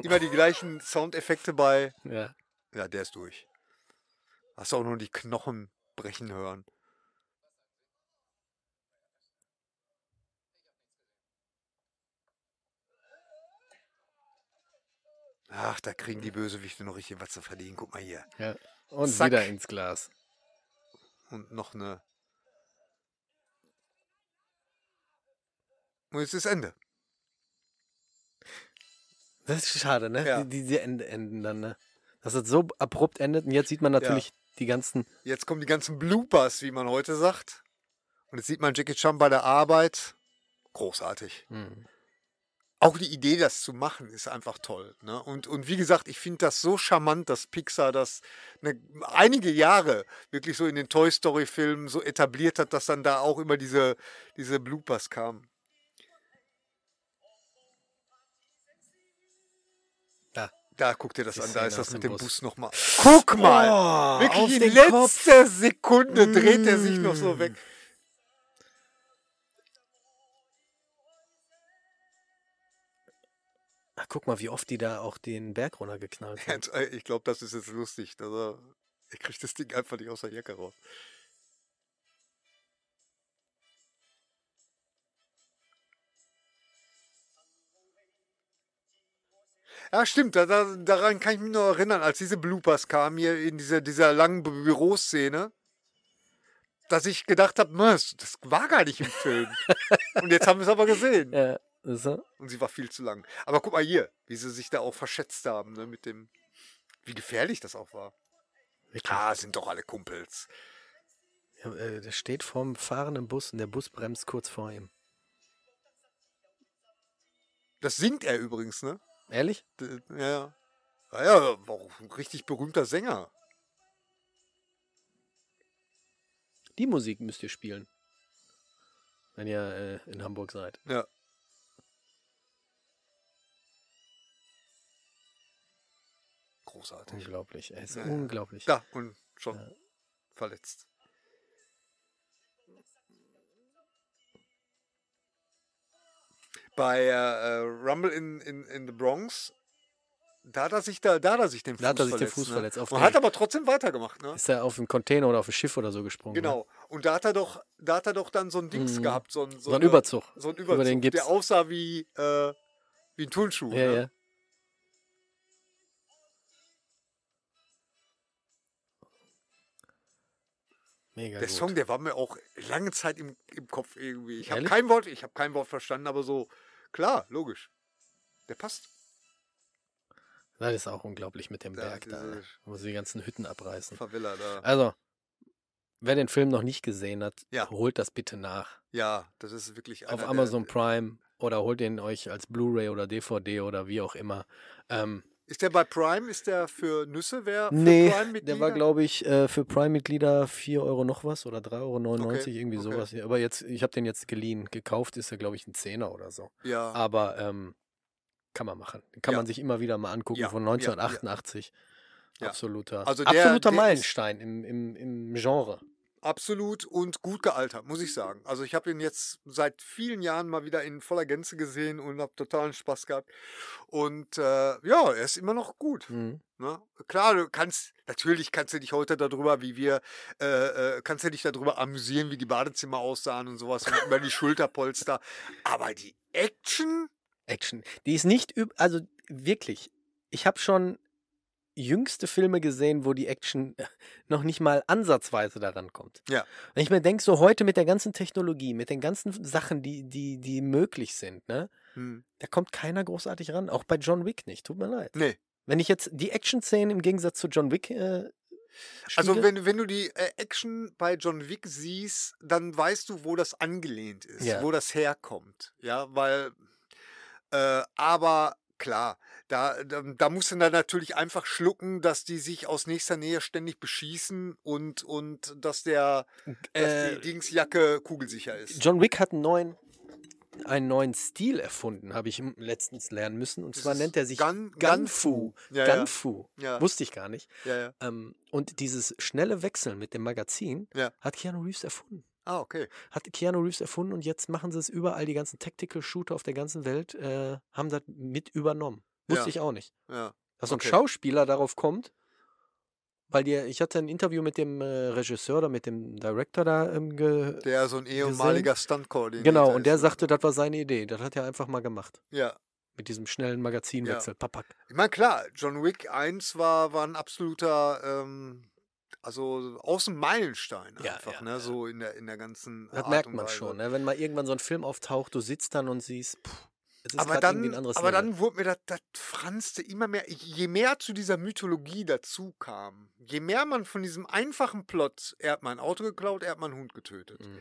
B: immer die gleichen Soundeffekte bei.
A: Ja.
B: Ja, der ist durch. Hast du auch nur die Knochen brechen hören. Ach, da kriegen die Bösewichte noch richtig was zu verdienen. Guck mal hier.
A: ja. Und
B: Zack.
A: wieder ins Glas.
B: Und noch eine. Und jetzt ist Ende.
A: Das ist schade, ne?
B: Ja.
A: Die, diese Ende enden dann, ne? Dass es so abrupt endet und jetzt sieht man natürlich die ganzen.
B: Jetzt kommen die ganzen Bloopers, wie man heute sagt. Und jetzt sieht man Jackie Chan bei der Arbeit. Großartig.
A: Hm.
B: Auch die Idee, das zu machen, ist einfach toll. Ne? Und, und wie gesagt, ich finde das so charmant, dass Pixar das eine, einige Jahre wirklich so in den Toy Story-Filmen so etabliert hat, dass dann da auch immer diese, diese Bloopers kamen. Da guck dir das
A: Die
B: an, da
A: Szene
B: ist das mit
A: dem Bus.
B: Bus nochmal. Guck mal!
A: Oh,
B: Wirklich in letzter
A: Kopf.
B: Sekunde dreht er sich noch so
A: Mm.
B: weg.
A: Ach, guck mal, wie oft die da auch den Berg runtergeknallt haben.
B: Äh, Ich glaube, das ist jetzt lustig. Also, er kriegt das Ding einfach nicht aus der Jacke raus. Ja, stimmt. Da, da, daran kann ich mich noch erinnern, als diese Bloopers kamen hier in dieser, dieser langen Bü- Büroszene, dass ich gedacht habe, das das war gar nicht im Film. Und jetzt haben wir es aber gesehen.
A: Ja, so.
B: Und sie war viel zu lang. Aber guck mal hier, wie sie sich da auch verschätzt haben, ne, mit dem, wie gefährlich das auch war.
A: Wirklich.
B: Ah, sind doch alle Kumpels.
A: Ja, äh, der steht vorm fahrenden Bus und der Bus bremst kurz vor ihm.
B: Das singt er übrigens, ne?
A: Ehrlich?
B: D- Ja, ja. Ja, ja, war auch ein richtig berühmter Sänger.
A: Die Musik müsst ihr spielen. Wenn ihr äh, in Hamburg seid.
B: Ja. Großartig.
A: Unglaublich. Er ist
B: Ja, ja.
A: unglaublich.
B: Da, und schon
A: Ja.
B: verletzt. Bei äh, äh, Rumble in, in, in the Bronx, da hat er sich, da, da hat er sich den Fuß
A: Da hat er sich den
B: verletzt.
A: Fuß
B: ne?
A: verletzt, auf
B: Man
A: den-
B: hat aber trotzdem weitergemacht, ne?
A: Ist er auf einen Container oder auf ein Schiff oder so gesprungen? Ne?
B: Genau. Und da hat er doch, da hat er doch dann so ein Dings
A: Mhm.
B: gehabt, so ein,
A: So ein
B: eine-
A: Überzug.
B: so ein
A: über
B: Überzug,
A: den Gips.
B: der aussah wie, äh, wie ein Turnschuh.
A: Ja,
B: ne?
A: ja. Mega
B: Der
A: gut.
B: Song, der war mir auch lange Zeit im, im Kopf irgendwie. Ich habe kein Wort, ich habe kein Wort verstanden, aber so klar, logisch. Der passt.
A: Das ist auch unglaublich mit dem
B: Da,
A: Berg da,
B: diese
A: wo sie die ganzen Hütten abreißen.
B: Favela da.
A: Also, wer den Film noch nicht gesehen hat,
B: Ja.
A: holt das bitte nach.
B: Ja, das ist wirklich
A: Auf Amazon
B: Der,
A: Prime oder holt ihn euch als Blu-ray oder DVD oder wie auch immer. Ähm,
B: ist der bei Prime? Ist der für Nüsse? Wer für
A: nee, der war, glaube ich, äh, für Prime-Mitglieder 4 Euro noch was oder 3,99 Euro,
B: Okay,
A: irgendwie
B: okay.
A: sowas. Aber jetzt, ich habe den jetzt geliehen. Gekauft ist er, glaube ich, ein Zehner oder so.
B: Ja,
A: Aber ähm, kann man machen. Kann
B: Ja.
A: man sich immer wieder mal angucken
B: Ja,
A: von
B: ja, ja.
A: 1988.
B: Ja.
A: Absoluter,
B: Also der-
A: absoluter
B: der
A: Meilenstein im, im, im Genre.
B: Absolut und gut gealtert, muss ich sagen. Also ich habe ihn jetzt seit vielen Jahren mal wieder in voller Gänze gesehen und habe totalen Spaß gehabt. Und äh, ja, er ist immer noch gut.
A: Mhm.
B: Ne? Klar, du kannst, natürlich kannst du dich heute darüber, wie wir, äh, äh, kannst du dich darüber amüsieren, wie die Badezimmer aussahen und sowas und über die Schulterpolster. Aber die Action,
A: Action. Die ist nicht also wirklich. Ich habe schon jüngste Filme gesehen, wo die Action noch nicht mal ansatzweise daran kommt.
B: Ja.
A: Wenn ich mir denke, so heute mit der ganzen Technologie, mit den ganzen Sachen, die, die, die möglich sind, ne,
B: hm,
A: da kommt keiner großartig ran. Auch bei John Wick nicht. Tut mir leid.
B: nee.
A: Wenn ich jetzt die Action-Szenen im Gegensatz zu John Wick äh,
B: Also wenn, wenn du die äh, Action bei John Wick siehst, dann weißt du, wo das angelehnt ist,
A: Ja.
B: wo das herkommt. Ja, weil, äh, aber klar, da, da, da musst du dann natürlich einfach schlucken, dass die sich aus nächster Nähe ständig beschießen und, und dass der, dass
A: Äh,
B: die Dingsjacke kugelsicher ist.
A: John Wick hat einen neuen, einen neuen Stil erfunden, habe ich letztens lernen müssen. Und zwar nennt er sich
B: Gun-
A: Gunfu.
B: Gunfu. Ja, ja.
A: Gunfu.
B: Ja.
A: Wusste ich gar nicht.
B: Ja, ja.
A: Ähm, und dieses schnelle Wechseln mit dem Magazin
B: Ja.
A: hat Keanu Reeves erfunden.
B: Ah, okay.
A: Hat Keanu Reeves erfunden und jetzt machen sie es überall, die ganzen Tactical-Shooter auf der ganzen Welt äh, haben das mit übernommen. Wusste
B: Ja.
A: ich auch nicht.
B: Ja.
A: Dass so ein
B: Okay.
A: Schauspieler darauf kommt, weil dir, ich hatte ein Interview mit dem äh, Regisseur oder mit dem Director da ähm, ge
B: Der so ein ehemaliger Stunt-Koordinator
A: Genau, und der
B: ist, ne?
A: sagte, das war seine Idee. Das hat er einfach mal gemacht.
B: Ja.
A: Mit diesem schnellen Magazinwechsel. Papak.
B: Ich meine, klar, John Wick 1 war, war ein absoluter, ähm, also Außenmeilenstein
A: Ja,
B: einfach,
A: ja,
B: ne?
A: ja.
B: So in der, in der ganzen.
A: Das
B: Art
A: merkt man schon. Ne? Wenn mal irgendwann so ein Film auftaucht, du sitzt dann und siehst, puh, es ist
B: Aber dann,
A: ein anderes
B: aber
A: Level.
B: dann wurde mir das, das franzte immer mehr, je mehr zu dieser Mythologie dazu kam, je mehr man von diesem einfachen Plot, er hat mein Auto geklaut, er hat meinen Hund getötet,
A: Mhm.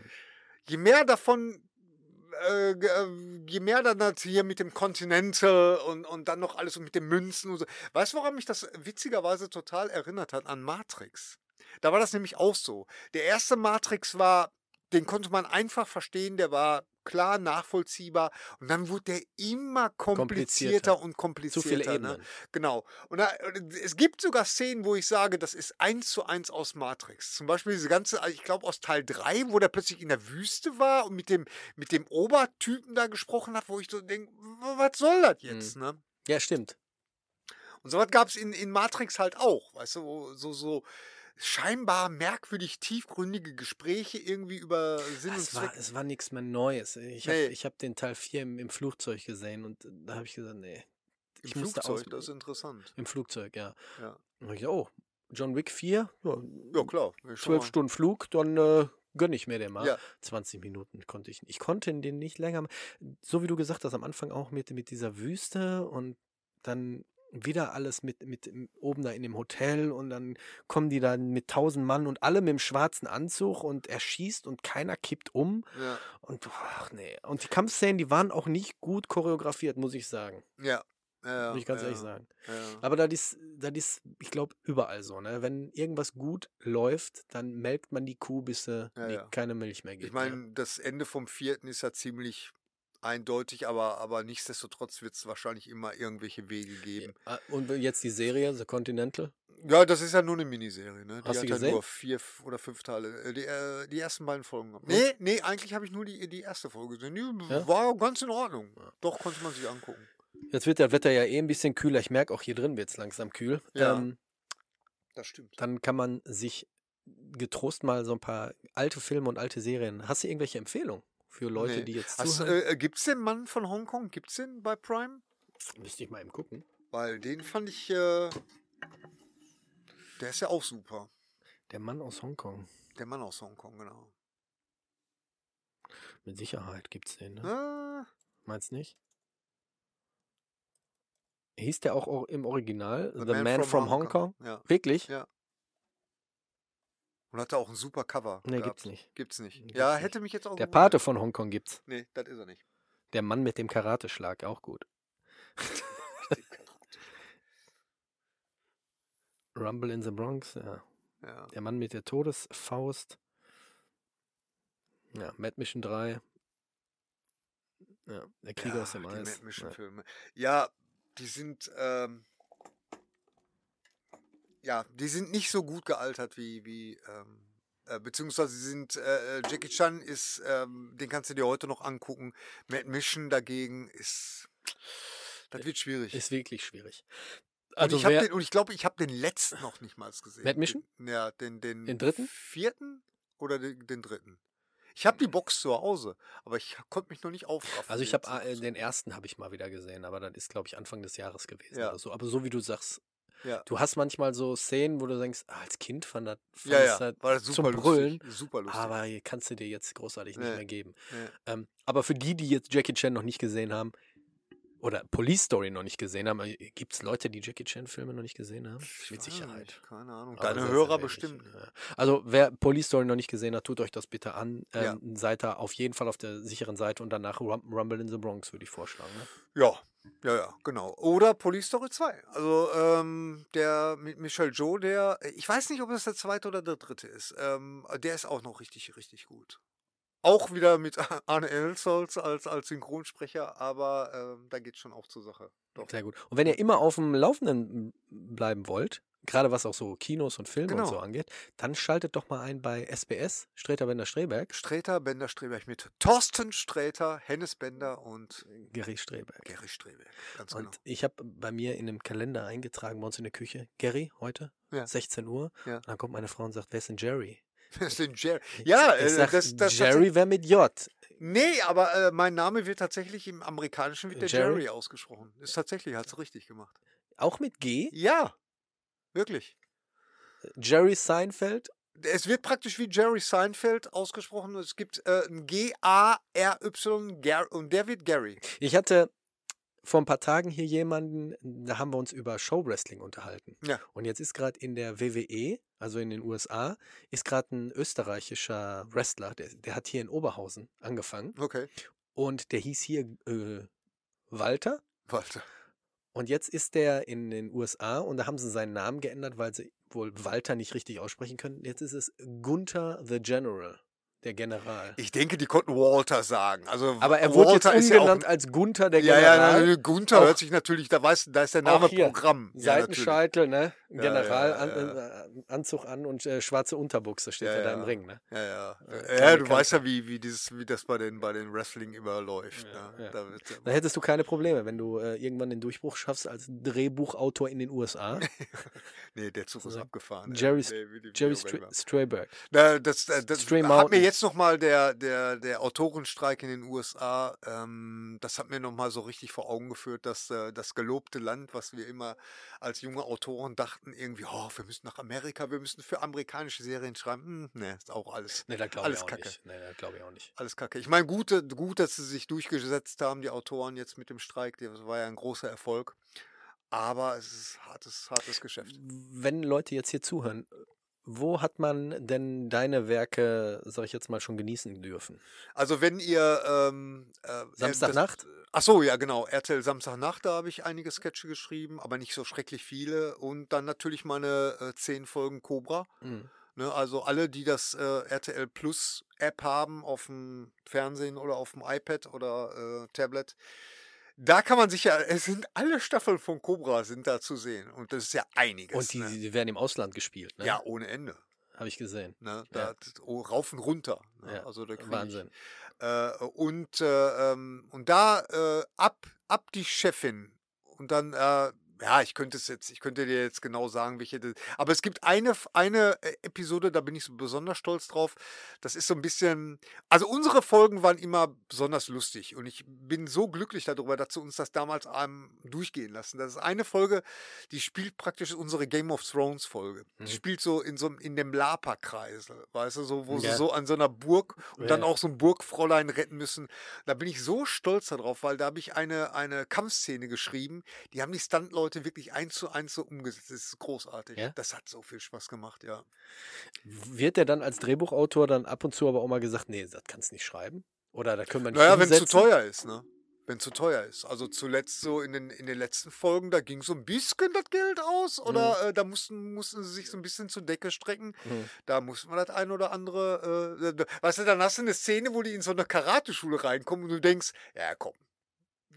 B: je mehr davon, äh, äh, je mehr dann das hier mit dem Continental und, und dann noch alles und mit den Münzen und so. Weißt du, woran mich das witzigerweise total erinnert hat? An Matrix. Da war das nämlich auch so. Der erste Matrix war den konnte man einfach verstehen, der war klar nachvollziehbar und dann wurde der immer komplizierter,
A: Komplizierter.
B: und
A: Zu
B: komplizierter.
A: viele
B: ne? Genau. Und da, es gibt sogar Szenen, wo ich sage, das ist eins zu eins aus Matrix. Zum Beispiel diese ganze, ich glaube aus Teil 3, wo der plötzlich in der Wüste war und mit dem, mit dem Obertypen da gesprochen hat, wo ich so denke, was soll das jetzt?
A: Mhm.
B: Ne?
A: Ja, stimmt.
B: Und sowas gab es in, in Matrix halt auch, weißt du, so, so scheinbar merkwürdig tiefgründige Gespräche irgendwie über Sinn und
A: Es war,
B: Zweck.
A: es war nichts mehr Neues. Ich habe
B: Nee.
A: hab den Teil 4 im, im Flugzeug gesehen und da habe ich gesagt, nee.
B: Im
A: Ich
B: Flugzeug, das ist interessant.
A: Im Flugzeug, ja.
B: Ja.
A: Und ich, oh, John Wick 4, ja,
B: Ja, klar.
A: zwölf Stunden Flug, dann äh, gönne ich mir den mal.
B: Ja.
A: 20 Minuten konnte ich. Ich konnte den nicht länger. So wie du gesagt hast, am Anfang auch mit, mit dieser Wüste und dann wieder alles mit, mit oben da in dem Hotel und dann kommen die da mit tausend Mann und alle mit dem schwarzen Anzug und er schießt und keiner kippt um
B: Ja,
A: und ach nee. Und die Kampfszenen, die waren auch nicht gut choreografiert, muss ich sagen.
B: ja. ja
A: muss ich ganz
B: ja,
A: ehrlich sagen. Aber das ist, das ist, ich glaube, überall so, ne? Wenn irgendwas gut läuft, dann melkt man die Kuh, bis sie keine Milch mehr gibt.
B: Ich meine, das Ende vom vierten ist ja ziemlich eindeutig, aber, aber nichtsdestotrotz wird es wahrscheinlich immer irgendwelche Wege geben.
A: Ah, Und jetzt die Serie, The Continental.
B: Ja, das ist ja nur eine Miniserie, ne? Die
A: Hast du
B: hat ja
A: gesehen?
B: nur vier oder fünf Teile. Äh, Die, äh, die ersten beiden Folgen. gehabt. Nee, nee, eigentlich habe ich nur die, die erste Folge gesehen. Die
A: Ja?
B: war ganz in Ordnung. Doch, konnte man sich angucken.
A: Jetzt wird das Wetter ja eh ein bisschen kühler. Ich merke auch hier drin wird es langsam kühl.
B: Ja.
A: Ähm,
B: Das stimmt.
A: dann kann man sich getrost mal so ein paar alte Filme und alte Serien. Hast du irgendwelche Empfehlungen für Leute,
B: Nee.
A: die jetzt
B: Hast,
A: zuhören?
B: äh, Gibt es den Mann von Hongkong? Gibt es den bei Prime?
A: Müsste ich mal eben gucken.
B: Weil den fand ich. Äh, der ist ja auch super.
A: Der Mann aus Hongkong.
B: Der Mann aus Hongkong, genau.
A: Mit Sicherheit gibt's den, ne?
B: Ah,
A: Meinst nicht? Hieß der auch im Original The, Man, from, Hong Kong?
B: Ja.
A: Wirklich?
B: Ja. Und hatte auch ein super Cover.
A: Nee,
B: gehabt.
A: gibt's nicht.
B: Gibt's nicht.
A: Gibt's
B: ja, hätte mich jetzt auch.
A: Der
B: gewundert.
A: Pate von Hongkong gibt's.
B: Nee, das ist er nicht.
A: Der Mann mit dem Karateschlag, auch gut. Rumble in the Bronx, ja.
B: ja.
A: Der Mann mit der Todesfaust. Ja, Mad Mission 3. Ja, der Krieger aus dem
B: die
A: Eis.
B: Mad Mission
A: Ja.
B: Filme. Ja, die sind. Ähm, ja, die sind nicht so gut gealtert wie. wie ähm, äh, beziehungsweise sie sind. Äh, äh, Jackie Chan ist. Ähm, den kannst du dir heute noch angucken. Mad Mission dagegen ist. Das wird schwierig.
A: Ist wirklich schwierig.
B: Also und ich den, und ich glaube, ich habe den letzten noch nicht mal gesehen.
A: Mad Mission?
B: Den, ja, den, den,
A: Den dritten?
B: vierten oder den, den dritten. Ich habe die Box zu Hause, aber ich konnte mich noch nicht aufraffen.
A: also ich habe
B: jetzt
A: äh,
B: zu-
A: den ersten habe ich mal wieder gesehen, aber das ist glaube ich Anfang des Jahres gewesen
B: Ja.
A: oder so. Aber so wie du sagst,
B: ja.
A: du hast manchmal so Szenen, wo du denkst, ah, als Kind fand das, fand
B: ja,
A: das
B: ja,
A: halt
B: war das
A: zum
B: super
A: Brüllen,
B: lustig. Super lustig.
A: aber hier kannst du dir jetzt großartig nicht
B: Nee.
A: mehr geben.
B: Nee.
A: Ähm, aber für die, die jetzt Jackie Chan noch nicht gesehen haben oder Police Story noch nicht gesehen haben, gibt es Leute, die Jackie Chan Filme noch nicht gesehen haben?
B: Ich
A: Mit Sicherheit.
B: nicht, Keine Ahnung. Deine
A: sehr,
B: Hörer bestimmt.
A: ja. Also wer Police Story noch nicht gesehen hat, tut euch das bitte an.
B: Ja.
A: Ähm, Seid da auf jeden Fall auf der sicheren Seite und danach Rum Rumble in the Bronx, würde ich vorschlagen. Ne?
B: Ja, ja, ja, genau. Oder Police Story 2. Also ähm, der mit Michel Joe, der, ich weiß nicht, ob das der zweite oder der dritte ist. Ähm, der ist auch noch richtig, richtig gut. Auch wieder mit Arne Elsholz als, als Synchronsprecher, aber ähm, da geht schon auch zur Sache. Doch.
A: Sehr gut. Und wenn ihr immer auf dem Laufenden bleiben wollt, gerade was auch so Kinos und Filme und
B: Genau.
A: so angeht, dann schaltet doch mal ein bei SBS, Streter Bender Streberg,
B: Sträter, Bender, Streberg mit Thorsten Sträter, Hennes Bender und
A: Gary Streberg.
B: Gary Streberg. Ganz
A: Und
B: genau.
A: ich habe bei mir in einem Kalender eingetragen, bei uns in der Küche, Gary, heute,
B: Ja.
A: 16 Uhr.
B: Ja.
A: Und dann kommt meine Frau und sagt, wer ist denn Jerry?
B: Das ist den Jerry. Ja,
A: ich
B: äh,
A: sag,
B: das, das
A: Jerry wäre mit J.
B: Nee, aber äh, mein Name wird tatsächlich im Amerikanischen wird der
A: Jerry?
B: Jerry, ausgesprochen. Ist tatsächlich, hat es richtig gemacht.
A: Auch mit G?
B: Ja, wirklich.
A: Jerry Seinfeld?
B: Es wird praktisch wie Jerry Seinfeld ausgesprochen. Es gibt äh, ein G-A-R-Y Gar- und der wird Gary.
A: Ich hatte vor ein paar Tagen hier jemanden, da haben wir uns über Showwrestling unterhalten.
B: Ja.
A: Und jetzt ist gerade in der WWE, also in den USA, ist gerade ein österreichischer Wrestler, der, der hat hier in Oberhausen angefangen.
B: Okay.
A: Und der hieß hier äh, Walter.
B: Walter.
A: Und jetzt ist der in den USA und da haben sie seinen Namen geändert, weil sie wohl Walter nicht richtig aussprechen können. Jetzt ist es Gunther the General. Der General.
B: Ich denke, die konnten Walter sagen. Also
A: Aber er wurde jetzt
B: ist ja auch
A: umgenannt als Gunther, der
B: Ja,
A: General.
B: ja, Gunther
A: Auch-
B: hört sich natürlich, da weiß, da ist der Name
A: hier,
B: Programm. Ja.
A: Seitenscheitel, ne?
B: Ja,
A: General,
B: ja,
A: an,
B: ja.
A: äh, Anzug an und äh, schwarze Unterbuchse steht
B: Ja,
A: da
B: ja.
A: im Ring, ne?
B: Ja, ja.
A: Äh,
B: ja, du weißt
A: Kante.
B: ja, wie, wie, dieses, wie das bei den, bei den Wrestling immer läuft.
A: Ja,
B: ne?
A: ja.
B: Da ja
A: Da hättest du keine Probleme, wenn du äh, irgendwann den Durchbruch schaffst als Drehbuchautor in den USA.
B: nee, der Zug ist abgefahren.
A: Jerry,
B: ja.
A: Jerry
B: immer.
A: Strayberg.
B: Na, das äh, das hat mir. Jetzt nochmal der, der, der Autorenstreik in den USA, ähm, das hat mir nochmal so richtig vor Augen geführt, dass äh, das gelobte Land, was wir immer als junge Autoren dachten, irgendwie, oh, wir müssen nach Amerika, wir müssen für amerikanische Serien schreiben. Hm, ne, ist auch alles.
A: Ne, da glaube ich
B: Alles
A: auch
B: Kacke.
A: nicht. Nee, da glaube ich auch nicht.
B: Alles kacke. Ich meine, gut, äh, gut, dass sie sich durchgesetzt haben, die Autoren jetzt mit dem Streik. Das war ja ein großer Erfolg. Aber es ist hartes, hartes Geschäft.
A: Wenn Leute jetzt hier zuhören, wo hat man denn deine Werke, sag ich jetzt mal, schon genießen dürfen?
B: Also wenn ihr ähm, äh,
A: Samstagnacht?
B: das- Ach so, ja genau. RTL Samstagnacht, da habe ich einige Sketche geschrieben, aber nicht so schrecklich viele. Und dann natürlich meine äh, zehn Folgen Cobra.
A: Mhm.
B: Ne, also alle, die das äh, RTL Plus App haben auf dem Fernsehen oder auf dem iPad oder äh, Tablet, da kann man sich ja, es sind alle Staffeln von Cobra sind da zu sehen und das ist ja einiges.
A: Und die,
B: ne?
A: die werden im Ausland gespielt, ne?
B: ja ohne Ende.
A: Habe ich gesehen.
B: Ne?
A: Ja.
B: Da, oh, rauf und runter. Ne?
A: Ja,
B: Also
A: Wahnsinn.
B: Ich, äh, und, äh, ähm, und da äh, ab, ab die Chefin und dann, äh, ja, ich könnte es jetzt, ich könnte dir jetzt genau sagen, welche, aber es gibt eine, eine äh, Episode, da bin ich so besonders stolz drauf. Das ist so ein bisschen, also unsere Folgen waren immer besonders lustig und ich bin so glücklich darüber, dass sie uns das damals ähm, durchgehen lassen. Das ist eine Folge, die spielt praktisch unsere Game of Thrones Folge. Die
A: Mhm.
B: spielt so in so einem- in dem Lapa-Kreisel, weißt du, so, wo
A: Ja.
B: sie so an so einer Burg und dann
A: Ja.
B: auch so ein Burgfräulein retten müssen. Da bin ich so stolz darauf, weil da habe ich eine, eine Kampfszene geschrieben. Die haben die Stuntleute wirklich eins zu eins so umgesetzt. Das ist großartig.
A: Ja?
B: Das hat so viel Spaß gemacht, ja.
A: Wird der dann als Drehbuchautor dann ab und zu aber auch mal gesagt, nee, das kannst du nicht schreiben? Oder da können wir nicht
B: Naja, wenn es zu teuer ist, ne? Wenn zu teuer ist. Also zuletzt so in den, in den letzten Folgen, da ging so ein bisschen das Geld aus oder äh, da mussten, mussten sie sich so ein bisschen zur Decke strecken.
A: Mhm.
B: Da musste man das ein oder andere. Äh, weißt du, dann hast du eine Szene, wo die in so eine Karateschule reinkommen und du denkst, ja komm,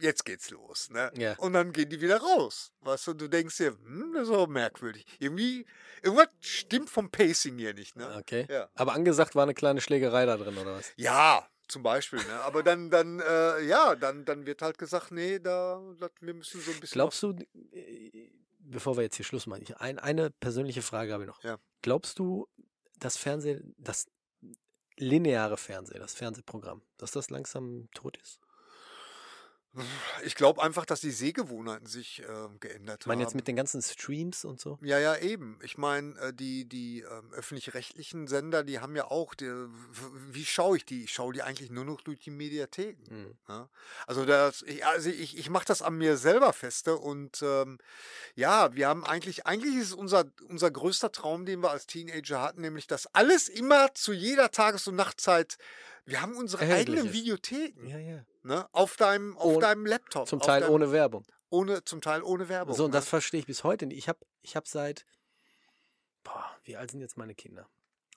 B: jetzt geht's los. Ne?
A: Ja.
B: Und dann gehen die wieder raus. Weißt du, du denkst dir, hm, das ist aber merkwürdig. Irgendwie, irgendwas stimmt vom Pacing hier nicht. Ne?
A: Okay.
B: Ja.
A: Aber angesagt war eine kleine Schlägerei da drin, oder was?
B: Ja, zum Beispiel. Ne? Aber dann, dann, äh, ja, dann, dann wird halt gesagt, nee, da, wir müssen so ein bisschen.
A: Glaubst du, äh, bevor wir jetzt hier Schluss machen, ich, ein, eine persönliche Frage habe ich noch.
B: Ja.
A: Glaubst du, das Fernsehen, das lineare Fernsehen, das Fernsehprogramm, dass das langsam tot ist?
B: Ich glaube einfach, dass die Sehgewohnheiten sich ähm, geändert
A: Ich meine
B: haben.
A: jetzt mit den ganzen Streams und so.
B: Ja, ja, eben. Ich meine, äh, die, die ähm, öffentlich-rechtlichen Sender, die haben ja auch, die, wie schaue ich die? Ich schaue die eigentlich nur noch durch die Mediatheken.
A: Mhm.
B: Ja? Also, das, ich, also ich, ich mache das an mir selber feste und ähm, ja, wir haben eigentlich, eigentlich ist es unser, unser größter Traum, den wir als Teenager hatten, nämlich dass alles immer zu jeder Tages- und Nachtzeit, wir haben unsere
A: Erhältlich
B: eigenen
A: ist.
B: Videotheken
A: Ja, ja.
B: Ne? auf, deinem, auf
A: Ohne-
B: deinem Laptop.
A: Zum Teil
B: deinem,
A: ohne Werbung.
B: ohne. Zum Teil ohne Werbung.
A: So, und
B: ne?
A: das verstehe ich bis heute nicht. Ich habe ich hab seit, boah, wie alt sind jetzt meine Kinder?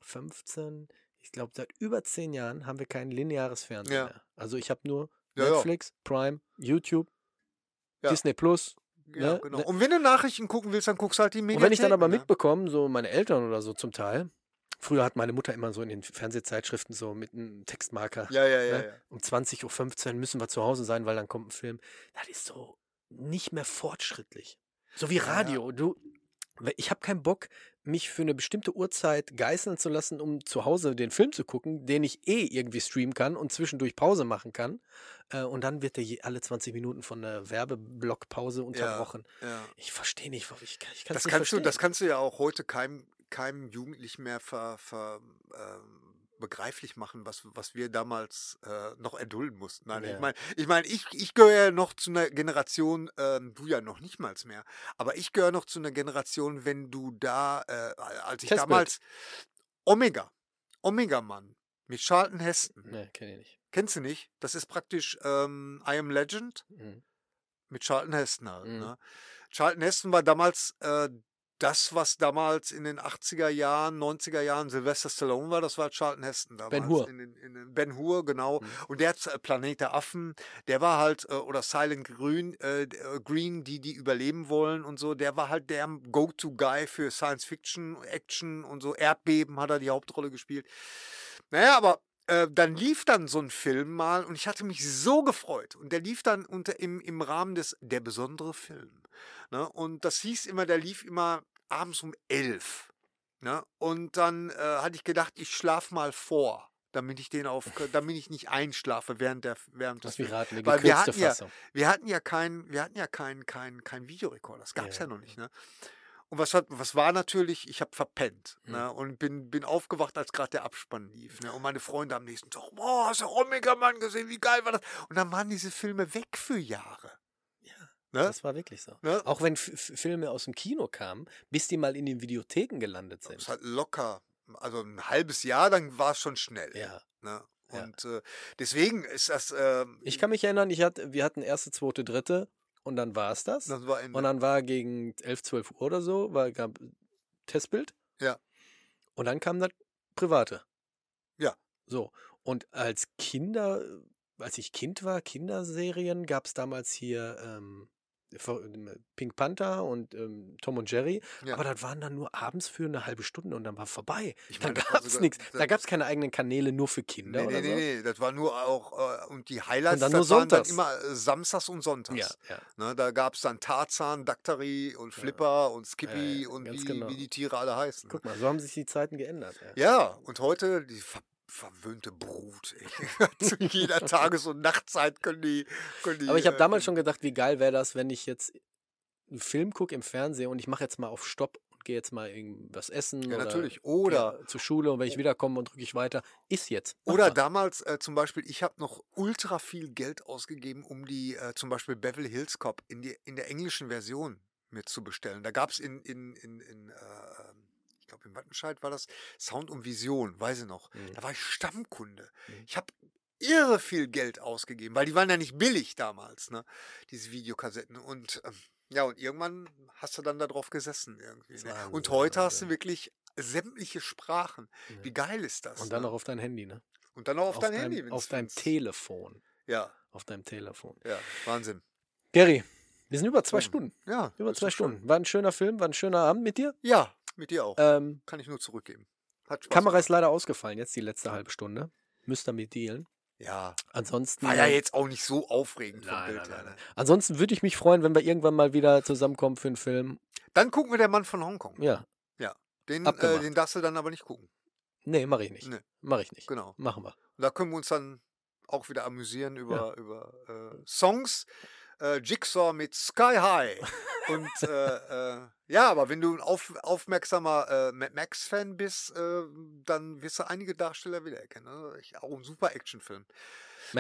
A: 15, ich glaube, seit über 10 Jahren haben wir kein lineares Fernsehen
B: Ja.
A: mehr. Also ich habe nur
B: Ja, ja.
A: Netflix, Prime, YouTube,
B: Ja.
A: Disney Plus.
B: Ja,
A: ne?
B: genau.
A: Ne-
B: Und wenn du Nachrichten gucken willst, dann guckst du halt die
A: Und
B: Mediatheken.
A: wenn ich dann aber
B: ne?
A: mitbekomme, so meine Eltern oder so zum Teil, früher hat meine Mutter immer so in den Fernsehzeitschriften so mit einem Textmarker,
B: Ja, ja, ja.
A: ne?
B: ja.
A: um 20.15 Uhr müssen wir zu Hause sein, weil dann kommt ein Film. Das ist so nicht mehr fortschrittlich. So wie
B: Ja, ja.
A: Radio. Du, ich habe keinen Bock, mich für eine bestimmte Uhrzeit geißeln zu lassen, um zu Hause den Film zu gucken, den ich eh irgendwie streamen kann und zwischendurch Pause machen kann. Äh, und dann wird der je alle 20 Minuten von der Werbeblockpause unterbrochen.
B: ja.
A: Ich verstehe nicht, warum ich, ich kann
B: Das
A: nicht
B: kannst, du,
A: verstehen.
B: das kannst du ja auch heute keinem, keinem Jugendlichen mehr ver, ver, ähm, begreiflich machen, was, was wir damals äh, noch erdulden mussten. Nein,
A: Ja.
B: ich meine, ich, mein, ich, ich gehöre ja noch zu einer Generation, ähm, du ja noch nicht mal mehr, aber ich gehöre noch zu einer Generation, wenn du da, äh, als ich
A: Testbild.
B: damals Omega, Omega-Mann mit Charlton Heston,
A: Nee, kenne ich nicht.
B: kennst du nicht? Das ist praktisch ähm, I Am Legend
A: Mhm.
B: mit Charlton Heston halt.
A: Mhm.
B: Ne? Charlton Heston war damals äh, das, was damals in den 80er Jahren, 90er Jahren Sylvester Stallone war, das war Charlton Heston damals.
A: Ben Hur.
B: In den, in den, ben Hur, genau.
A: Mhm.
B: Und der hat äh, Planet der Affen, der war halt, äh, oder Silent Green, äh, äh, Green, die, die überleben wollen und so, der war halt der Go-To-Guy für Science Fiction, Action und so. Erdbeben hat er die Hauptrolle gespielt. Naja, aber äh, dann lief dann so ein Film mal und ich hatte mich so gefreut. Und der lief dann unter, im, im Rahmen des Der besondere Film. Ne? Und das hieß immer, der lief immer abends um elf. Ne? Und dann äh, hatte ich gedacht, ich schlafe mal vor, damit ich den auf, damit ich nicht einschlafe während der während des Weil wir hatten ja-
A: Fassung.
B: Wir hatten ja keinen, wir hatten ja keinen, keinen, keinen Videorekorder. Das gab es
A: Ja,
B: ja, noch nicht. Ne? Und was, hat, was war natürlich, ich habe verpennt
A: Hm.
B: ne? und bin, bin aufgewacht, als gerade der Abspann lief. Ne? Und meine Freunde am nächsten Tag, boah, hast du Omega Mann gesehen, wie geil war das? Und dann waren diese Filme weg für Jahre. Ne?
A: Das war wirklich so.
B: Ne?
A: Auch wenn F Filme aus dem Kino kamen, bis die mal in den Videotheken gelandet
B: Das
A: sind.
B: ist halt locker, also ein halbes Jahr, dann war es schon schnell.
A: Ja.
B: Ne?
A: Ja.
B: Und äh, deswegen ist das, ähm,
A: Ich kann mich erinnern, ich hatte, wir hatten erste, zweite, dritte und dann war es das.
B: das war Ende.
A: Und dann war gegen 11, 12 Uhr oder so, war, gab Testbild.
B: Ja.
A: Und dann kam das Private.
B: Ja.
A: So. Und als Kinder, als ich Kind war, Kinderserien, gab es damals hier ähm, Pink Panther und ähm, Tom und Jerry.
B: Ja.
A: Aber das waren dann nur abends für eine halbe Stunde und dann war vorbei.
B: Ich
A: dann
B: meine, war
A: gab es nichts.
B: da-
A: Da gab es keine eigenen Kanäle nur für Kinder
B: Nee,
A: oder
B: nee,
A: so.
B: nee, nee, das war nur auch, äh, und die Highlights,
A: dann
B: das
A: nur
B: waren dann immer äh, samstags und sonntags.
A: Ja, ja.
B: Ne, da gab es dann Tarzan, Daktari und Flipper und Skippy
A: ja,
B: und wie,
A: genau.
B: wie die Tiere alle heißen.
A: Guck mal, so haben sich die Zeiten geändert. Ja.
B: Ja, und heute die verwöhnte Brut. Zu jeder Tages- und Nachtzeit können die. Können die
A: Aber ich habe
B: äh,
A: damals schon gedacht, wie geil wäre das, wenn ich jetzt einen Film gucke im Fernsehen und ich mache jetzt mal auf Stopp und gehe jetzt mal irgendwas essen.
B: Ja,
A: oder
B: natürlich. Oder,
A: zur Schule und wenn ich wiederkomme und drücke ich weiter, ist jetzt. Mach
B: oder
A: mal.
B: damals äh, zum Beispiel, ich habe noch ultra viel Geld ausgegeben, um die äh, zum Beispiel Beverly Hills Cop in, die, in der englischen Version mir zu bestellen. Da gab es in, in, in, in äh, glaube in Wattenscheid war das Sound und Vision, weiß ich noch.
A: Mhm.
B: Da war ich Stammkunde.
A: Mhm.
B: Ich habe irre viel Geld ausgegeben, weil die waren ja nicht billig damals, ne? Diese Videokassetten. Und ähm, ja, und irgendwann hast du dann da drauf gesessen irgendwie. Ne? Und heute hast du wirklich sämtliche Sprachen. Wie geil ist das?
A: Und dann
B: ne?
A: noch auf dein Handy, ne?
B: und dann noch auf, dein
A: deinem,
B: Handy.
A: Auf deinem Telefon.
B: Ja,
A: Auf deinem Telefon.
B: ja, Wahnsinn.
A: Gary, wir sind über zwei. Stunden.
B: Ja,
A: Über zwei
B: doch schön.
A: Stunden. War ein schöner Film, war ein schöner Abend mit dir.
B: Ja, mit dir auch.
A: Ähm,
B: Kann ich nur zurückgeben.
A: Kamera ist
B: gemacht.
A: leider ausgefallen, jetzt die letzte halbe Stunde. Müsst ihr mit dealen.
B: Ja,
A: Ansonsten.
B: war ja jetzt auch nicht so aufregend vom
A: Nein,
B: Bild
A: nein,
B: ne?
A: nein. Ansonsten würde ich mich freuen, wenn wir irgendwann mal wieder zusammenkommen für einen Film.
B: Dann gucken wir der Mann von Hongkong.
A: Ja.
B: Den, äh, den darfst du dann aber nicht gucken.
A: Nee, mache ich nicht.
B: Nee.
A: Mache ich nicht.
B: Genau.
A: Machen wir.
B: Und da können wir uns dann auch wieder amüsieren über, über äh, Songs. Äh, Jigsaw mit Sky High. Und äh, äh, ja, aber wenn du ein auf, aufmerksamer äh, Max-Fan bist, äh, dann wirst du einige Darsteller wiedererkennen. Also ich, auch ein super Actionfilm.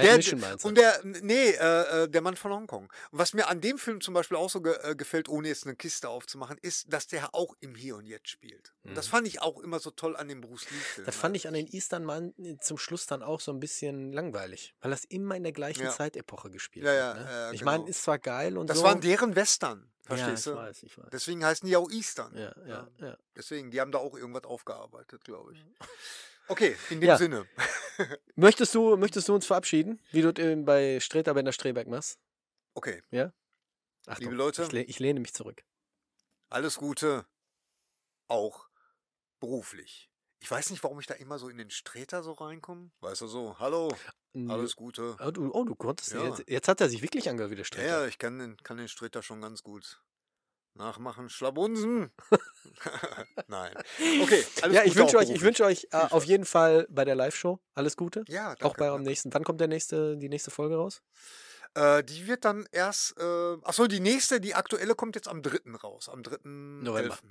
B: Der-
A: Mission meinst du?
B: Und der, nee, äh, äh, der Mann von Hongkong. Und was mir an dem Film zum Beispiel auch so ge äh, gefällt, ohne jetzt eine Kiste aufzumachen, ist, dass der auch im Hier und Jetzt spielt. Und das
A: Mhm.
B: fand ich auch immer so toll an dem Bruce Lee-Film.
A: das fand ich an den Eastern Man zum Schluss dann auch so ein bisschen langweilig, weil das immer in der gleichen
B: Ja.
A: Zeitepoche gespielt
B: Ja,
A: wird.
B: ja,
A: ne?
B: ja,
A: ich meine,
B: genau.
A: ist zwar geil und
B: Das
A: so.
B: waren deren Western, verstehst
A: ja,
B: du?
A: ich weiß, ich weiß.
B: Deswegen heißen die auch Eastern.
A: Ja, ja, ja.
B: Deswegen, die haben da auch irgendwas aufgearbeitet, glaube ich. Okay, in dem
A: Ja.
B: Sinne.
A: Möchtest du, möchtest du uns verabschieden, wie du äh, bei Streter Bender Streberg machst?
B: Okay,
A: Achtung,
B: Liebe Leute.
A: Ich, leh- ich lehne mich zurück.
B: alles Gute, auch beruflich. Ich weiß nicht, warum ich da immer so in den Streter so reinkomme. Weißt du so, hallo, alles Gute.
A: Oh, du, oh, du konntest.
B: Ja.
A: Jetzt, jetzt hat er sich wirklich angehört wie der
B: Ja,
A: Streter.
B: ja, ich kann den, kann den Streter schon ganz gut nachmachen. Schlabunsen. Nein. Okay,
A: Ja, ich wünsche euch, ich wünsche euch äh, auf jeden Fall bei der Live-Show alles Gute.
B: Ja, danke,
A: auch bei eurem nächsten. Wann kommt der nächste, die nächste Folge raus?
B: Äh, die wird dann erst, äh, achso, die nächste, die aktuelle kommt jetzt am 3. raus. Am 3.
A: November.
B: 11..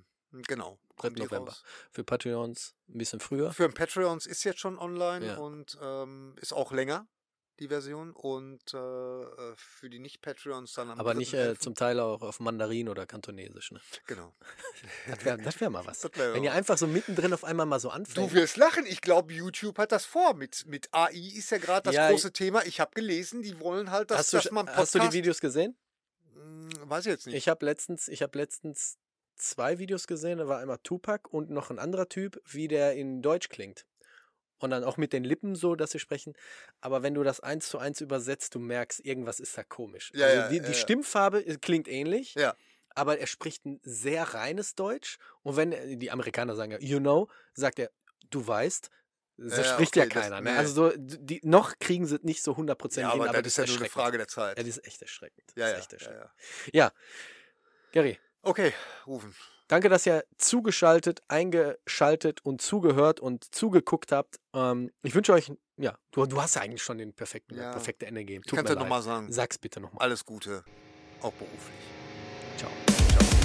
B: Genau.
A: 3.
B: kommt die
A: November.
B: raus.
A: Für Patreons ein bisschen früher.
B: Für Patreons ist jetzt schon online
A: Ja.
B: und ähm, ist auch länger, die Version. Und äh, äh, für die Nicht-Patreons dann am
A: Aber
B: 3.
A: nicht äh,
B: 11..
A: zum Teil auch auf Mandarin oder Kantonesisch. Ne?
B: Genau.
A: Das wäre wär mal was.
B: Wär
A: Wenn ihr einfach so mittendrin auf einmal mal so
B: Du
A: anfängt.
B: wirst lachen. Ich glaube, YouTube hat das vor. Mit, mit AI ist ja gerade das
A: Ja,
B: große Thema. Ich habe gelesen, die wollen halt, dass,
A: hast, du,
B: dass man
A: hast du die
B: Podcast-
A: Videos gesehen?
B: Hm, Weiß ich jetzt nicht.
A: Ich habe letztens, ich habe letztens zwei Videos gesehen. Da war einmal Tupac und noch ein anderer Typ, wie der in Deutsch klingt. Und dann auch mit den Lippen so, dass sie sprechen. Aber wenn du das eins zu eins übersetzt, du merkst, irgendwas ist da komisch.
B: Ja,
A: also
B: ja,
A: die,
B: ja,
A: die
B: ja.
A: Stimmfarbe äh, klingt ähnlich,
B: Ja.
A: aber er spricht ein sehr reines Deutsch. Und wenn äh, die Amerikaner sagen ja, you know, sagt er, du weißt. Das
B: Ja,
A: spricht ja
B: okay, das-
A: keiner. ne?
B: nee.
A: Also so, die, noch kriegen sie es nicht so 100%
B: Ja,
A: hin,
B: aber
A: aber
B: das ist ja nur eine. Frage der Zeit.
A: Ja, das ist echt erschreckend.
B: Ja,
A: das
B: ja, ja, ja.
A: Ja, Gary,
B: Okay, rufen.
A: Danke, dass ihr zugeschaltet, eingeschaltet und zugehört und zugeguckt habt. Ähm, ich wünsche euch, ja, du, du hast ja eigentlich schon den perfekten,
B: Ja.
A: perfekte Ende gegeben.
B: Ich kann es ja
A: leid.
B: nochmal sagen.
A: Sag's bitte nochmal.
B: Alles Gute, auch beruflich.
A: Ciao.
B: Ciao.